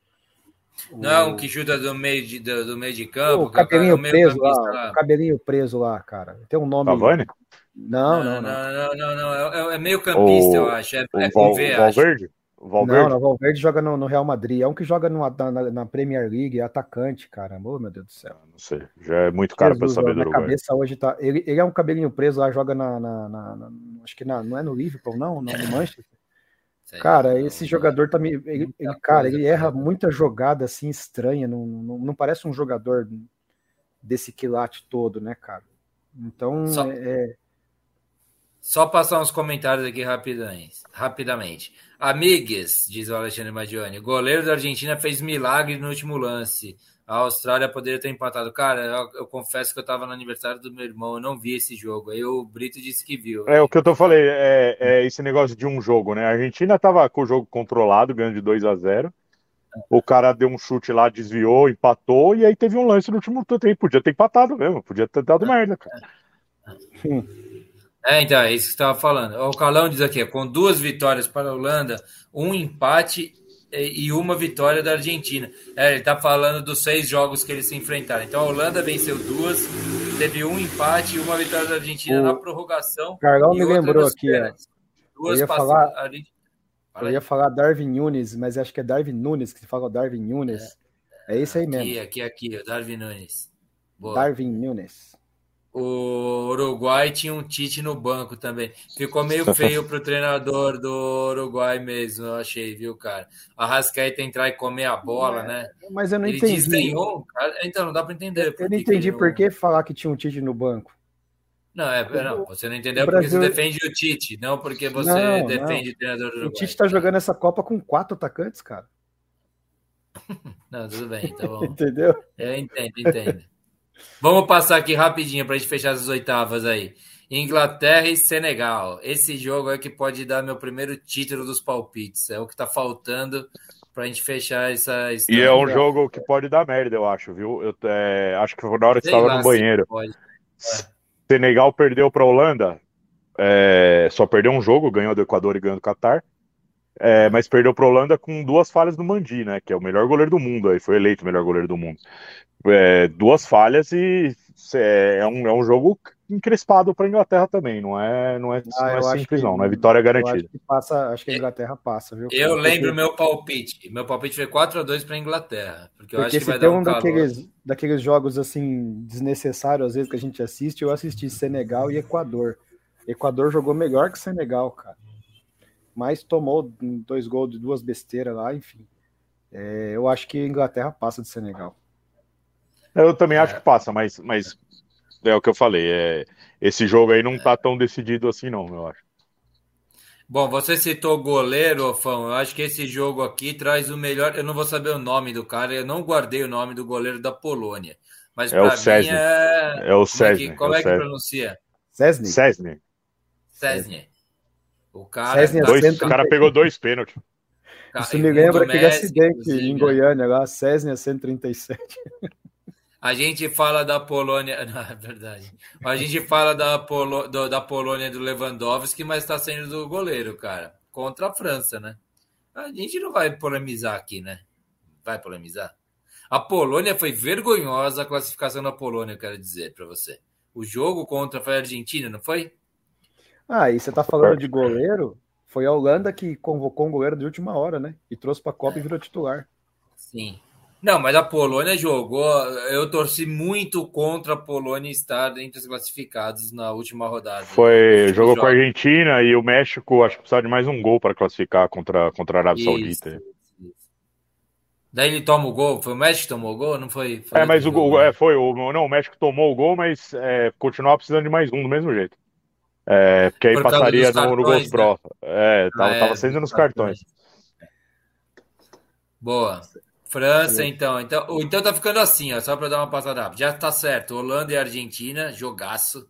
Não, o que chuta do meio de, do, do meio de campo.
O cabelinho
meio
preso lá, o cabelinho preso lá, cara. Tem um nome.
Cavani?
Não,
Não,
não, não.
não, não, não, É, é meio campista,
O-
eu acho. É, é
Val-
com V.
Valverde? O Valverde?
Não, não, o Valverde joga no, no Real Madrid. É um que joga no- na, Premier League, é atacante, cara. Oh, meu Deus do céu.
Não sei. Já é muito caro pra
Jesus,
saber do Uruguai.
cabeça hoje tá. Ele, ele é um cabelinho preso lá, joga na. na- na- na- acho que na- não é no Liverpool, não, no, no Manchester.
Sei.
Cara, esse jogador tá me. Ele, ele- cara, ele erra
cara.
muita jogada assim estranha. Não, não, não parece um jogador desse quilate todo, né, cara? Então,
Só-
é,
Só passar uns comentários aqui rapidamente. rapidamente. Amigues, diz o Alexandre Magione, o goleiro da Argentina fez milagre no último lance. A Austrália poderia ter empatado. Cara, eu, eu confesso que eu estava no aniversário do meu irmão, eu não vi esse jogo. Aí o Brito disse que viu.
É o que eu tô falei, é, é esse negócio de um jogo, né? A Argentina tava com o jogo controlado, ganhando de 2 a 0 O cara deu um chute lá, desviou, empatou, e aí teve um lance no último tempo. Podia ter empatado mesmo, podia ter dado merda, cara.
É, então, é isso que você estava falando. O Calão diz aqui, com duas vitórias para a Holanda, um empate e uma vitória da Argentina. É, ele está falando dos seis jogos que eles se enfrentaram. Então a Holanda venceu duas, teve um empate e uma vitória da Argentina
O
na prorrogação.
Carlão me lembrou aqui.
Duas
Eu ia
passadas.
falar-
a Argentina- Fala
eu ia falar Darwin Nunes, mas acho que é Darwin Nunes que se fala Darwin Nunes. É, esse aí mesmo.
Aqui, aqui, aqui, Darwin Nunes. Boa.
Darwin Nunes.
O Uruguai tinha um Tite no banco também. Ficou meio feio pro treinador do Uruguai mesmo, eu achei, viu, cara? A Rascaeta entrar e comer a bola, né?
Mas eu não
Ele
entendi.
desdenhou, cara. Então, não dá para entender.
Eu não entendi por
não-
que falar que tinha um Tite no banco.
Não, é, não, você não entendeu
o
porque
Brasil-
você defende o Tite, não porque você
Não,
defende o treinador do
O
Uruguai.
Tite tá jogando essa Copa com quatro atacantes, cara.
Não, tudo bem, tá bom.
Entendeu?
Eu entendo, entendo. Vamos passar aqui rapidinho para a gente fechar as oitavas aí. Inglaterra e Senegal. Esse jogo é que pode dar meu primeiro título dos palpites. É o que está faltando para a gente fechar essa
E
história.
é um jogo que pode dar merda, eu acho, viu? Eu é, acho que foi na hora que estava no banheiro. Senegal perdeu para a Holanda, é, só perdeu um jogo, ganhou do Equador e ganhou do Catar. É, mas perdeu para a Holanda com duas falhas do Mandi, né? Que é o melhor goleiro do mundo, aí foi eleito o melhor goleiro do mundo. É, duas falhas e é, é um, é um jogo encrespado para a Inglaterra também, não é, não é,
Ah,
não é
eu acho
simples,
que-
não, não é vitória
Eu acho
garantida.
que passa, acho que a Inglaterra passa, viu?
Eu
Porque-
lembro meu palpite. Meu palpite foi 4x2 para a Inglaterra. Porque eu
Porque
acho que vai
tem
dar um
um
calor.
daqueles, daqueles jogos assim desnecessários, às vezes que a gente assiste, eu assisti Senegal e Equador. Equador jogou melhor que Senegal, cara. Mas tomou dois gols de duas besteiras lá, enfim. É, eu acho que a Inglaterra passa de Senegal.
Eu também
É.
acho que passa, mas, mas é o que eu falei. É, esse jogo aí não tá tão decidido assim, não, eu acho.
Bom, você citou goleiro, Ofão. Eu acho que esse jogo aqui traz o melhor. Eu não vou saber o nome do cara, eu não guardei o nome do goleiro da Polônia. Mas
É o
para mim é.
É o
Como é que, como é
é
que pronuncia?
Cesny?
Cesny.
Cesny. O cara.
É
tá-
Dois, o cara pegou dois pênaltis.
Isso me lembra aquele
Messi,
acidente
inclusive,
em
né?
Goiânia lá, Cesny 137.
A gente fala da Polônia. Não, é verdade. A gente fala da, Polo... do- da Polônia do Lewandowski, mas está sendo do goleiro, cara. Contra a França, né? A gente não vai polemizar aqui, né? Vai polemizar? A Polônia foi vergonhosa a classificação da Polônia, eu quero dizer para você. O jogo contra foi a Argentina, não foi?
Ah, e você tá falando de goleiro? Foi a Holanda que convocou um goleiro de última hora, né? E trouxe pra Copa e virou titular.
Sim. Não, mas a Polônia jogou. Eu torci muito contra a Polônia estar entre os classificados na última rodada.
Foi, jogou com a. Argentina e o México, acho que precisava de mais um gol para classificar contra, contra a Arábia
Isso,
Saudita.
isso. Daí ele toma o gol. Foi o México que tomou o gol? Não foi? foi
É, mas o gol,
jogo, né?
é, foi, o, não, o México tomou o gol, mas é, continuava precisando de mais um do mesmo jeito. É, porque aí
Por
passaria no, no Gols Pro. É, tava,
Ah, é,
tava sendo nos cartões.
Boa. França, então. Então, então tá ficando assim, ó, só para dar uma passada rápida. Já tá certo. Holanda e Argentina, jogaço.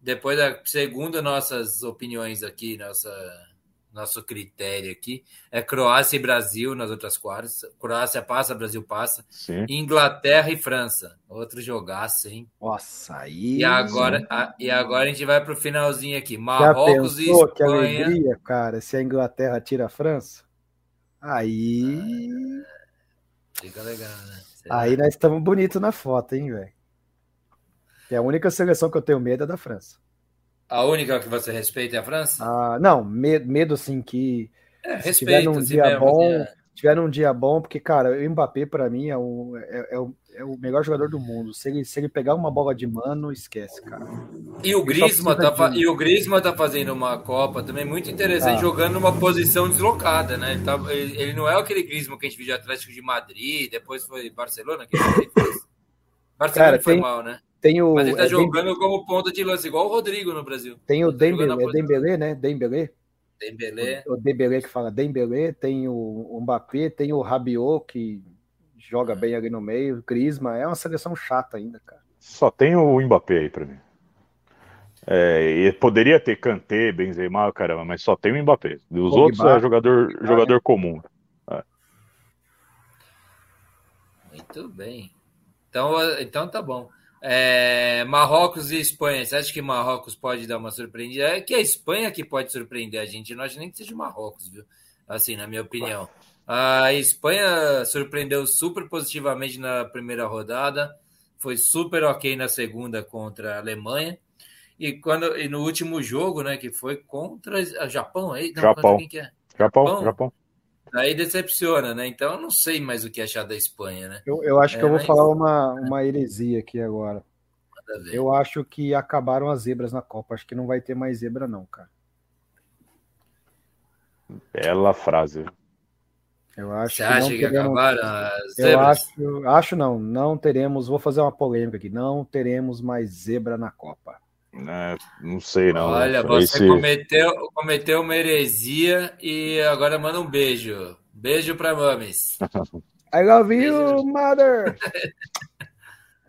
Depois, da, segundo nossas opiniões aqui, nossa nosso critério aqui. É Croácia e Brasil nas outras quartas. Croácia passa, Brasil passa.
Sim.
Inglaterra e França. Outro jogaço, hein?
Nossa, aí.
E agora, a, e agora a gente vai para o finalzinho aqui.
Já
Marrocos e
pensou que
Espanha.
alegria, cara, se a Inglaterra tira a França? Aí.
Fica legal, né? Será?
Aí nós estamos bonitos na foto, hein, velho? E a única seleção que eu tenho medo é da França.
A única que você respeita é a França?
Ah, não, medo, medo assim que
é,
se tiver
respeita.
num dia
mesmo,
bom,
é.
tiver num dia bom, porque, cara, o Mbappé, pra mim, é o, é, é o, é o melhor jogador do mundo. Se ele, se ele pegar uma bola de mano, esquece, cara.
E o Griezmann tá,
de-
e o Griezmann tá fazendo uma Copa também muito interessante,
Ah.
jogando numa posição deslocada, né? Ele, tá- ele- ele não é aquele Griezmann que a gente viu de Atlético de Madrid, depois foi Barcelona que ele fez. Barcelona
Cara,
foi
tem-
mal, né?
Tem o,
Mas ele tá
é
jogando como ponta de lança, igual o Rodrigo no Brasil.
tem o
tá
Dembélé, é Dembélé, né? Dembélé.
Dembélé.
O Dembélé que fala Dembélé, tem o, o Mbappé, tem o Rabiot que joga bem ali no meio, o Griezmann, é uma seleção chata ainda, cara.
Só tem o Mbappé aí pra mim. É, e poderia ter Kanté, Benzema, caramba, mas só tem o Mbappé. Os
Pogba,
outros é jogador,
Pogba,
jogador comum.
Muito bem. Então, então tá bom. É, Marrocos e Espanha. Você acha que Marrocos pode dar uma surpreendida? É que a Espanha que pode surpreender a gente. Não acho nem que seja Marrocos, viu? Assim, na minha opinião. A Espanha surpreendeu super positivamente na primeira rodada. Foi super ok na segunda contra a Alemanha. E, quando, e no último jogo, né, que foi contra o Japão, aí, não,
Japão.
quem que é?
Japão,
Japão?
Japão.
Aí decepciona, né? Então eu não sei mais o que achar da Espanha, né?
Eu, eu acho
É,
que eu vou
mas-
falar uma, uma heresia aqui agora. Eu acho que acabaram as zebras na Copa. Acho que não vai ter mais zebra, não, cara.
Bela frase.
Eu acho
Você
que
acha
não
que
teremos.
acabaram as
Eu
zebras?
acho, acho não, não teremos. Vou fazer uma polêmica aqui. Não teremos mais zebra na Copa.
É, não sei, não.
Olha, você
Esse-
cometeu, cometeu uma heresia e agora manda um beijo. Beijo pra Mames.
I love you, mother.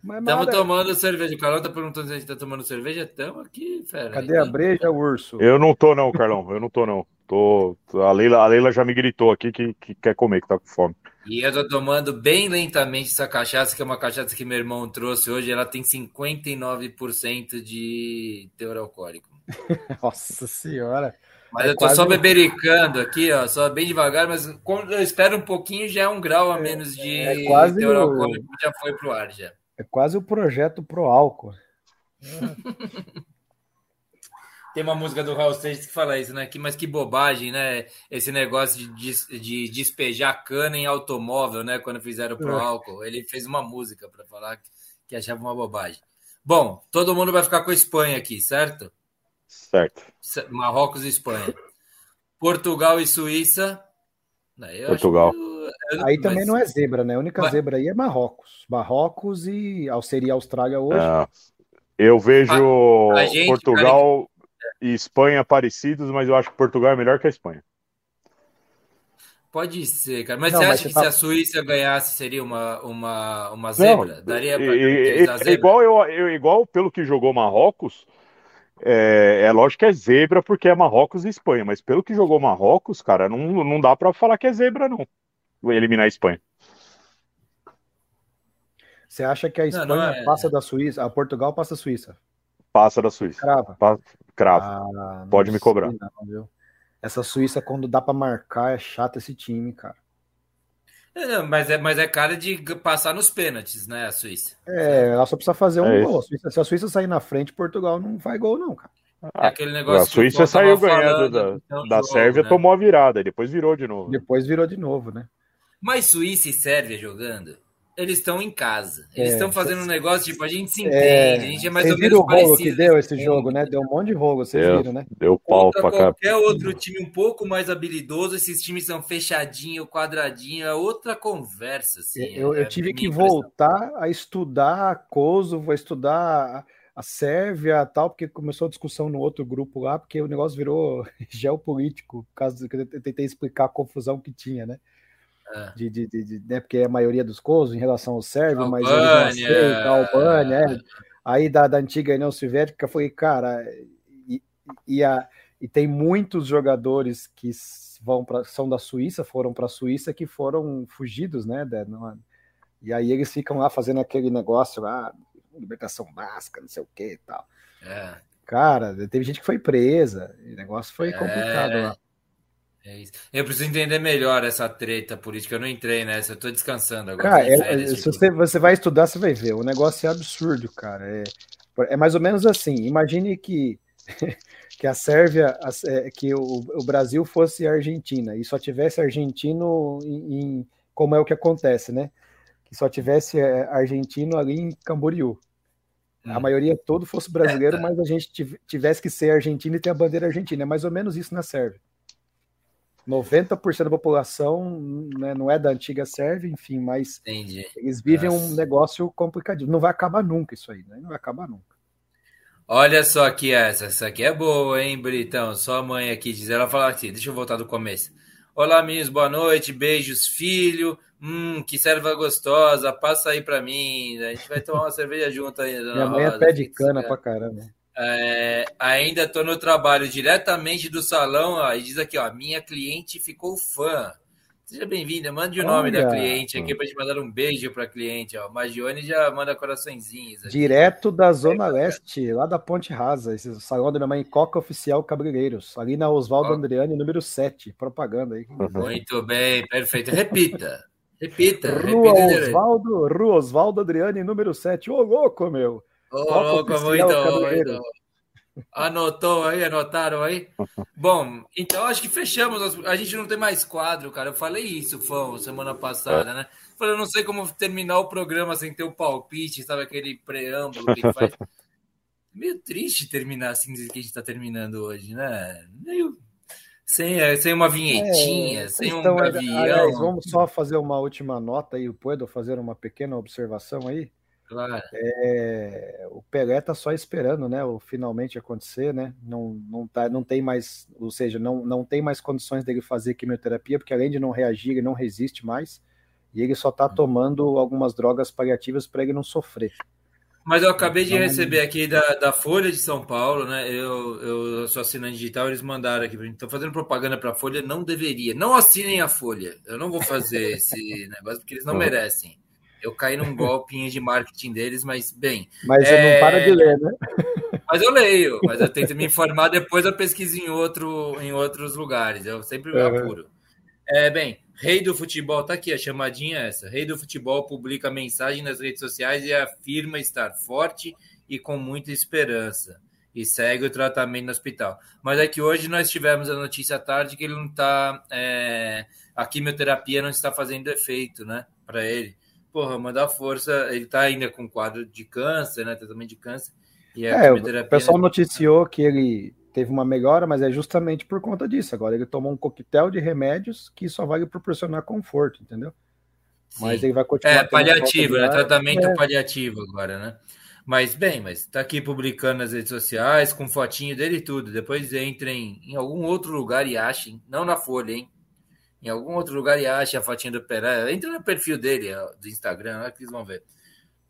Estamos
mother.
tomando cerveja. O Carlão tá perguntando se a gente tá tomando cerveja. Estamos aqui, fera.
Cadê a breja, urso?
Eu não tô, não, Carlão. Eu não tô, não. Tô... A, Leila, a Leila já me gritou aqui que, que quer comer, que tá com fome.
E eu tô tomando bem lentamente essa cachaça, que é uma cachaça que meu irmão trouxe hoje. Ela tem 59% de teor alcoólico.
Nossa senhora.
Mas
É
eu tô
quase
só bebericando aqui, ó, só bem devagar, mas quando eu espero um pouquinho, já é um grau a menos de
é quase
teor alcoólico, já foi pro ar já.
É quase o projeto pro álcool.
Tem uma música do Raul Seixas que fala isso, né? Que, mas que bobagem, né? Esse negócio de, de despejar cana em automóvel, né? Quando fizeram pro
É.
álcool. Ele fez uma música para falar que, que achava uma bobagem. Bom, todo mundo vai ficar com a Espanha aqui, certo?
Certo.
Marrocos e Espanha. Portugal e Suíça. Eu
Portugal.
acho
Aí também
mas-
não é zebra, né? A única
Mas-
zebra aí é Marrocos. Marrocos e ao seria a Austrália hoje.
É, eu vejo
A- a gente,
Portugal e Espanha parecidos, mas eu acho que Portugal é melhor que a Espanha.
Pode ser, cara. Mas
Não,
você
mas
acha
você
que
tá-
se a Suíça ganhasse seria uma, uma, uma zebra?
Não,
Daria pra
e- e-
caracterizar
e-
zebra?
igual, eu, eu- igual pelo que jogou Marrocos, é, é lógico que é zebra porque é Marrocos e Espanha, mas pelo que jogou Marrocos, cara, não, não dá pra falar que é zebra, não. Eliminar a Espanha.
Você acha que a
Não,
Espanha
não é-
passa da Suíça? A Portugal passa a Suíça?
Passa da Suíça.
Crava.
Pa- Cravo.
Ah, não
Pode me cobrar.
não, viu? Essa Suíça, quando dá pra marcar, é chato esse time, cara.
É, não, mas, é, mas é cara de passar nos pênaltis, né, a Suíça?
É, ela só precisa fazer um
É
gol. A Suíça- se a Suíça sair na frente, Portugal não faz gol, não, cara.
É aquele negócio
a Suíça saiu ganhando
falando
da, da
jogo,
Sérvia,
né?
tomou a virada, e depois virou de novo.
Depois virou de novo, né?
Mas Suíça e Sérvia jogando, eles estão em casa. Eles
É,
estão fazendo um negócio tipo, a gente se entende,
É,
a gente é mais
vocês
ou
viram
menos
o rolo
parecido.
que deu esse jogo, né? Deu um monte de rolo, vocês
Deu.
viram, né?
Deu pau
Contra
pra cá.
qualquer outro time um pouco mais habilidoso, esses times são fechadinho, quadradinho, é outra conversa. Assim,
Eu,
é
eu tive
a
que
impressão.
voltar a estudar a Kosovo, a estudar a- a Sérvia tal, porque começou a discussão no outro grupo lá, porque o negócio virou geopolítico, por causa que eu tentei explicar a confusão que tinha, né?
É.
De, de, de- de- né? Porque é a maioria dos Kosovo em relação ao Sérvio, mas eles
Albânia.
é. Aí da, da antiga União Soviética, falei, cara, e, e, a, e tem muitos jogadores que vão para são da Suíça, foram para a Suíça que foram fugidos, né? De, e aí eles ficam lá fazendo aquele negócio lá, libertação básica, não sei o que e tal. É. Cara, teve gente que foi presa, o negócio foi é... complicado lá.
É isso. Eu preciso entender melhor essa treta política. Eu não entrei nessa, eu tô descansando agora.
Cara, é, se tipo... você, você vai estudar, você vai ver. O negócio é absurdo, cara. É, é mais ou menos assim. Imagine que, que a Sérvia, é, que o, o Brasil fosse a Argentina e só tivesse argentino em, em, como é o que acontece, né? Que só tivesse é, argentino ali em Camboriú. A maioria todo fosse brasileiro, mas a gente tivesse que ser argentino e ter a bandeira argentina. É mais ou menos isso na Sérvia. 90% da população né, não é da antiga Sérvia, enfim, mas Entendi. eles vivem Nossa. um negócio complicadinho. Não vai acabar nunca isso aí, né? Não vai acabar nunca.
Olha só que essa, essa aqui é boa, hein, Britão? Só a mãe aqui diz, ela fala assim, deixa eu voltar do começo. Olá, meninos, boa noite, beijos, filho. Hum, que serva gostosa, passa aí pra mim. A gente vai tomar uma cerveja junto aí.
Minha mãe é pé de cana pra caramba.
É, ainda estou no trabalho diretamente do salão, ó, e diz aqui, ó, minha cliente ficou fã. Seja bem-vinda, mande o nome Olha. da cliente aqui para te mandar um beijo para a cliente. Ó. Magione já manda coraçõezinhos.
Aqui. Direto da Zona Leste, lá da Ponte Rasa, esse salão da minha mãe Coca Oficial Cabeleireiros, ali na Oswaldo Andreani, número 7. Propaganda aí.
Muito bem, perfeito. Repita. Repita.
Rua Oswaldo, Rua Oswaldo Adriane, número 7. Ô, louco, meu!
Ô, louco, muito, muito. Anotou aí, anotaram aí? Bom, então acho que fechamos. A gente não tem mais quadro, cara. Eu falei isso, Fão, semana passada, né? Falei, eu não sei como terminar o programa sem ter o palpite, sabe? Aquele preâmbulo que faz. Meio triste terminar assim que a gente tá terminando hoje, né? Meio. Sem, é, sem uma vinhetinha, é, sem então, um gavião. Aliás,
vamos só fazer uma última nota aí, puedo fazer uma pequena observação aí?
Claro.
É, o Pelé tá só esperando, né? O finalmente acontecer, né? Não, não, tá, não tem mais, ou seja, não, não tem mais condições dele fazer quimioterapia, porque além de não reagir, ele não resiste mais, e ele só tá hum. tomando algumas drogas paliativas para ele não sofrer.
Mas eu acabei de então, receber aqui da, da Folha de São Paulo, né? Eu, eu sou assinante digital, eles mandaram aqui. Estão fazendo propaganda para a Folha, não deveria. Não assinem a Folha. Eu não vou fazer esse negócio porque eles não merecem. Eu caí num golpe de marketing deles, mas bem.
Mas é... não para de ler, né?
Mas eu leio, mas eu tento me informar, depois eu pesquiso em, outro, em outros lugares. Eu sempre me apuro. É, bem, Rei do Futebol, tá aqui, a chamadinha é essa. Rei do Futebol publica mensagem nas redes sociais e afirma estar forte e com muita esperança. E segue o tratamento no hospital. Mas é que hoje nós tivemos a notícia à tarde que ele não está. É, a quimioterapia não está fazendo efeito, né? Para ele porra, mandar força. Ele tá ainda com quadro de câncer, né? Tratamento de câncer.
E é, o pessoal né? noticiou que ele teve uma melhora, mas é justamente por conta disso. Agora ele tomou um coquetel de remédios que só vai lhe proporcionar conforto, entendeu?
Sim. Mas ele vai continuar. É, paliativo, né? Tratamento é. paliativo agora, né? Mas bem, mas tá aqui publicando nas redes sociais, com fotinho dele e tudo. Depois entrem em algum outro lugar e achem, não na Folha, hein? Em algum outro lugar e acha a fotinha do Pelé. Entra no perfil dele, do Instagram, lá que eles vão ver.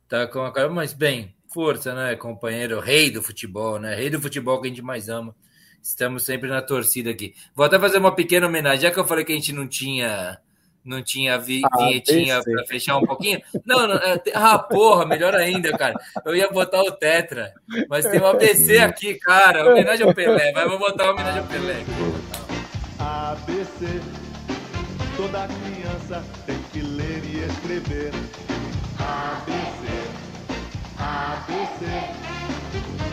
Tá com a cara, mas bem, força, né, companheiro? Rei do futebol, né? Rei do futebol que a gente mais ama. Estamos sempre na torcida aqui. Vou até fazer uma pequena homenagem, já que eu falei que a gente não tinha não tinha vi, ah, vinhetinha para fechar um pouquinho. Não, não, é, ah, porra, melhor ainda, cara. Eu ia botar o Tetra, mas tem um ABC aqui, cara. Homenagem ao Pelé, mas vou botar uma homenagem ao Pelé. ABC Toda criança tem que ler e escrever. ABC, ABC.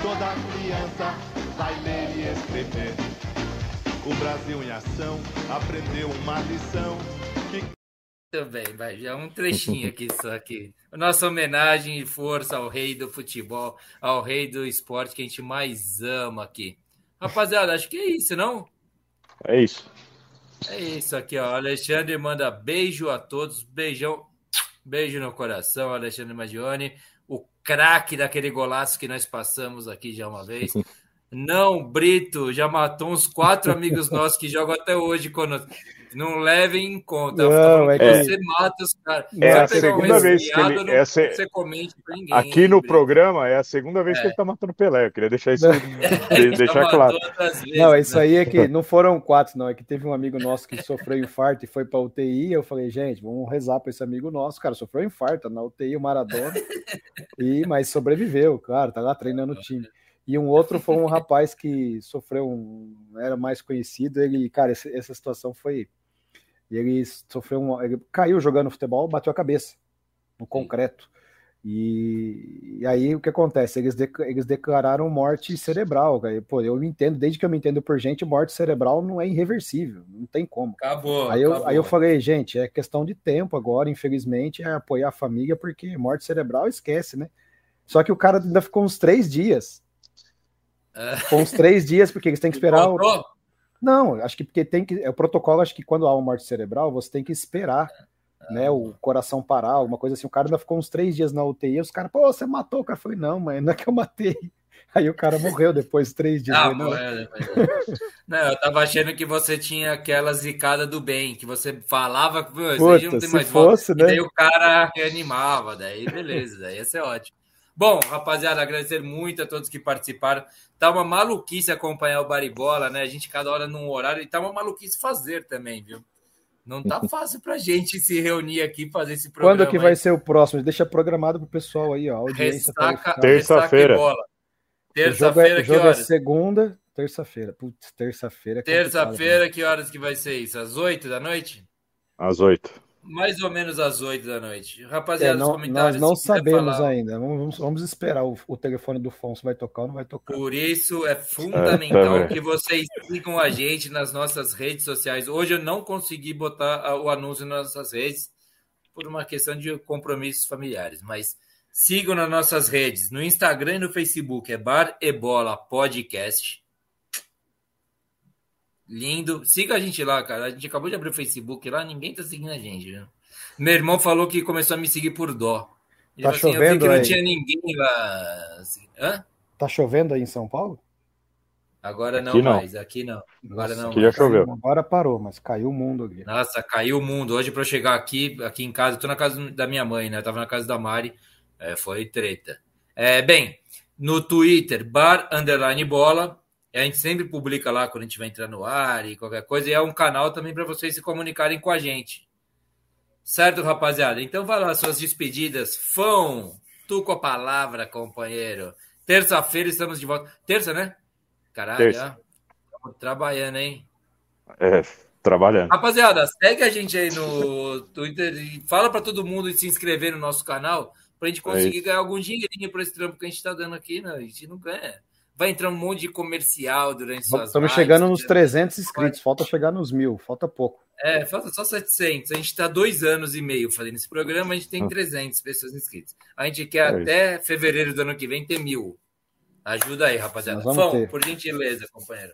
Toda criança vai ler e escrever. O Brasil em ação aprendeu uma lição que muito bem, vai, já um trechinho aqui só aqui. Nossa homenagem e força ao rei do futebol, ao rei do esporte que a gente mais ama aqui. Rapaziada, acho que é isso, não?
É isso.
É isso aqui, ó. Alexandre manda beijo a todos. Beijão. Beijo no coração, Alexandre Magione. O craque daquele golaço que nós passamos aqui já uma vez. Não, Brito já matou uns quatro amigos nossos que jogam até hoje conosco. Não levem em conta.
Não, é
que... Você mata os caras.
É a segunda um vez que ele. É se... você comente pra ninguém. Aqui no programa é a segunda vez é. que ele tá matando Pelé. Eu queria deixar isso deixar claro.
Vezes, não, isso né? aí é que não foram quatro, não. É que teve um amigo nosso que sofreu infarto e foi pra UTI. Eu falei, gente, vamos rezar pra esse amigo nosso. Cara, sofreu infarto na UTI, o Maradona. e, mas sobreviveu, claro, tá lá treinando o time. E um outro foi um rapaz que sofreu um. era mais conhecido. Ele, cara, essa situação foi. Ele sofreu um. Ele caiu jogando futebol, bateu a cabeça no concreto. E, e aí o que acontece? Eles, de, eles declararam morte cerebral. Pô, eu entendo, desde que eu me entendo por gente, morte cerebral não é irreversível, não tem como.
Acabou.
Aí eu,
acabou.
Aí eu falei, gente, é questão de tempo agora, infelizmente, é apoiar a família, porque morte cerebral esquece, né? Só que o cara ainda ficou uns três dias com uns três dias, porque eles têm que esperar. O... Não, acho que porque tem que. É o protocolo, acho que quando há uma morte cerebral, você tem que esperar. Né, o coração parar, alguma coisa assim. O cara ainda ficou uns três dias na UTI. Os caras, pô, você matou o cara. Falei, não, mas não é que eu matei. Aí o cara morreu depois de três dias. Ah, não, é,
não, eu tava achando que você tinha aquela zicada do bem, que você falava,
Puta, não tem mais fosse, volta.
Né? E daí o cara reanimava, daí beleza, daí ia ser ótimo. Bom, rapaziada, agradecer muito a todos que participaram. Tá uma maluquice acompanhar o Baribola, né? A gente cada hora num horário e tá uma maluquice fazer também, viu? Não tá fácil pra gente se reunir aqui e fazer esse
programa. Quando que vai aí. ser o próximo? Deixa programado pro pessoal aí, ó.
Audiência terça-feira.
Terça-feira, que horas? É segunda, terça-feira. Putz, terça-feira. É
terça-feira, né? que horas que vai ser isso? Às oito da noite?
Às oito.
Mais ou menos às 8 da noite. Rapaziada, é,
não, comentários. Nós não sabemos falar... ainda. Vamos, vamos esperar o, o, telefone do Fonso vai tocar ou não vai tocar.
Por isso é fundamental é, que vocês sigam a gente nas nossas redes sociais. Hoje eu não consegui botar o anúncio nas nossas redes por uma questão de compromissos familiares, mas sigam nas nossas redes, no Instagram e no Facebook, é Bar Ebola Podcast. Lindo. Siga a gente lá, cara. A gente acabou de abrir o Facebook lá, ninguém tá seguindo a gente. Viu? Meu irmão falou que começou a me seguir por dó.
Ele tá assim, chovendo
eu
vi
que não tinha ninguém lá. Assim. Hã?
Tá chovendo aí em São Paulo?
Agora não, aqui não. mais, aqui não. Agora Nossa, não.
Aqui já choveu.
Agora parou, mas caiu o mundo aqui.
Nossa, caiu o mundo. Hoje para eu chegar aqui, aqui em casa, eu tô na casa da minha mãe, né? Eu tava na casa da Mari, é, foi treta. É, bem, no Twitter, bar underline bola, a gente sempre publica lá quando a gente vai entrar no ar e qualquer coisa, e é um canal também para vocês se comunicarem com a gente. Certo, rapaziada? Então vai lá, suas despedidas. Fão, tu com a palavra, companheiro. Terça-feira estamos de volta. Terça, né? Caralho, Terça. Trabalhando, hein?
É, trabalhando.
Rapaziada, segue a gente aí no Twitter e fala para todo mundo se inscrever no nosso canal pra gente é conseguir é ganhar algum dinheirinho por esse trampo que a gente tá dando aqui, né? A gente não ganha vai entrar um monte de comercial durante suas
Estamos chegando nos 300 inscritos, falta chegar nos mil, falta pouco.
É, falta só 700. A gente está dois anos e meio fazendo esse programa, a gente tem 300 ah. pessoas inscritas. A gente quer é até fevereiro do ano que vem ter mil. Ajuda aí, rapaziada. Fão, por gentileza, companheiro.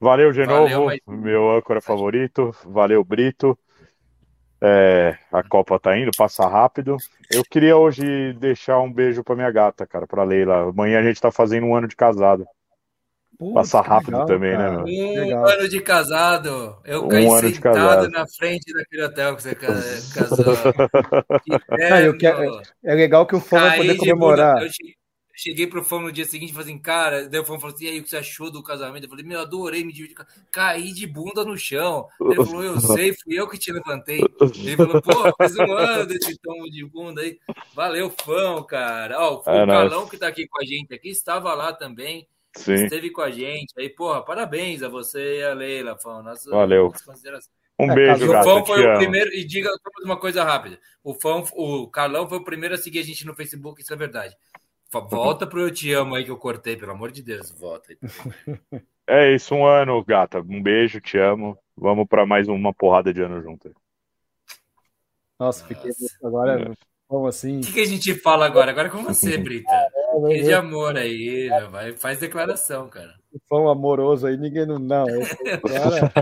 Valeu de Valeu, novo, mas... meu âncora favorito. Valeu, Brito. É, a Copa tá indo, passa rápido. Eu queria hoje deixar um beijo pra minha gata, cara, pra Leila. Amanhã a gente tá fazendo um ano de casado. Putz, passa rápido legal, também, né, cara.
né, meu? Um ano de casado. Eu um caí sentado na frente daquele hotel que você casou.
é legal que o fã vai poder comemorar.
Eu, Cheguei pro fã no dia seguinte e falei assim, cara, daí o fã falou assim, e aí, o que você achou do casamento? Eu falei, meu, adorei me dividir. Caí de bunda no chão. Ele falou, eu sei, fui eu que te levantei. Ele falou, pô, faz um ano desse tomo de bunda aí. Valeu, fã, cara. Ó, o é Calão que tá aqui com a gente aqui estava lá também. Sim. Esteve com a gente. Aí, porra, parabéns a você e a Leila, fã. Nossa,
Valeu. Um é, beijo, O
Fão foi o primeiro, e diga uma coisa rápida. O Fão, o Carlão foi o primeiro a seguir a gente no Facebook, isso é verdade. Volta pro Eu Te Amo aí que eu cortei, pelo amor de Deus, volta aí.
É isso, um ano, gata. Um beijo, te amo. Vamos para mais uma porrada de ano junto.
Nossa, fiquei agora. É. Como assim?
O que, que, a gente fala agora? Agora com você, Brita. De amor aí, vai, faz declaração, cara.
Fã amoroso aí, ninguém não. Não, esse, cara...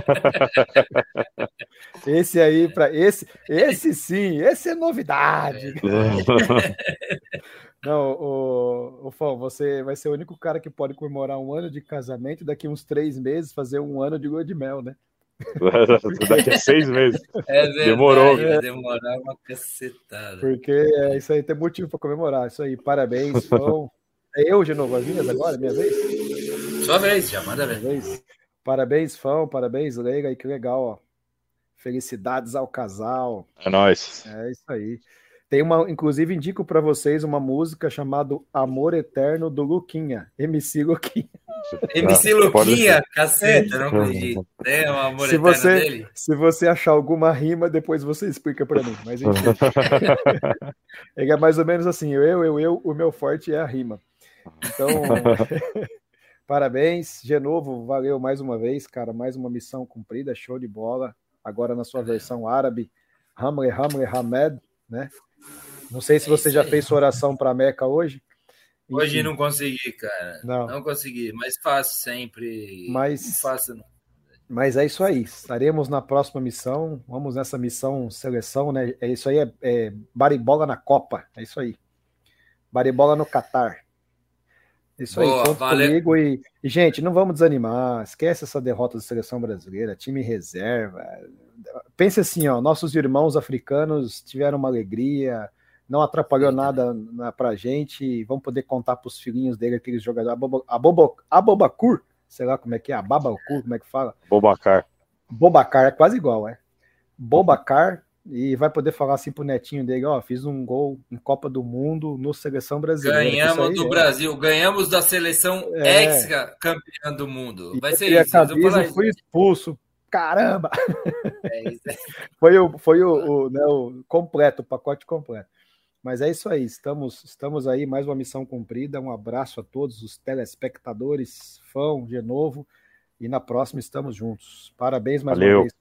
esse aí, para esse, esse sim, esse é novidade. É. Não, o, o Fão, você vai ser o único cara que pode comemorar um ano de casamento e daqui uns três meses fazer um ano de lua de mel, né?
Daqui a seis meses.
É verdade,
Demorou.
Vai demorar uma cacetada.
Porque é isso aí, tem motivo para comemorar. Isso aí, parabéns, Fão. É eu de novo, as minhas agora, minha vez?
Sua vez, já manda
vez. Parabéns, Fão, parabéns, Leila, e que legal, ó. Felicidades ao casal.
É nóis.
É isso aí. Tem uma, inclusive, indico para vocês uma música chamada Amor Eterno do Luquinha, MC Luquinha.
MC
pode
Luquinha, caceta,
É.
não acredito. Tem um amor
Se
eterno
você-
dele?
Se você achar alguma rima, depois você explica para mim. Mas enfim, ele é mais ou menos assim: eu, eu, eu, o meu forte é a rima. Então, parabéns, de novo, valeu mais uma vez, cara. Mais uma missão cumprida, show de bola. Agora na sua versão árabe, Hamle, Hamle, Hamed, né? Não sei se
É
você já
aí.
fez sua oração para Meca hoje.
Hoje
Enfim,
não consegui, cara.
Não.
Não, consegui, mas faço sempre.
Mas-
faço, não.
Mas é isso aí. Estaremos na próxima missão. Vamos nessa missão seleção, né? É isso aí, é, é baribola na Copa. É isso aí. Baribola no Catar. Isso
Boa,
aí, conta
valeu.
comigo. E, e, gente, não vamos desanimar. Esquece essa derrota da seleção brasileira, time reserva. Pense assim, ó, nossos irmãos africanos tiveram uma alegria, não atrapalhou nada na, pra gente. Vamos poder contar pros filhinhos dele aqueles jogadores. Abobo- Abobo- Abobacur, sei lá como é que é, Ababacu, como é que fala?
Bobacar.
Bobacar, é quase igual, é. Bobacar, e vai poder falar assim pro netinho dele, ó, fiz um gol em Copa do Mundo no Seleção Brasileira.
Ganhamos
aí
do
é.
Brasil, ganhamos da seleção
É.
ex-campeã do mundo.
E
Vai
eu
ser
tirei
isso.
a camisa, fui expulso. Caramba!
É isso.
Foi o, foi o, o, né, o completo, o pacote completo. Mas é isso aí, estamos, estamos aí, mais uma missão cumprida. Um abraço a todos os telespectadores, fã de novo, e na próxima estamos juntos. Parabéns mais
Valeu.
uma vez.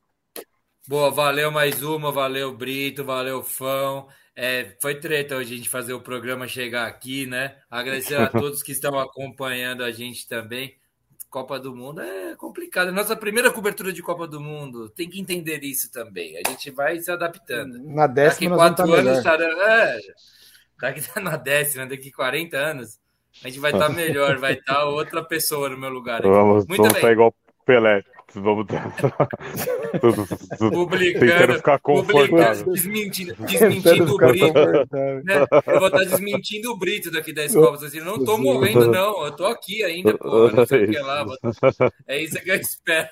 Boa, valeu mais uma, valeu Brito, valeu Fão. É, foi treta hoje a gente fazer o programa chegar aqui, né? Agradecer a todos que estão acompanhando a gente também. Copa do Mundo é complicado. Nossa primeira cobertura de Copa do Mundo tem que entender isso também. A gente vai se adaptando.
Na
Daqui
décima vamos
quatro
estar
anos estará. É, daqui tá na décima, daqui 40 anos, a gente vai estar melhor, vai estar outra pessoa no meu lugar. aqui.
Vamos,
Muito
vamos
bem.
estar igual Pelé. Vamos
Publicando,
ficar confortável.
desmentindo, desmentindo o Brito. né? Eu vou estar desmentindo o Brito daqui 10 Copas. Assim, não tô morrendo, não. Eu tô aqui ainda, pô. Não sei o que lá. vou- É isso que eu espero.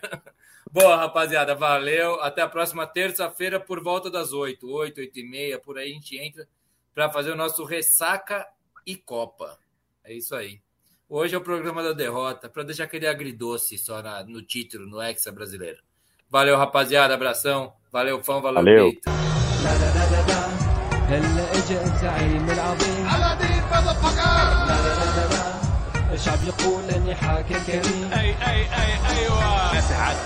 Boa, rapaziada. Valeu. Até a próxima terça-feira por volta das 8, 8, 8 e meia. Por aí a gente entra para fazer o nosso Ressaca e Copa. É isso aí. Hoje é o programa da derrota, para deixar aquele agridoce só na- no título, no Hexa brasileiro. Valeu, rapaziada. Abração. Valeu, fã. Valeu,
Valeu.
Brito.
لا لا لا لا لا هلا اجى الزعيم العظيم
Aladdin, motherfucker!
لا لا لا لا لا الشعب يقول اني حاكم كريم
اي اي اي ايوه نسعد